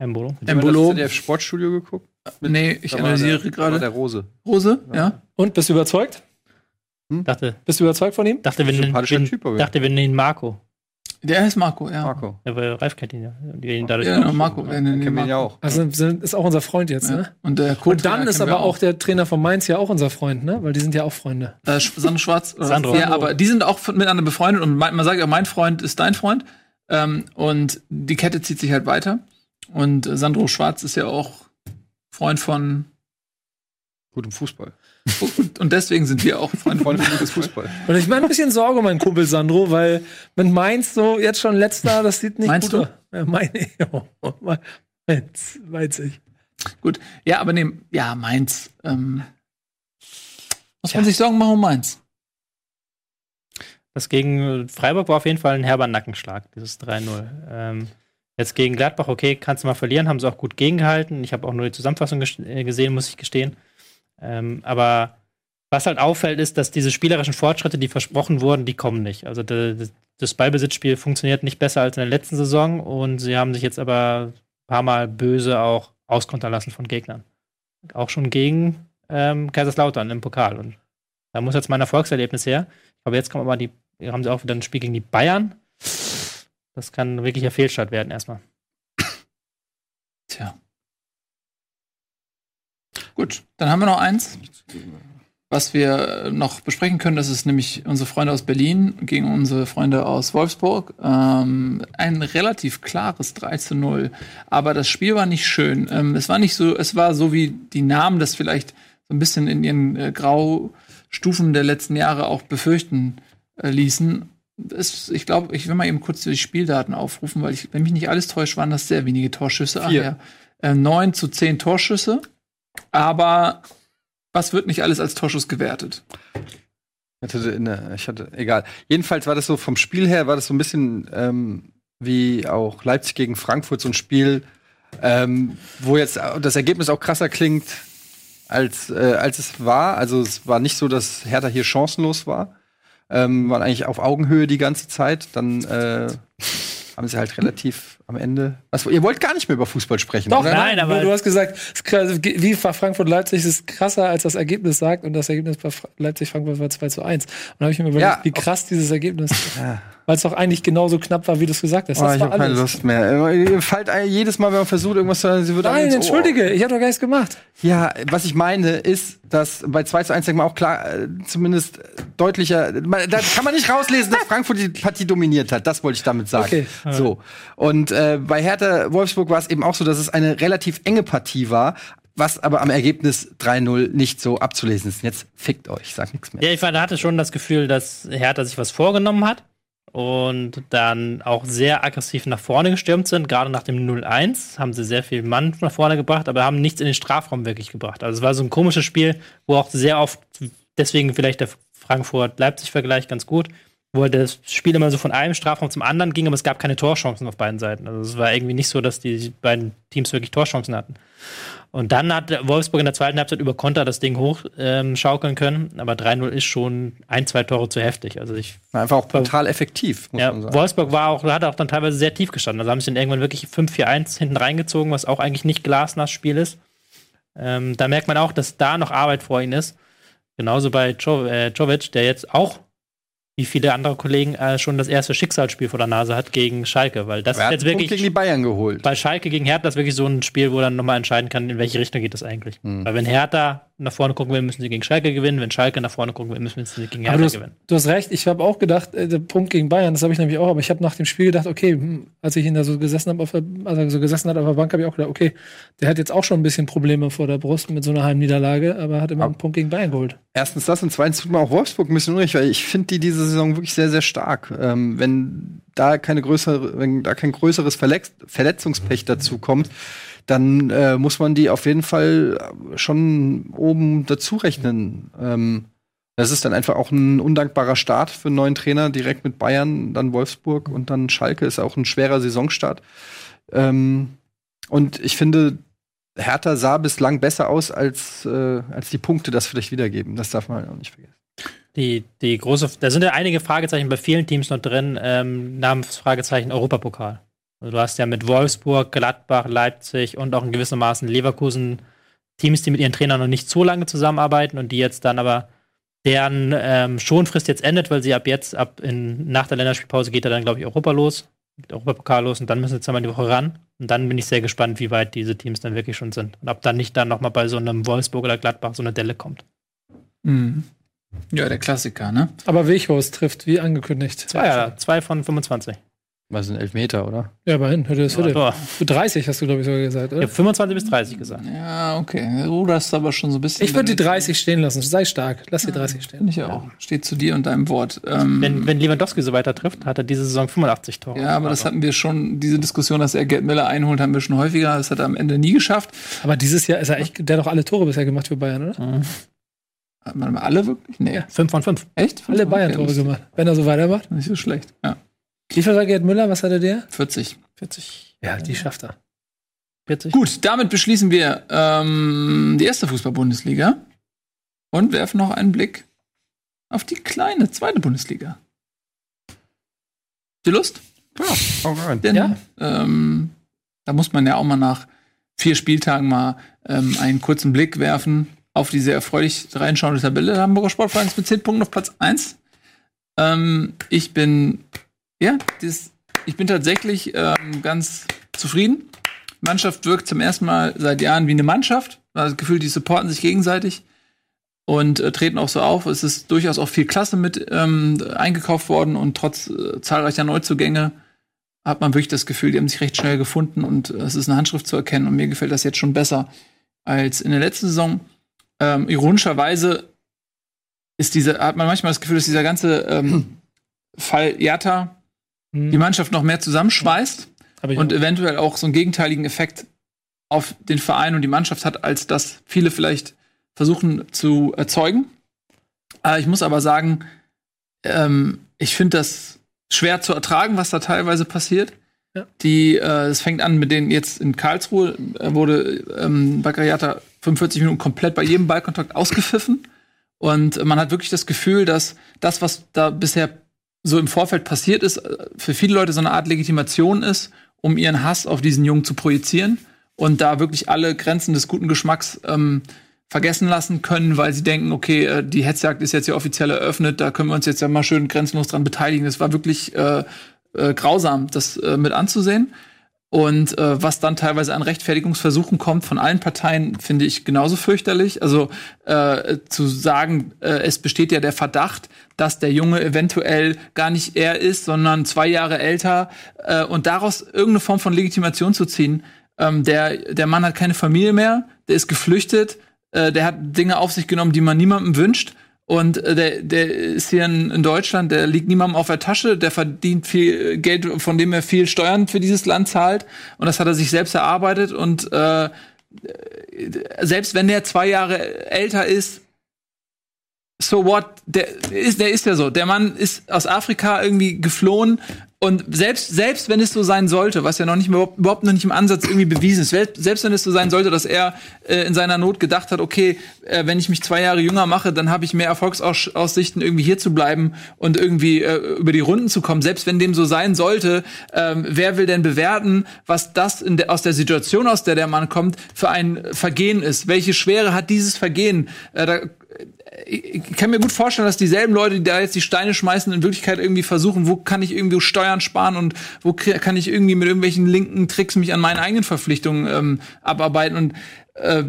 Embolo. Embolo. Hast du ZDF Sportstudio geguckt? Nee, ich analysiere der- war Der gerade. Rose. Rose, ja. Und bist du überzeugt? Dachte, Bist du überzeugt von ihm? dachte, wir nennen, Sympathischer wir, Typ, aber- dachte, wir nennen ihn Marco. Der heißt Marco, ja. Marco. Ja, weil Ralf kennt ihn ja. Ihn dadurch Ja, genau, Marco. Wir nennen ihn Kennen wir ihn ja auch. Also ist auch unser Freund jetzt, Ja. ne? Und, der Und dann ist aber auch der der Trainer von Mainz ja auch unser Freund, ne? Weil die sind ja auch Freunde. Äh, Sandro Schwarz. Sandro. Ja, aber die sind auch miteinander befreundet und man sagt ja, mein Freund ist dein Freund. Ähm, und die Kette zieht sich halt weiter. Und äh, Sandro Schwarz ist ja auch Freund von. Gut im Fußball. Und, und deswegen sind wir auch Freunde von gutes Fußball. Und ich mache ein bisschen Sorge, um meinen Kumpel Sandro, weil mit Mainz so jetzt schon letzter, das sieht nicht Meinst gut aus. Ja, meine, ja, Mainz, Mainz ich. Gut. Ja, aber nee, ja, Mainz. Ähm, muss man sich Sorgen machen um Mainz. Das gegen Freiburg war auf jeden Fall ein herber Nackenschlag, dieses 3-0. Ähm, jetzt gegen Gladbach, okay, kannst du mal verlieren, haben sie auch gut gegengehalten. Ich habe auch nur die Zusammenfassung äh, gesehen, muss ich gestehen. Ähm, aber Was halt auffällt, ist, dass diese spielerischen Fortschritte, die versprochen wurden, die kommen nicht. Also das Ballbesitzspiel funktioniert nicht besser als in der letzten Saison und sie haben sich jetzt aber ein paar Mal böse auch auskontern lassen von Gegnern. Auch schon gegen ähm, Kaiserslautern im Pokal. Und da muss jetzt mein Erfolgserlebnis her. Aber jetzt kommen aber die, haben sie auch wieder ein Spiel gegen die Bayern. Das kann wirklich ein Fehlstart werden erstmal. Tja. Gut, dann haben wir noch eins, was wir noch besprechen können. Das ist nämlich unsere Freunde aus Berlin gegen unsere Freunde aus Wolfsburg. Ähm, ein relativ klares 3 zu 0. Aber das Spiel war nicht schön. Ähm, es war nicht so, es war so wie die Namen das vielleicht so ein bisschen in ihren äh, Graustufen der letzten Jahre auch befürchten äh, ließen. Es, ich glaube, ich will mal eben kurz die Spieldaten aufrufen, weil ich, wenn mich nicht alles täuscht, waren das sehr wenige Torschüsse. Ach, Vier. ja. Äh, 9 zu 10 Torschüsse. Aber was wird nicht alles als Torschuss gewertet? Ich hatte, ne, ich hatte, egal. Jedenfalls war das so vom Spiel her, war das so ein bisschen ähm, wie auch Leipzig gegen Frankfurt, so ein Spiel, ähm, wo jetzt das Ergebnis auch krasser klingt, als, äh, als es war. Also es war nicht so, dass Hertha hier chancenlos war. Ähm, waren eigentlich auf Augenhöhe die ganze Zeit. Dann äh, haben sie halt relativ am Ende. Was, ihr wollt gar nicht mehr über Fußball sprechen, Doch, oder? nein, aber- du hast gesagt, wie Frankfurt-Leipzig ist krasser, als das Ergebnis sagt. Und das Ergebnis bei Fra- Leipzig-Frankfurt war 2 zu 1. Und da habe ich mir überlegt, Ja, wie krass dieses Ergebnis ist. Ja. Weil es doch eigentlich genauso knapp war, wie du es gesagt hast. Oh, Das ich habe keine. Lust mehr. Ihr fallt jedes Mal, wenn man versucht, irgendwas zu sagen, sie wird Nein, entschuldige, ich habe doch gar nichts gemacht. Ja, was ich meine, ist, dass bei 2 zu 1 denkt man auch klar, äh, zumindest deutlicher, man, da kann man nicht rauslesen, dass Frankfurt die Partie dominiert hat. Das wollte ich damit sagen. Okay. So. Und äh, bei Hertha Wolfsburg war es eben auch so, dass es eine relativ enge Partie war, was aber am Ergebnis 3-0 nicht so abzulesen ist. Jetzt fickt euch, sag nichts mehr. Ja, ich hatte schon das Gefühl, dass Hertha sich was vorgenommen hat und dann auch sehr aggressiv nach vorne gestürmt sind. Gerade nach dem 0-1 haben sie sehr viel Mann nach vorne gebracht, aber haben nichts in den Strafraum wirklich gebracht. Also es war so ein komisches Spiel, wo auch sehr oft, deswegen vielleicht der Frankfurt-Leipzig-Vergleich ganz gut, wo das Spiel immer so von einem Strafraum zum anderen ging, aber es gab keine Torchancen auf beiden Seiten. Also es war irgendwie nicht so, dass die beiden Teams wirklich Torchancen hatten. Und dann hat Wolfsburg in der zweiten Halbzeit über Konter das Ding hochschaukeln ähm, können, aber 3-0 ist schon ein, zwei Tore zu heftig. Also ich einfach auch brutal effektiv, muss ja, man sagen. Wolfsburg war auch, hat auch dann teilweise sehr tief gestanden. Also haben sie dann irgendwann wirklich 5-4-1 hinten reingezogen, was auch eigentlich nicht glasnass Spiel ist. Ähm, da merkt man auch, dass da noch Arbeit vor ihnen ist. Genauso bei jo äh, Jovic, der jetzt auch, wie viele andere Kollegen, äh, schon das erste Schicksalsspiel vor der Nase hat gegen Schalke. Weil das ist jetzt wirklich gegen die Bayern geholt. bei Schalke gegen Hertha ist wirklich so ein Spiel, wo dann nochmal entscheiden kann, in welche Richtung geht das eigentlich. Hm. Weil wenn Hertha nach vorne gucken will, müssen sie gegen Schalke gewinnen. Wenn Schalke nach vorne gucken will, müssen sie gegen Aber Hertha du hast, gewinnen. du hast recht, ich habe auch gedacht, äh, der Punkt gegen Bayern, das habe ich nämlich auch, aber ich habe nach dem Spiel gedacht, okay, hm, als ich ihn da so gesessen habe, auf der- als er so gesessen hat auf der Bank, habe ich auch gedacht, okay, der hat jetzt auch schon ein bisschen Probleme vor der Brust mit so einer Heimniederlage, aber hat immer einen Punkt gegen Bayern geholt. Erstens das und zweitens tut mir auch Wolfsburg ein bisschen unrecht, weil ich finde die diese Saison wirklich sehr, sehr stark. Ähm, wenn da keine größere, wenn da kein größeres Verletz Verletzungspech dazu kommt, dann äh, muss man die auf jeden Fall schon oben dazu rechnen. Ähm, das ist dann einfach auch ein undankbarer Start für einen neuen Trainer, direkt mit Bayern, dann Wolfsburg und dann Schalke ist auch ein schwerer Saisonstart. Ähm, und ich finde, Hertha sah bislang besser aus, als, äh, als die Punkte das vielleicht wiedergeben. Das darf man auch nicht vergessen. Die, die große, da sind ja einige Fragezeichen bei vielen Teams noch drin, ähm, namens Fragezeichen Europapokal. Also du hast ja mit Wolfsburg, Gladbach, Leipzig und auch in gewissermaßen Leverkusen Teams, die mit ihren Trainern noch nicht so lange zusammenarbeiten und die jetzt dann aber deren ähm, Schonfrist jetzt endet, weil sie ab jetzt, ab in, nach der Länderspielpause geht da dann, glaube ich, Europa los, geht Europapokal los und dann müssen sie zweimal die Woche ran. Und dann bin ich sehr gespannt, wie weit diese Teams dann wirklich schon sind. Und ob dann nicht dann nochmal bei so einem Wolfsburg oder Gladbach so eine Delle kommt. Mhm. Ja, der Klassiker, ne? Aber Weghorst trifft, wie angekündigt. Zwei, ja, zwei von 25. Was sind Elfmeter, oder? Ja, immerhin, Hütte ist Hütte. Tor. Für 30 hast du, glaube ich, sogar gesagt, Ich oder? habe 25 bis 30 gesagt. Ja, okay. Du ruderst aber schon so ein bisschen. Ich würde die 30 stehen lassen. Sei stark. Lass die 30 stehen. Ich auch. Steht zu dir und deinem Wort. Ähm, Wenn, wenn Lewandowski so weiter trifft, hat er diese Saison 85 Tore. ja, aber das hatten wir schon, diese Diskussion, dass er Gerd Miller einholt, haben wir schon häufiger. Das hat er am Ende nie geschafft. Aber dieses Jahr ist er echt, der hat doch alle Tore bisher gemacht für Bayern, oder? Hat man alle wirklich? Nee. 5 von 5. Echt? Alle Okay, Bayern-Tore gemacht. Wenn er so weitermacht. Nicht so schlecht. Ja. Wie viel war Gerd Müller? Was hatte der? 40. 40. Ja, die schafft er. 40. Gut, damit beschließen wir ähm, die erste Fußball-Bundesliga. und werfen noch einen Blick auf die kleine zweite Bundesliga. Die Lust? Alright. Denn Ja. ähm, da muss man ja auch mal nach vier Spieltagen mal ähm, einen kurzen Blick werfen auf die sehr erfreulich reinschauende Tabelle. Der Hamburger Sportverein ist mit zehn Punkten auf Platz 1. Ähm, ich bin, ja, das, ich bin tatsächlich ähm, ganz zufrieden. Die Mannschaft wirkt zum ersten Mal seit Jahren wie eine Mannschaft. Man hat das Gefühl, die supporten sich gegenseitig und äh, treten auch so auf. Es ist durchaus auch viel Klasse mit ähm, eingekauft worden und trotz äh, zahlreicher Neuzugänge hat man wirklich das Gefühl, die haben sich recht schnell gefunden und äh, es ist eine Handschrift zu erkennen und mir gefällt das jetzt schon besser als in der letzten Saison. Ähm, ironischerweise ist diese, hat man manchmal das Gefühl, dass dieser ganze ähm, Fall Jatta die Mannschaft noch mehr zusammenschweißt ich und auch. eventuell auch so einen gegenteiligen Effekt auf den Verein und die Mannschaft hat, als das viele vielleicht versuchen zu erzeugen. Äh, ich muss aber sagen, ähm, ich finde das schwer zu ertragen, was da teilweise passiert. Ja. Die, äh, es fängt an mit denen jetzt in Karlsruhe äh, wurde ähm, Bakayata 45 Minuten komplett bei jedem Ballkontakt ausgepfiffen. Und man hat wirklich das Gefühl, dass das, was da bisher so im Vorfeld passiert ist, äh, für viele Leute so eine Art Legitimation ist, um ihren Hass auf diesen Jungen zu projizieren und da wirklich alle Grenzen des guten Geschmacks ähm, vergessen lassen können, weil sie denken, okay, äh, die Hetzjagd ist jetzt hier offiziell eröffnet, da können wir uns jetzt ja mal schön grenzenlos dran beteiligen. Das war wirklich äh, äh, grausam, das äh, mit anzusehen. Und äh, was dann teilweise an Rechtfertigungsversuchen kommt von allen Parteien, finde ich genauso fürchterlich. Also äh, zu sagen, äh, es besteht ja der Verdacht, dass der Junge eventuell gar nicht er ist, sondern zwei Jahre älter äh, und daraus irgendeine Form von Legitimation zu ziehen. Ähm, der, der Mann hat keine Familie mehr, der ist geflüchtet, äh, der hat Dinge auf sich genommen, die man niemandem wünscht. Und äh, der, der ist hier in, in Deutschland, der liegt niemandem auf der Tasche, der verdient viel Geld, von dem er viel Steuern für dieses Land zahlt. Und das hat er sich selbst erarbeitet. Und äh, selbst wenn der zwei Jahre älter ist, so what? Der ist, der ist ja so. Der Mann ist aus Afrika irgendwie geflohen. Und selbst, selbst wenn es so sein sollte, was ja noch nicht mehr, überhaupt noch nicht im Ansatz irgendwie bewiesen ist, selbst, wenn es so sein sollte, dass er äh, in seiner Not gedacht hat, okay, äh, wenn ich mich zwei Jahre jünger mache, dann habe ich mehr Erfolgsaussichten, irgendwie hier zu bleiben und irgendwie äh, über die Runden zu kommen. Selbst wenn dem so sein sollte, ähm, wer will denn bewerten, was das in der, aus der Situation, aus der der Mann kommt, für ein Vergehen ist? Welche Schwere hat dieses Vergehen? Äh, da, ich kann mir gut vorstellen, dass dieselben Leute, die da jetzt die Steine schmeißen, in Wirklichkeit irgendwie versuchen, wo kann ich irgendwie Steuern sparen und wo kann ich irgendwie mit irgendwelchen linken Tricks mich an meinen eigenen Verpflichtungen ähm, abarbeiten und äh,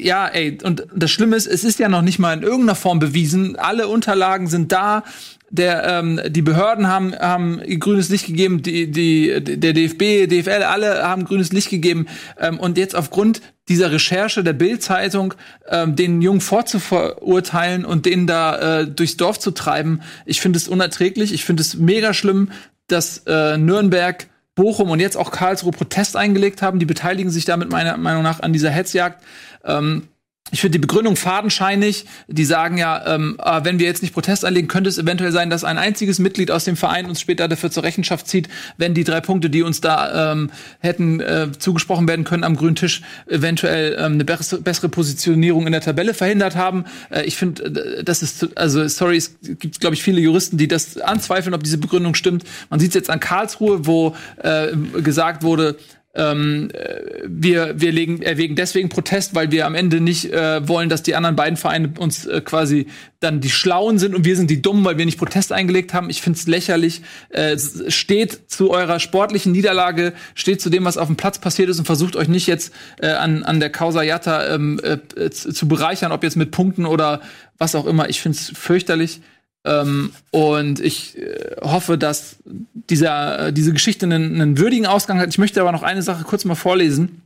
ja, ey, und das Schlimme ist, es ist ja noch nicht mal in irgendeiner Form bewiesen. Alle Unterlagen sind da. Der, ähm, die Behörden haben, haben grünes Licht gegeben, die, die, der DFB, DFL, alle haben grünes Licht gegeben. Ähm, und jetzt aufgrund dieser Recherche der Bild-Zeitung, ähm, den Jungen vorzuverurteilen und den da äh, durchs Dorf zu treiben, ich finde es unerträglich. Ich finde es mega schlimm, dass äh, Nürnberg Bochum und jetzt auch Karlsruhe Protest eingelegt haben. Die beteiligen sich damit meiner Meinung nach an dieser Hetzjagd. Ähm, ich finde die Begründung fadenscheinig. Die sagen ja, ähm, äh, wenn wir jetzt nicht Protest einlegen, könnte es eventuell sein, dass ein einziges Mitglied aus dem Verein uns später dafür zur Rechenschaft zieht, wenn die drei Punkte, die uns da ähm, hätten äh, zugesprochen werden können am grünen Tisch, eventuell ähm, eine bessere, bessere Positionierung in der Tabelle verhindert haben. Äh, ich finde, äh, das ist, also sorry, es gibt, glaube ich, viele Juristen, die das anzweifeln, ob diese Begründung stimmt. Man sieht es jetzt an Karlsruhe, wo äh, gesagt wurde, ähm, äh, wir, wir legen, erwägen deswegen Protest, weil wir am Ende nicht äh, wollen, dass die anderen beiden Vereine uns äh, quasi dann die Schlauen sind und wir sind die Dummen, weil wir nicht Protest eingelegt haben. Ich finde es lächerlich. Äh, steht zu eurer sportlichen Niederlage, steht zu dem, was auf dem Platz passiert ist und versucht euch nicht jetzt äh, an, an der Causa Jatta ähm, äh, zu zu bereichern, ob jetzt mit Punkten oder was auch immer. Ich finde es fürchterlich. Ähm, und ich äh, hoffe, dass dieser, äh, diese Geschichte einen, einen würdigen Ausgang hat. Ich möchte aber noch eine Sache kurz mal vorlesen,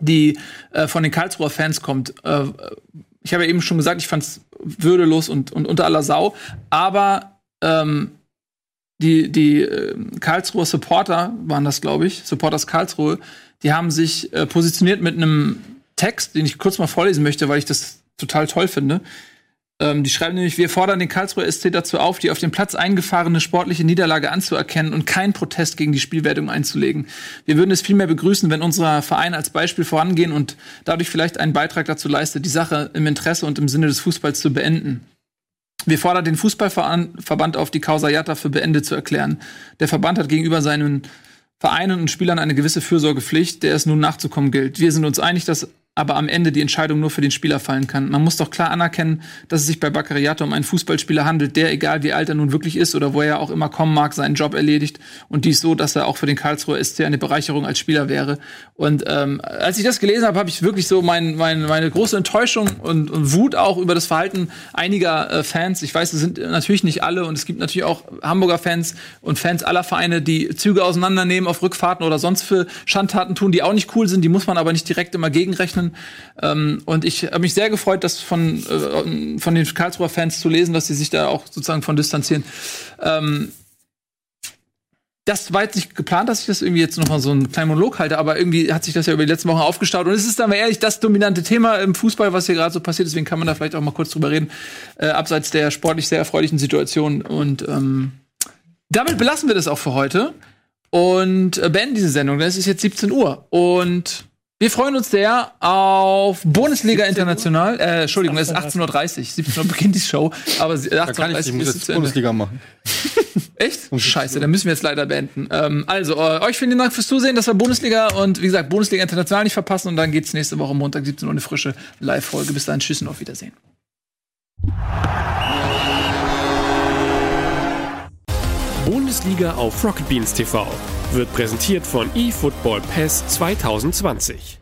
die äh, von den Karlsruher Fans kommt. Äh, ich habe ja eben schon gesagt, ich fand es würdelos und, und unter aller Sau. Aber ähm, die, die äh, Karlsruher Supporter waren das, glaube ich, Supporters Karlsruhe, die haben sich äh, positioniert mit einem Text, den ich kurz mal vorlesen möchte, weil ich das total toll finde. Ähm, die schreiben nämlich, wir fordern den Karlsruher SC dazu auf, die auf dem Platz eingefahrene sportliche Niederlage anzuerkennen und keinen Protest gegen die Spielwertung einzulegen. Wir würden es vielmehr begrüßen, wenn unser Verein als Beispiel vorangehen und dadurch vielleicht einen Beitrag dazu leistet, die Sache im Interesse und im Sinne des Fußballs zu beenden. Wir fordern den Fußballverband auf, die Causa Jatta für beendet zu erklären. Der Verband hat gegenüber seinen Vereinen und Spielern eine gewisse Fürsorgepflicht, der es nun nachzukommen gilt. Wir sind uns einig, dass aber am Ende die Entscheidung nur für den Spieler fallen kann. Man muss doch klar anerkennen, dass es sich bei Baccariato um einen Fußballspieler handelt, der, egal wie alt er nun wirklich ist oder wo er auch immer kommen mag, seinen Job erledigt. Und dies so, dass er auch für den Karlsruher SC eine Bereicherung als Spieler wäre. Und ähm, als ich das gelesen habe, habe ich wirklich so mein, mein, meine große Enttäuschung und, und Wut auch über das Verhalten einiger äh, Fans. Ich weiß, es sind natürlich nicht alle und es gibt natürlich auch Hamburger Fans und Fans aller Vereine, die Züge auseinandernehmen auf Rückfahrten oder sonst für Schandtaten tun, die auch nicht cool sind. Die muss man aber nicht direkt immer gegenrechnen. Ähm, und ich habe mich sehr gefreut, das von, äh, von den Karlsruher Fans zu lesen, dass sie sich da auch sozusagen von distanzieren. Ähm, das war jetzt nicht geplant, dass ich das irgendwie jetzt noch mal so einen kleinen Monolog halte, aber irgendwie hat sich das ja über die letzten Wochen aufgestaut und es ist dann mal ehrlich das dominante Thema im Fußball, was hier gerade so passiert. Deswegen kann man da vielleicht auch mal kurz drüber reden, äh, abseits der sportlich sehr erfreulichen Situation. Und ähm, damit belassen wir das auch für heute und äh, beenden diese Sendung. Es ist jetzt 17 Uhr und wir freuen uns sehr auf Bundesliga International. Äh, Entschuldigung, es ist 18.30 Uhr. 17 Uhr beginnt die Show. Aber 18.30 Da kann ich, ich muss jetzt. Bundesliga machen. Echt? Scheiße, dann müssen wir jetzt leider beenden. Ähm, also, äh, euch vielen Dank fürs Zusehen. Das war Bundesliga und wie gesagt, Bundesliga International nicht verpassen. Und dann geht's nächste Woche Montag 17 Uhr eine frische Live-Folge. Bis dahin, tschüss und auf Wiedersehen. Bundesliga auf Rocket Beans TV wird präsentiert von eFootball Pass 2020.